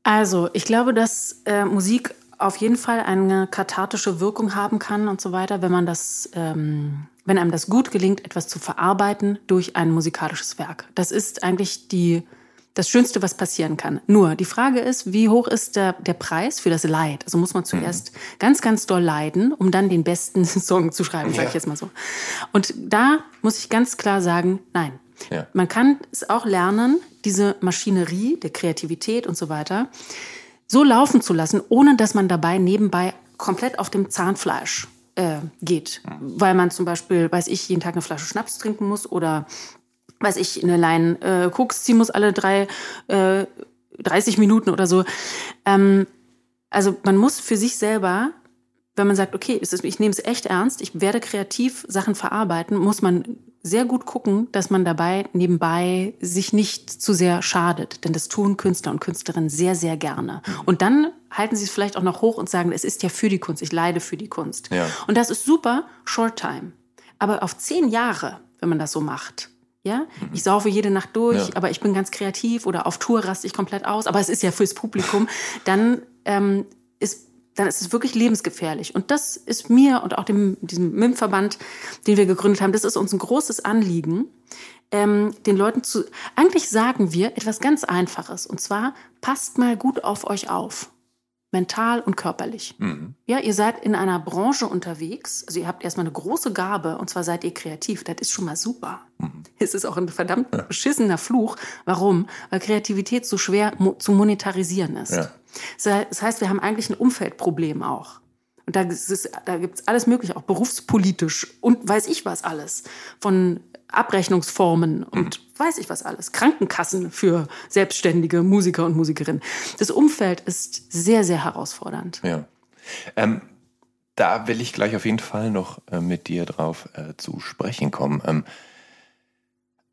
Also, ich glaube, dass äh, Musik auf jeden Fall eine kathartische Wirkung haben kann und so weiter, wenn man das, ähm, wenn einem das gut gelingt, etwas zu verarbeiten durch ein musikalisches Werk. Das ist eigentlich die, das Schönste, was passieren kann. Nur die Frage ist, wie hoch ist der, der Preis für das Leid? Also muss man zuerst mhm. ganz, ganz doll leiden, um dann den besten Song zu schreiben, sage ich jetzt mal so. Und da muss ich ganz klar sagen, nein. Ja. Man kann es auch lernen, diese Maschinerie der Kreativität und so weiter so laufen zu lassen, ohne dass man dabei nebenbei komplett auf dem Zahnfleisch äh, geht. Weil man zum Beispiel, weiß ich, jeden Tag eine Flasche Schnaps trinken muss oder weiß ich, eine Line äh, Koks ziehen muss alle drei, äh, 30 Minuten oder so. Ähm, also man muss für sich selber, wenn man sagt, okay, ich nehme es echt ernst, ich werde kreativ Sachen verarbeiten, muss man sehr gut gucken, dass man dabei nebenbei sich nicht zu sehr schadet. Denn das tun Künstler und Künstlerinnen sehr, sehr gerne. Mhm. Und dann halten sie es vielleicht auch noch hoch und sagen, es ist ja für die Kunst, ich leide für die Kunst. Ja. Und das ist super, Short Time. Aber auf zehn Jahre, wenn man das so macht, ja, mhm. ich saufe jede Nacht durch, ja. aber ich bin ganz kreativ oder auf Tour raste ich komplett aus, aber es ist ja fürs Publikum, dann ähm, ist dann ist es wirklich lebensgefährlich. Und das ist mir und auch dem, diesem MIM-Verband, den wir gegründet haben, das ist uns ein großes Anliegen, ähm, den Leuten zu, eigentlich sagen wir etwas ganz Einfaches. Und zwar, passt mal gut auf euch auf. Mental und körperlich. Mhm. Ja, ihr seid in einer Branche unterwegs. Also ihr habt erstmal eine große Gabe und zwar seid ihr kreativ. Das ist schon mal super. Mhm. Es ist auch ein verdammt beschissener Fluch. Warum? Weil Kreativität so schwer mo zu monetarisieren ist. Ja. Das heißt, wir haben eigentlich ein Umfeldproblem auch. Und da, da gibt es alles Mögliche, auch berufspolitisch und weiß ich was alles. Von Abrechnungsformen und mhm. weiß ich was alles. Krankenkassen für selbstständige Musiker und Musikerinnen. Das Umfeld ist sehr, sehr herausfordernd. Ja. Ähm, da will ich gleich auf jeden Fall noch äh, mit dir drauf äh, zu sprechen kommen. Ähm,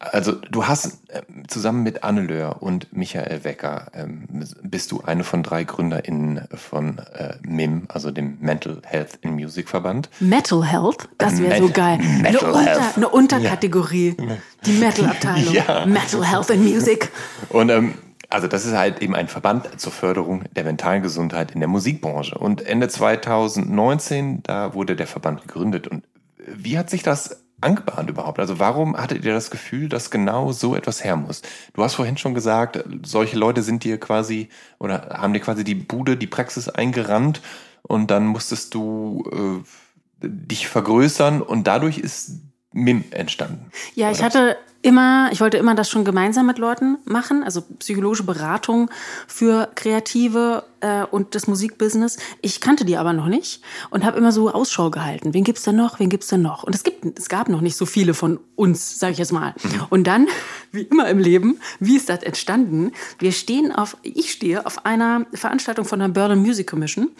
also du hast äh, zusammen mit Anne Löhr und Michael Wecker ähm, bist du eine von drei GründerInnen von äh, MIM, also dem Mental Health in Music Verband. Metal Health? Das wäre so geil. Metal eine, Unter, eine Unterkategorie. Ja. Die Metal-Abteilung. Ja. Metal Health in Music. Und ähm, also das ist halt eben ein Verband zur Förderung der mentalen Gesundheit in der Musikbranche. Und Ende 2019, da wurde der Verband gegründet. Und wie hat sich das angebahnt überhaupt? Also warum hattet ihr das Gefühl, dass genau so etwas her muss? Du hast vorhin schon gesagt, solche Leute sind dir quasi oder haben dir quasi die Bude, die Praxis eingerannt und dann musstest du äh, dich vergrößern und dadurch ist MIM entstanden. Ja, ich hatte immer, ich wollte immer das schon gemeinsam mit Leuten machen, also psychologische Beratung für Kreative äh, und das Musikbusiness. Ich kannte die aber noch nicht und habe immer so Ausschau gehalten. Wen gibt's denn noch? Wen gibt's denn noch? Und es gibt, es gab noch nicht so viele von uns, sage ich jetzt mal. Mhm. Und dann, wie immer im Leben, wie ist das entstanden? Wir stehen auf, ich stehe auf einer Veranstaltung von der Berlin Music Commission.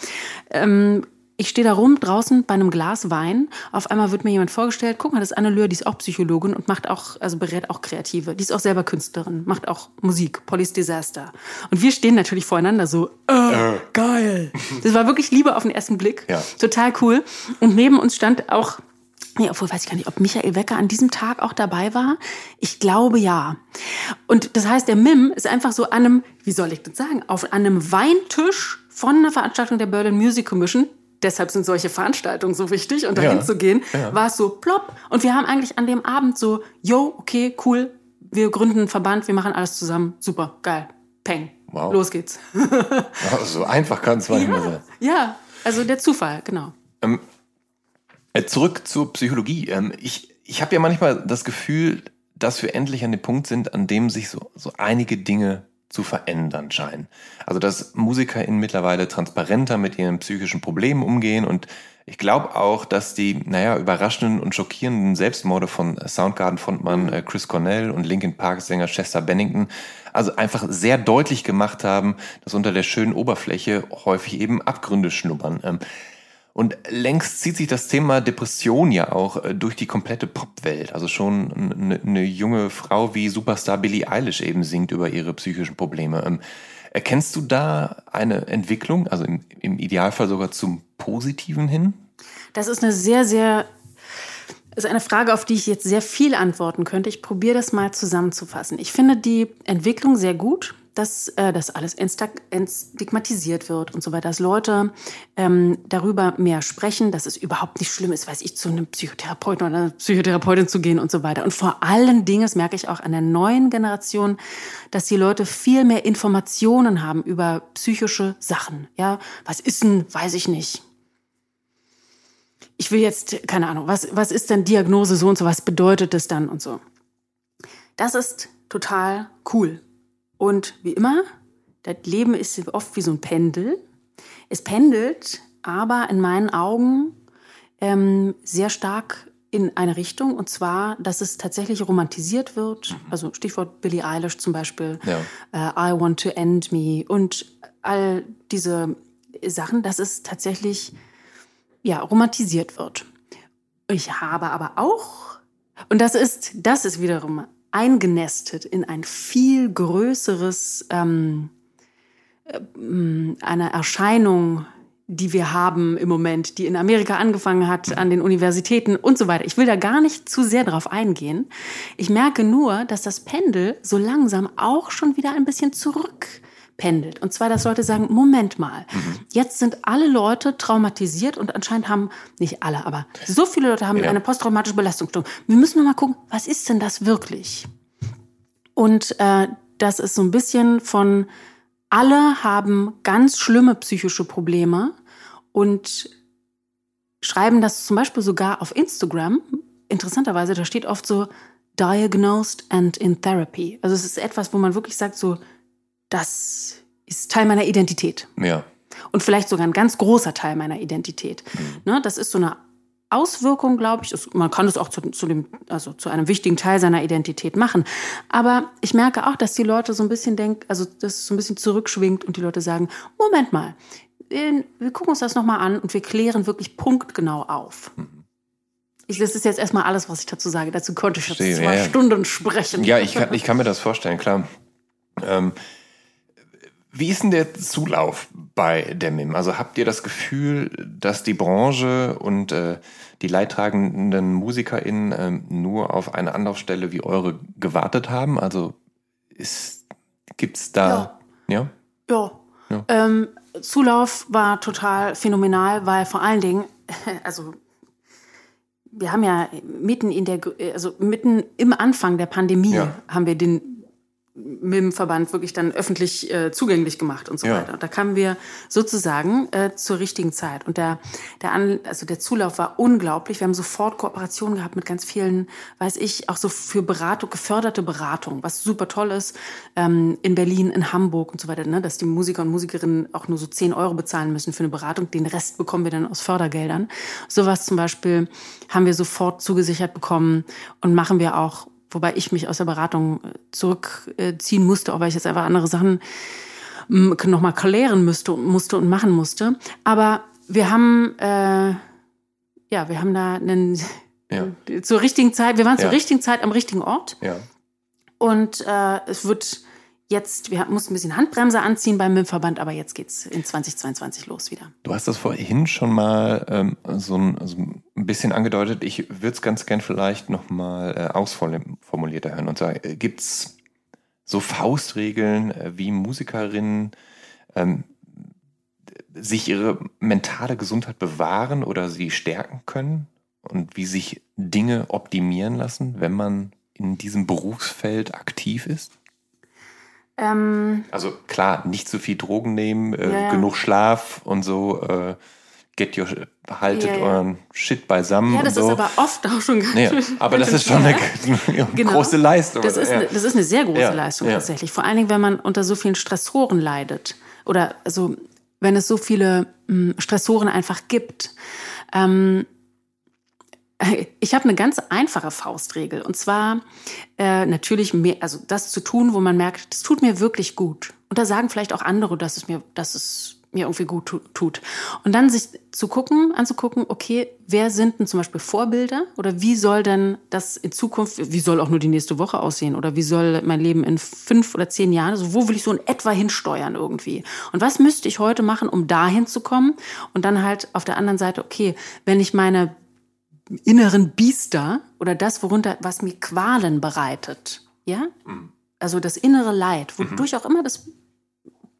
Ähm, ich stehe da rum draußen bei einem Glas Wein. Auf einmal wird mir jemand vorgestellt, guck mal, das ist Anne Löhr, die ist auch Psychologin und macht auch, also berät auch Kreative. Die ist auch selber Künstlerin, macht auch Musik, Police Disaster. Und wir stehen natürlich voreinander so, äh, äh. geil. Das war wirklich Liebe auf den ersten Blick. Ja. Total cool. Und neben uns stand auch Ja, obwohl weiß ich gar nicht, ob Michael Wecker an diesem Tag auch dabei war. Ich glaube ja. Und das heißt, der Mim ist einfach so an einem, wie soll ich das sagen, auf einem Weintisch von einer Veranstaltung der Berlin Music Commission. Deshalb sind solche Veranstaltungen so wichtig und dahin ja, zu gehen, ja. war es so plopp. Und wir haben eigentlich an dem Abend so, yo, okay, cool, wir gründen einen Verband, wir machen alles zusammen, super, geil, peng, wow. los geht's. so einfach kann es manchmal ja, sein. Ja, also der Zufall, genau. Ähm, äh, zurück zur Psychologie. Ähm, ich ich habe ja manchmal das Gefühl, dass wir endlich an dem Punkt sind, an dem sich so, so einige Dinge zu verändern scheinen. Also dass MusikerInnen mittlerweile transparenter mit ihren psychischen Problemen umgehen und ich glaube auch, dass die, naja, überraschenden und schockierenden Selbstmorde von Soundgarden-Frontmann äh, Chris Cornell und Linkin Park-Sänger Chester Bennington also einfach sehr deutlich gemacht haben, dass unter der schönen Oberfläche häufig eben Abgründe schnuppern. Und längst zieht sich das Thema Depression ja auch äh, durch die komplette Popwelt. Also schon eine, eine junge Frau wie Superstar Billie Eilish eben singt über ihre psychischen Probleme. Ähm, erkennst du da eine Entwicklung, also im, im Idealfall sogar zum Positiven hin? Das ist eine sehr, sehr ist eine Frage, auf die ich jetzt sehr viel antworten könnte. Ich probiere das mal zusammenzufassen. Ich finde die Entwicklung sehr gut dass äh, das alles entstigmatisiert wird und so weiter, dass Leute ähm, darüber mehr sprechen, dass es überhaupt nicht schlimm ist, weiß ich, zu einem Psychotherapeuten oder einer Psychotherapeutin zu gehen und so weiter. Und vor allen Dingen, das merke ich auch an der neuen Generation, dass die Leute viel mehr Informationen haben über psychische Sachen. Ja, was ist denn, weiß ich nicht. Ich will jetzt, keine Ahnung, was, was ist denn Diagnose so und so, was bedeutet das dann und so. Das ist total cool. Und wie immer, das Leben ist oft wie so ein Pendel. Es pendelt aber in meinen Augen ähm, sehr stark in eine Richtung und zwar, dass es tatsächlich romantisiert wird. Mhm. Also Stichwort Billie Eilish zum Beispiel, ja. äh, I Want to End Me und all diese Sachen, dass es tatsächlich ja romantisiert wird. Ich habe aber auch und das ist das ist wiederum eingenestet in ein viel größeres, ähm, äh, eine Erscheinung, die wir haben im Moment, die in Amerika angefangen hat, an den Universitäten und so weiter. Ich will da gar nicht zu sehr drauf eingehen. Ich merke nur, dass das Pendel so langsam auch schon wieder ein bisschen zurück pendelt. Und zwar, dass Leute sagen, Moment mal, mhm. jetzt sind alle Leute traumatisiert und anscheinend haben, nicht alle, aber so viele Leute haben ja. eine posttraumatische Belastungsstörung. Wir müssen mal gucken, was ist denn das wirklich? Und äh, das ist so ein bisschen von, alle haben ganz schlimme psychische Probleme und schreiben das zum Beispiel sogar auf Instagram. Interessanterweise, da steht oft so, diagnosed and in therapy. Also es ist etwas, wo man wirklich sagt, so, das ist Teil meiner Identität. Ja. Und vielleicht sogar ein ganz großer Teil meiner Identität. Mhm. Ne, das ist so eine Auswirkung, glaube ich. Das, man kann es auch zu, zu, dem, also zu einem wichtigen Teil seiner Identität machen. Aber ich merke auch, dass die Leute so ein bisschen denken, also dass es so ein bisschen zurückschwingt und die Leute sagen, Moment mal, wir gucken uns das nochmal an und wir klären wirklich punktgenau auf. Mhm. Ich, das ist jetzt erstmal alles, was ich dazu sage. Dazu konnte ich jetzt zwei ja, ja. Stunden sprechen. Ja, ich kann, ich kann mir das vorstellen, klar. Ähm, wie ist denn der Zulauf bei der MIM? Also habt ihr das Gefühl, dass die Branche und äh, die leidtragenden MusikerInnen äh, nur auf eine Anlaufstelle wie eure gewartet haben? Also gibt es da. Ja. Ja. ja. ja. Ähm, Zulauf war total phänomenal, weil vor allen Dingen, also wir haben ja mitten in der, also mitten im Anfang der Pandemie ja. haben wir den mit dem Verband wirklich dann öffentlich äh, zugänglich gemacht und so ja. weiter. Und da kamen wir sozusagen äh, zur richtigen Zeit. Und der, der, An also der Zulauf war unglaublich. Wir haben sofort Kooperationen gehabt mit ganz vielen, weiß ich, auch so für Beratung, geförderte Beratung, was super toll ist, ähm, in Berlin, in Hamburg und so weiter, ne, dass die Musiker und Musikerinnen auch nur so 10 Euro bezahlen müssen für eine Beratung. Den Rest bekommen wir dann aus Fördergeldern. Sowas zum Beispiel haben wir sofort zugesichert bekommen und machen wir auch wobei ich mich aus der Beratung äh, zurückziehen musste, auch weil ich jetzt einfach andere Sachen mm, nochmal klären müsste, musste und machen musste. Aber wir haben, äh, ja, wir haben da einen, ja. zur richtigen Zeit, wir waren zur richtigen Zeit am richtigen Ort. Ja. Und äh, es wird jetzt, wir mussten ein bisschen Handbremse anziehen beim MIM-Verband, aber jetzt geht's in 2022 los wieder. Du hast das vorhin schon mal ähm, so, ein, so, ein, bisschen angedeutet. Ich würde es ganz gern vielleicht noch mal äh, ausformulierter hören. Und zwar, äh, gibt's so Faustregeln, äh, wie Musikerinnen ähm, sich ihre mentale Gesundheit bewahren oder sie stärken können? Und wie sich Dinge optimieren lassen, wenn man in diesem Berufsfeld aktiv ist? Ähm, also klar, nicht zu viel Drogen nehmen, äh, ja, genug Schlaf und so. Äh, get your, haltet ja, euren Shit beisammen. Ja, das so. ist aber oft auch schon ganz ja, Aber das ist schon eine, eine genau. große Leistung. Das ist, eine, das ist eine sehr große Leistung tatsächlich. Vor allen Dingen, wenn man unter so vielen Stressoren leidet. Oder also, wenn es so viele mh, hm, Stressoren einfach gibt. Ähm, ich habe eine ganz einfache Faustregel und zwar äh, natürlich mehr, also das zu tun, wo man merkt, das tut mir wirklich gut. Und da sagen vielleicht auch andere, dass es mir, dass es mir irgendwie gut tut. Und dann sich zu gucken, anzugucken, okay, wer sind denn zum Beispiel Vorbilder oder wie soll denn das in Zukunft, wie soll auch nur die nächste Woche aussehen oder wie soll mein Leben in fünf oder zehn Jahren, also wo will ich so in etwa hinsteuern irgendwie? Und was müsste ich heute machen, um dahin zu kommen? Und dann halt auf der anderen Seite, okay, wenn ich meine inneren Biester oder das, worunter, was mir Qualen bereitet. Ja? Mhm. Also das innere Leid, wodurch mhm. auch immer das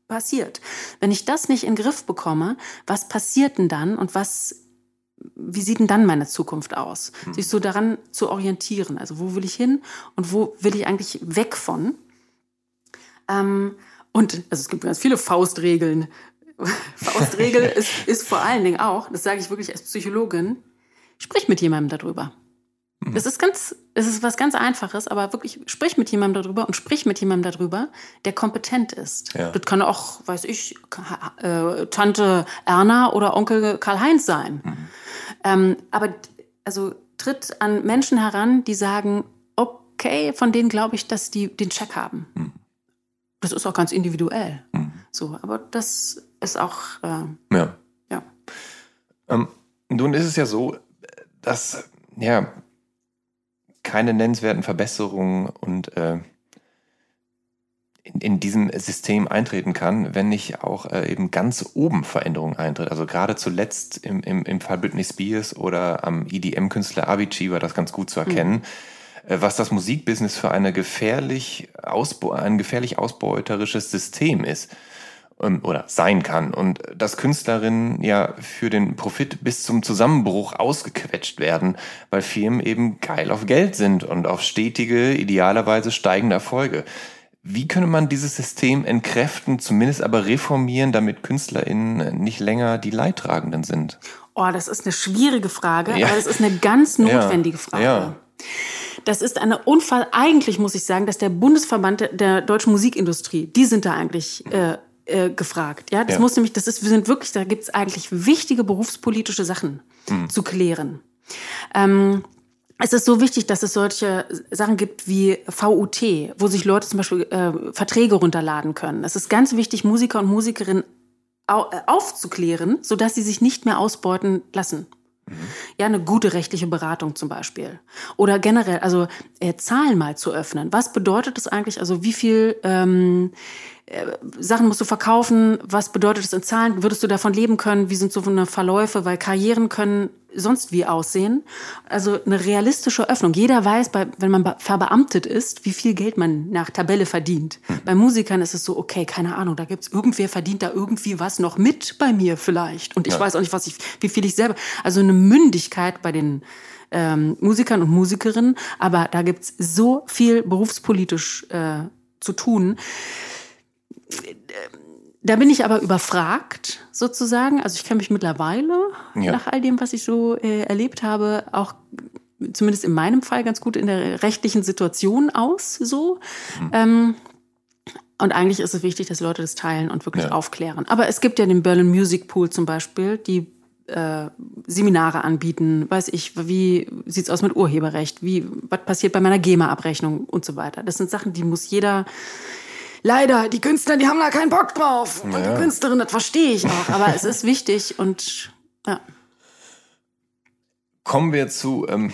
passiert. Wenn ich das nicht in den Griff bekomme, was passiert denn dann und was, wie sieht denn dann meine Zukunft aus? Mhm. Sich so daran zu orientieren. Also wo will ich hin und wo will ich eigentlich weg von? Ähm, und also es gibt ganz viele Faustregeln. Faustregel ist, ist vor allen Dingen auch, das sage ich wirklich als Psychologin, sprich mit jemandem darüber. Mhm. Das ist ganz, es ist was ganz Einfaches, aber wirklich sprich mit jemandem darüber und sprich mit jemandem darüber, der kompetent ist. Ja. Das kann auch, weiß ich, äh, Tante Erna oder Onkel Karl-Heinz sein. Mhm. Ähm, aber also tritt an Menschen heran, die sagen, okay, von denen glaube ich, dass die den Check haben. Mhm. Das ist auch ganz individuell. Mhm. So, aber das ist auch äh, ja. ja. Ähm, nun ist es ja so, dass ja keine nennenswerten Verbesserungen und äh, in, in diesem System eintreten kann, wenn nicht auch äh, eben ganz oben Veränderungen eintritt. Also gerade zuletzt im, im, im Fall Britney Spears oder am EDM-Künstler Avicii war das ganz gut zu erkennen, mhm. was das Musikbusiness für eine gefährlich ein gefährlich ausbeuterisches System ist. Ähm, oder sein kann und dass Künstlerinnen ja für den Profit bis zum Zusammenbruch ausgequetscht werden, weil Firmen eben geil auf Geld sind und auf stetige, idealerweise steigende Erfolge. Wie könnte man dieses System entkräften, zumindest aber reformieren, damit KünstlerInnen nicht länger die Leidtragenden sind? Oh, das ist eine schwierige Frage, ja. aber das ist eine ganz notwendige ja. Frage. Ja. Das ist eine Unfall. Eigentlich muss ich sagen, dass der Bundesverband der deutschen Musikindustrie, die sind da eigentlich äh, äh, gefragt. Ja, das ja. muss nämlich, das ist, wir sind wirklich, da gibt es eigentlich wichtige berufspolitische Sachen mhm. zu klären. Ähm, es ist so wichtig, dass es solche Sachen gibt wie VUT, wo sich Leute zum Beispiel äh, Verträge runterladen können. Es ist ganz wichtig, Musiker und Musikerinnen au äh, aufzuklären, sodass sie sich nicht mehr ausbeuten lassen. Mhm. Ja, eine gute rechtliche Beratung zum Beispiel. Oder generell, also äh, Zahlen mal zu öffnen. Was bedeutet das eigentlich? Also wie viel ähm, äh, Sachen musst du verkaufen, was bedeutet das in Zahlen, würdest du davon leben können, wie sind so eine Verläufe, weil Karrieren können sonst wie aussehen. Also eine realistische Öffnung. Jeder weiß, bei, wenn man verbeamtet ist, wie viel Geld man nach Tabelle verdient. Hm. Bei Musikern ist es so, okay, keine Ahnung, da gibt's irgendwer verdient da irgendwie was noch mit bei mir vielleicht. Und ich ja. weiß auch nicht, was ich, wie viel ich selber. Also eine Mündigkeit bei den ähm, Musikern und Musikerinnen, aber da gibt's so viel berufspolitisch äh, zu tun da bin ich aber überfragt, sozusagen. Also ich kenne mich mittlerweile, ja. nach all dem, was ich so äh, erlebt habe, auch zumindest in meinem Fall ganz gut in der rechtlichen Situation aus, so. Mhm. Ähm, und eigentlich ist es wichtig, dass Leute das teilen und wirklich ja. aufklären. Aber es gibt ja den Berlin Music Pool zum Beispiel, die äh, Seminare anbieten, weiß ich, wie sieht's aus mit Urheberrecht, wie, was passiert bei meiner GEMA-Abrechnung und so weiter. Das sind Sachen, die muss jeder, leider, die Künstler, die haben da keinen Bock drauf. Und die Künstlerin, das verstehe ich auch. Aber es ist wichtig und ja. Kommen wir zu, ähm,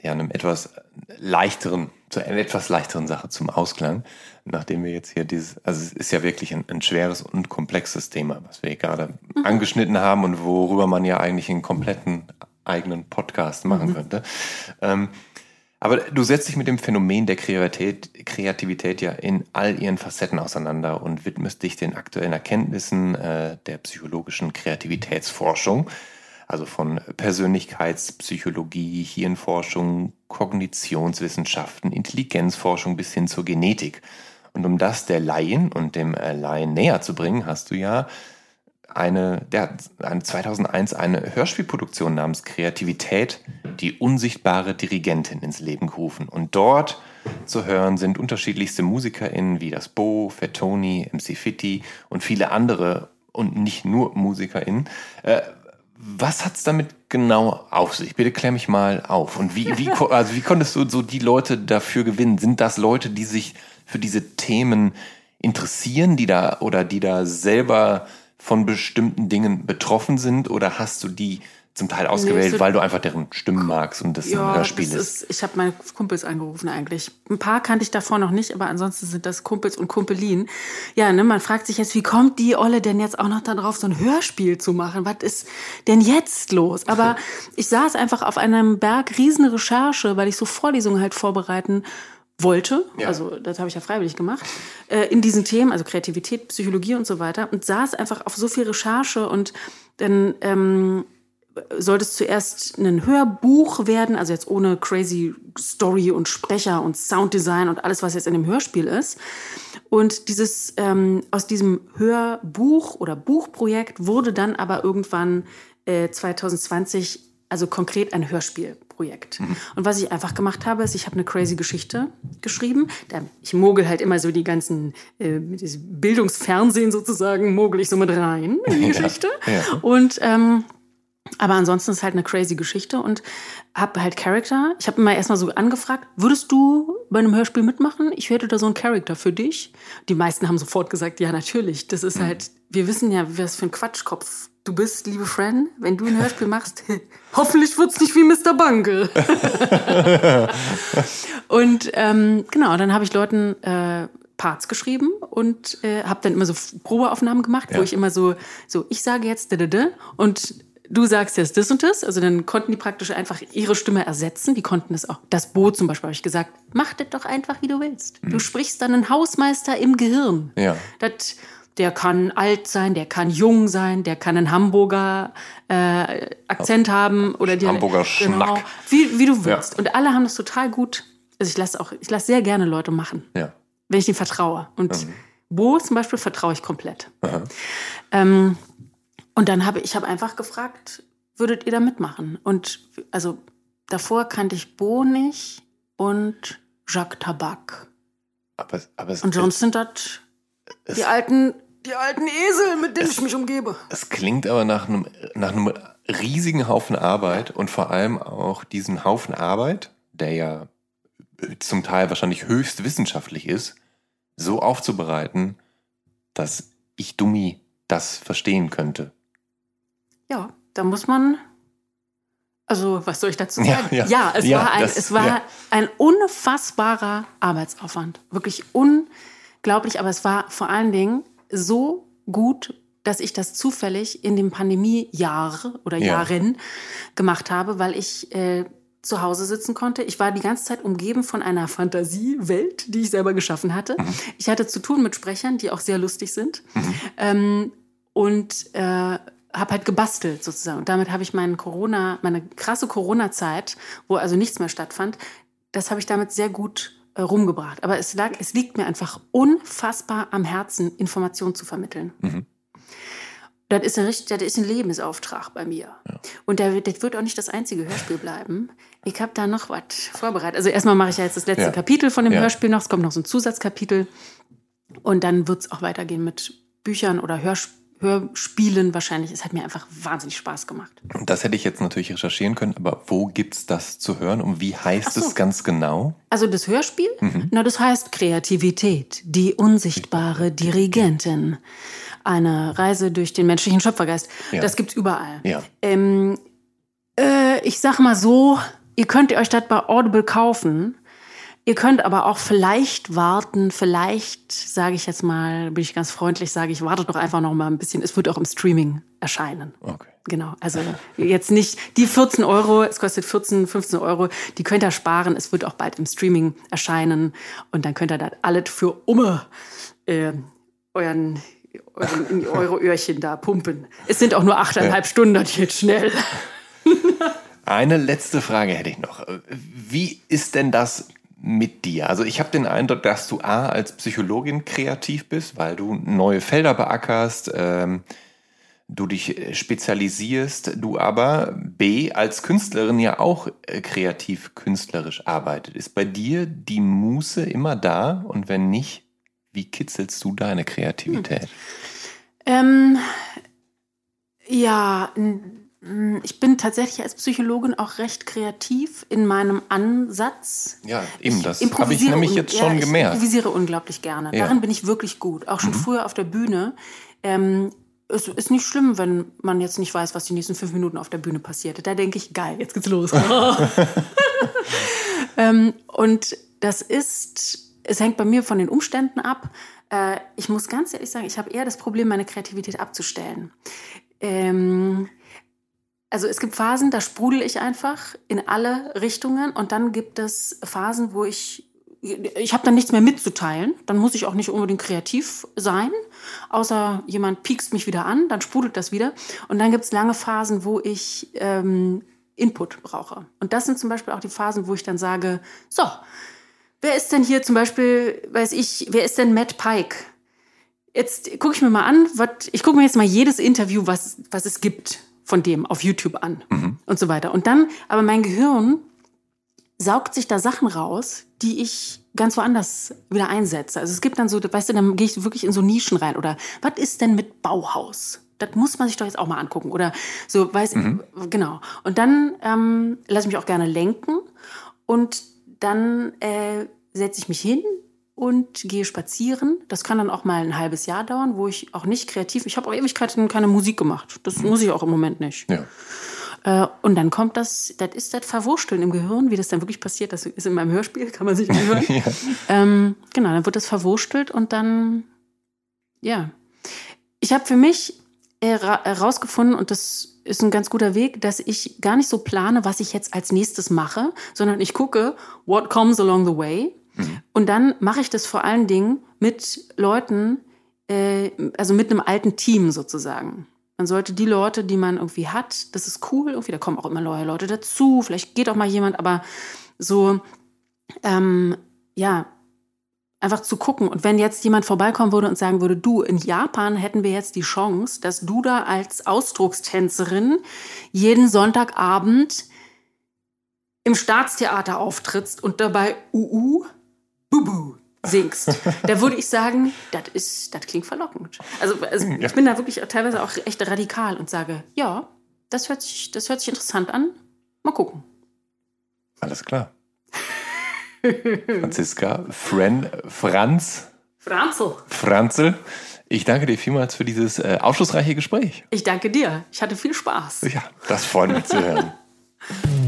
ja, einem etwas leichteren, zu einer etwas leichteren Sache zum Ausklang, nachdem wir jetzt hier dieses, also es ist ja wirklich ein, ein schweres und komplexes Thema, was wir gerade mhm. angeschnitten haben und worüber man ja eigentlich einen kompletten eigenen Podcast machen mhm. könnte. Ähm, aber du setzt dich mit dem Phänomen der Kreativität, Kreativität ja in all ihren Facetten auseinander und widmest dich den aktuellen Erkenntnissen äh, der psychologischen Kreativitätsforschung, also von Persönlichkeitspsychologie, Hirnforschung, Kognitionswissenschaften, Intelligenzforschung bis hin zur Genetik. Und um das der Laien und dem äh, Laien näher zu bringen, hast du ja eine, der, eine 2001 eine Hörspielproduktion namens Kreativität, die unsichtbare Dirigentin ins Leben gerufen. Und dort zu hören sind unterschiedlichste MusikerInnen wie das Bo, Fettoni, MC Fitti und viele andere und nicht nur MusikerInnen. Äh, was hat's damit genau auf sich? Bitte klär mich mal auf. Und wie, wie, also wie konntest du so die Leute dafür gewinnen? Sind das Leute, die sich für diese Themen interessieren, die da oder die da selber von bestimmten Dingen betroffen sind oder hast du die zum Teil ausgewählt, nee, weil du einfach deren Stimmen magst und das ja, ein Hörspiel das ist. ist. Ich habe meine Kumpels angerufen eigentlich. Ein paar kannte ich davor noch nicht, aber ansonsten sind das Kumpels und Kumpelin. Ja, ne, man fragt sich jetzt, wie kommt die Olle denn jetzt auch noch darauf, so ein Hörspiel zu machen? Was ist denn jetzt los? Aber ich saß einfach auf einem Berg riesen Recherche, weil ich so Vorlesungen halt vorbereiten wollte, ja. also das habe ich ja freiwillig gemacht, äh, in diesen Themen, also Kreativität, Psychologie und so weiter, und saß einfach auf so viel Recherche und dann ähm, sollte es zuerst ein Hörbuch werden, also jetzt ohne crazy Story und Sprecher und Sounddesign und alles, was jetzt in dem Hörspiel ist. Und dieses ähm, aus diesem Hörbuch oder Buchprojekt wurde dann aber irgendwann äh, 2020 also konkret ein Hörspielprojekt. Mhm. Und was ich einfach gemacht habe, ist, ich habe eine crazy Geschichte geschrieben. Ich mogel halt immer so die ganzen äh, Bildungsfernsehen sozusagen, mogel ich so mit rein in die Geschichte. Ja, ja. Und ähm, aber ansonsten ist halt eine crazy Geschichte und habe halt Charakter. Ich habe immer erstmal so angefragt, würdest du bei einem Hörspiel mitmachen? Ich hätte da so einen Charakter für dich. Die meisten haben sofort gesagt, ja, natürlich. Das ist mhm. halt, wir wissen ja, was für ein Quatschkopf du bist, liebe Fran. Wenn du ein Hörspiel machst, hoffentlich wird's nicht wie Mr. Bungle. und ähm, genau, dann habe ich Leuten äh, Parts geschrieben und äh, habe dann immer so Probeaufnahmen gemacht, ja. wo ich immer so, so ich sage jetzt da, da, da, und du sagst jetzt das und das. Also dann konnten die praktisch einfach ihre Stimme ersetzen. Die konnten es auch. Das Boot zum Beispiel habe ich gesagt, mach das doch einfach, wie du willst. Du mhm. sprichst dann einen Hausmeister im Gehirn. Ja. Das, der kann alt sein, der kann jung sein, der kann einen Hamburger äh, Akzent haben oder die Hamburger genau, Schnack. Wie, wie du willst. Ja. Und alle haben das total gut. Also ich lasse auch, ich lasse sehr gerne Leute machen, ja. wenn ich ihnen vertraue. Und mhm. Bo zum Beispiel vertraue ich komplett. Ähm, und dann habe ich habe einfach gefragt, würdet ihr da mitmachen? Und also davor kannte ich Bo nicht und Jacques Tabak. Aber, aber es, und sonst sind das die alten, die alten Esel, mit denen es, ich mich umgebe. Es klingt aber nach einem, nach einem riesigen Haufen Arbeit und vor allem auch diesen Haufen Arbeit, der ja zum Teil wahrscheinlich höchst wissenschaftlich ist, so aufzubereiten, dass ich Dummi das verstehen könnte. Ja, da muss man. Also, was soll ich dazu sagen? Ja, ja. ja es, ja, war, ein, das, es war ein unfassbarer Arbeitsaufwand. Wirklich unglaublich, aber es war vor allen Dingen so gut, dass ich das zufällig in dem Pandemiejahr oder Jahren gemacht habe, weil ich äh, zu Hause sitzen konnte. Ich war die ganze Zeit umgeben von einer Fantasiewelt, die ich selber geschaffen hatte. Mhm. Ich hatte zu tun mit Sprechern, die auch sehr lustig sind. Mhm. Ähm, und äh, habe halt gebastelt sozusagen. Und damit habe ich meinen Corona, meine krasse Corona-Zeit, wo also nichts mehr stattfand, das habe ich damit sehr gut rumgebracht. Aber es, lag, es liegt mir einfach unfassbar am Herzen, Informationen zu vermitteln. Mhm. Das ist, ein, das ist ein Lebensauftrag bei mir. Ja. Und der, das wird auch nicht das einzige Hörspiel bleiben. Ich habe da noch was vorbereitet. Also erstmal mache ich ja jetzt das letzte ja. Kapitel von dem ja. Hörspiel noch. Es kommt noch so ein Zusatzkapitel. Und dann wird es auch weitergehen mit Büchern oder Hörspielen Hörspielen wahrscheinlich. Es hat mir einfach wahnsinnig Spaß gemacht. Das hätte ich jetzt natürlich recherchieren können, aber wo gibt es das zu hören und wie heißt so. es ganz genau? Also das Hörspiel? Mhm. Na, das heißt Kreativität, die unsichtbare Dirigentin. Eine Reise durch den menschlichen Schöpfergeist. Ja. Das gibt's überall. Ja. Ähm, äh, ich sag mal so, Ihr könnt euch das bei Audible kaufen. Ihr könnt aber auch vielleicht warten, vielleicht, sage ich jetzt mal, bin ich ganz freundlich, sage ich, wartet doch einfach noch mal ein bisschen. Es wird auch im Streaming erscheinen. Okay. Genau, also jetzt nicht die 14 Euro, es kostet 14, 15 Euro, die könnt ihr sparen. Es wird auch bald im Streaming erscheinen und dann könnt ihr das alles für Umme äh, euren, euren, in eure Öhrchen da pumpen. Es sind auch nur achteinhalb ja. Stunden, das geht schnell. Eine letzte Frage hätte ich noch. Wie ist denn das mit dir? Also ich habe den Eindruck, dass du A als Psychologin kreativ bist, weil du neue Felder beackerst, ähm, du dich spezialisierst, du aber B als Künstlerin ja auch äh, kreativ künstlerisch arbeitet. Ist bei dir die Muße immer da? Und wenn nicht, wie kitzelst du deine Kreativität? Hm. Ähm, ja, ich bin tatsächlich als Psychologin auch recht kreativ in meinem Ansatz. Ja, eben das habe ich nämlich jetzt schon ja, gemerkt. Ich improvisiere unglaublich gerne. Ja. Darin bin ich wirklich gut. Auch schon mhm. früher auf der Bühne. Ähm, es ist nicht schlimm, wenn man jetzt nicht weiß, was die nächsten fünf Minuten auf der Bühne passiert. Da denke ich, geil, jetzt geht's los. ähm, und das ist, es hängt bei mir von den Umständen ab. Äh, ich muss ganz ehrlich sagen, ich habe eher das Problem, meine Kreativität abzustellen. Ähm, also es gibt Phasen, da sprudel ich einfach in alle Richtungen und dann gibt es Phasen, wo ich ich habe dann nichts mehr mitzuteilen, dann muss ich auch nicht unbedingt kreativ sein, außer jemand piekst mich wieder an, dann sprudelt das wieder. Und dann gibt es lange Phasen, wo ich ähm, Input brauche. Und das sind zum Beispiel auch die Phasen, wo ich dann sage, so, wer ist denn hier zum Beispiel, weiß ich, wer ist denn Matt Pike? Jetzt gucke ich mir mal an, wat, ich gucke mir jetzt mal jedes Interview, was, was es gibt von dem auf YouTube an mhm. und so weiter. Und dann, aber mein Gehirn saugt sich da Sachen raus, die ich ganz woanders wieder einsetze. Also es gibt dann so, weißt du, dann gehe ich wirklich in so Nischen rein. Oder was ist denn mit Bauhaus? Das muss man sich doch jetzt auch mal angucken. Oder so, weiß mhm. genau. Und dann ähm, lasse ich mich auch gerne lenken und dann äh, setze ich mich hin und gehe spazieren. Das kann dann auch mal ein halbes Jahr dauern, wo ich auch nicht kreativ. Ich habe auch Ewigkeiten keine Musik gemacht. Das mhm. muss ich auch im Moment nicht. Ja. Äh, und dann kommt das, das ist das Verwursteln im Gehirn, wie das dann wirklich passiert. Das ist in meinem Hörspiel, kann man sich anhören. ja. ähm, genau, dann wird das verwurstelt und dann, ja. Ich habe für mich herausgefunden, und das ist ein ganz guter Weg, dass ich gar nicht so plane, was ich jetzt als nächstes mache, sondern ich gucke, what comes along the way. Mhm. Und dann mache ich das vor allen Dingen mit Leuten, äh, also mit einem alten Team sozusagen. Man sollte die Leute, die man irgendwie hat, das ist cool, irgendwie, da kommen auch immer neue Leute dazu, vielleicht geht auch mal jemand, aber so, ähm, ja, einfach zu gucken. Und wenn jetzt jemand vorbeikommen würde und sagen würde, du, in Japan hätten wir jetzt die Chance, dass du da als Ausdruckstänzerin jeden Sonntagabend im Staatstheater auftrittst und dabei UU, Bubu singst, da würde ich sagen, das ist, das klingt verlockend. Also, also ja. ich bin da wirklich teilweise auch echt radikal und sage, ja, das hört sich, das hört sich interessant an. Mal gucken. Alles klar. Franziska, Fren, Franz. Franzl. Franzl. Ich danke dir vielmals für dieses äh, aufschlussreiche Gespräch. Ich danke dir. Ich hatte viel Spaß. Ja, das freut mich zu hören.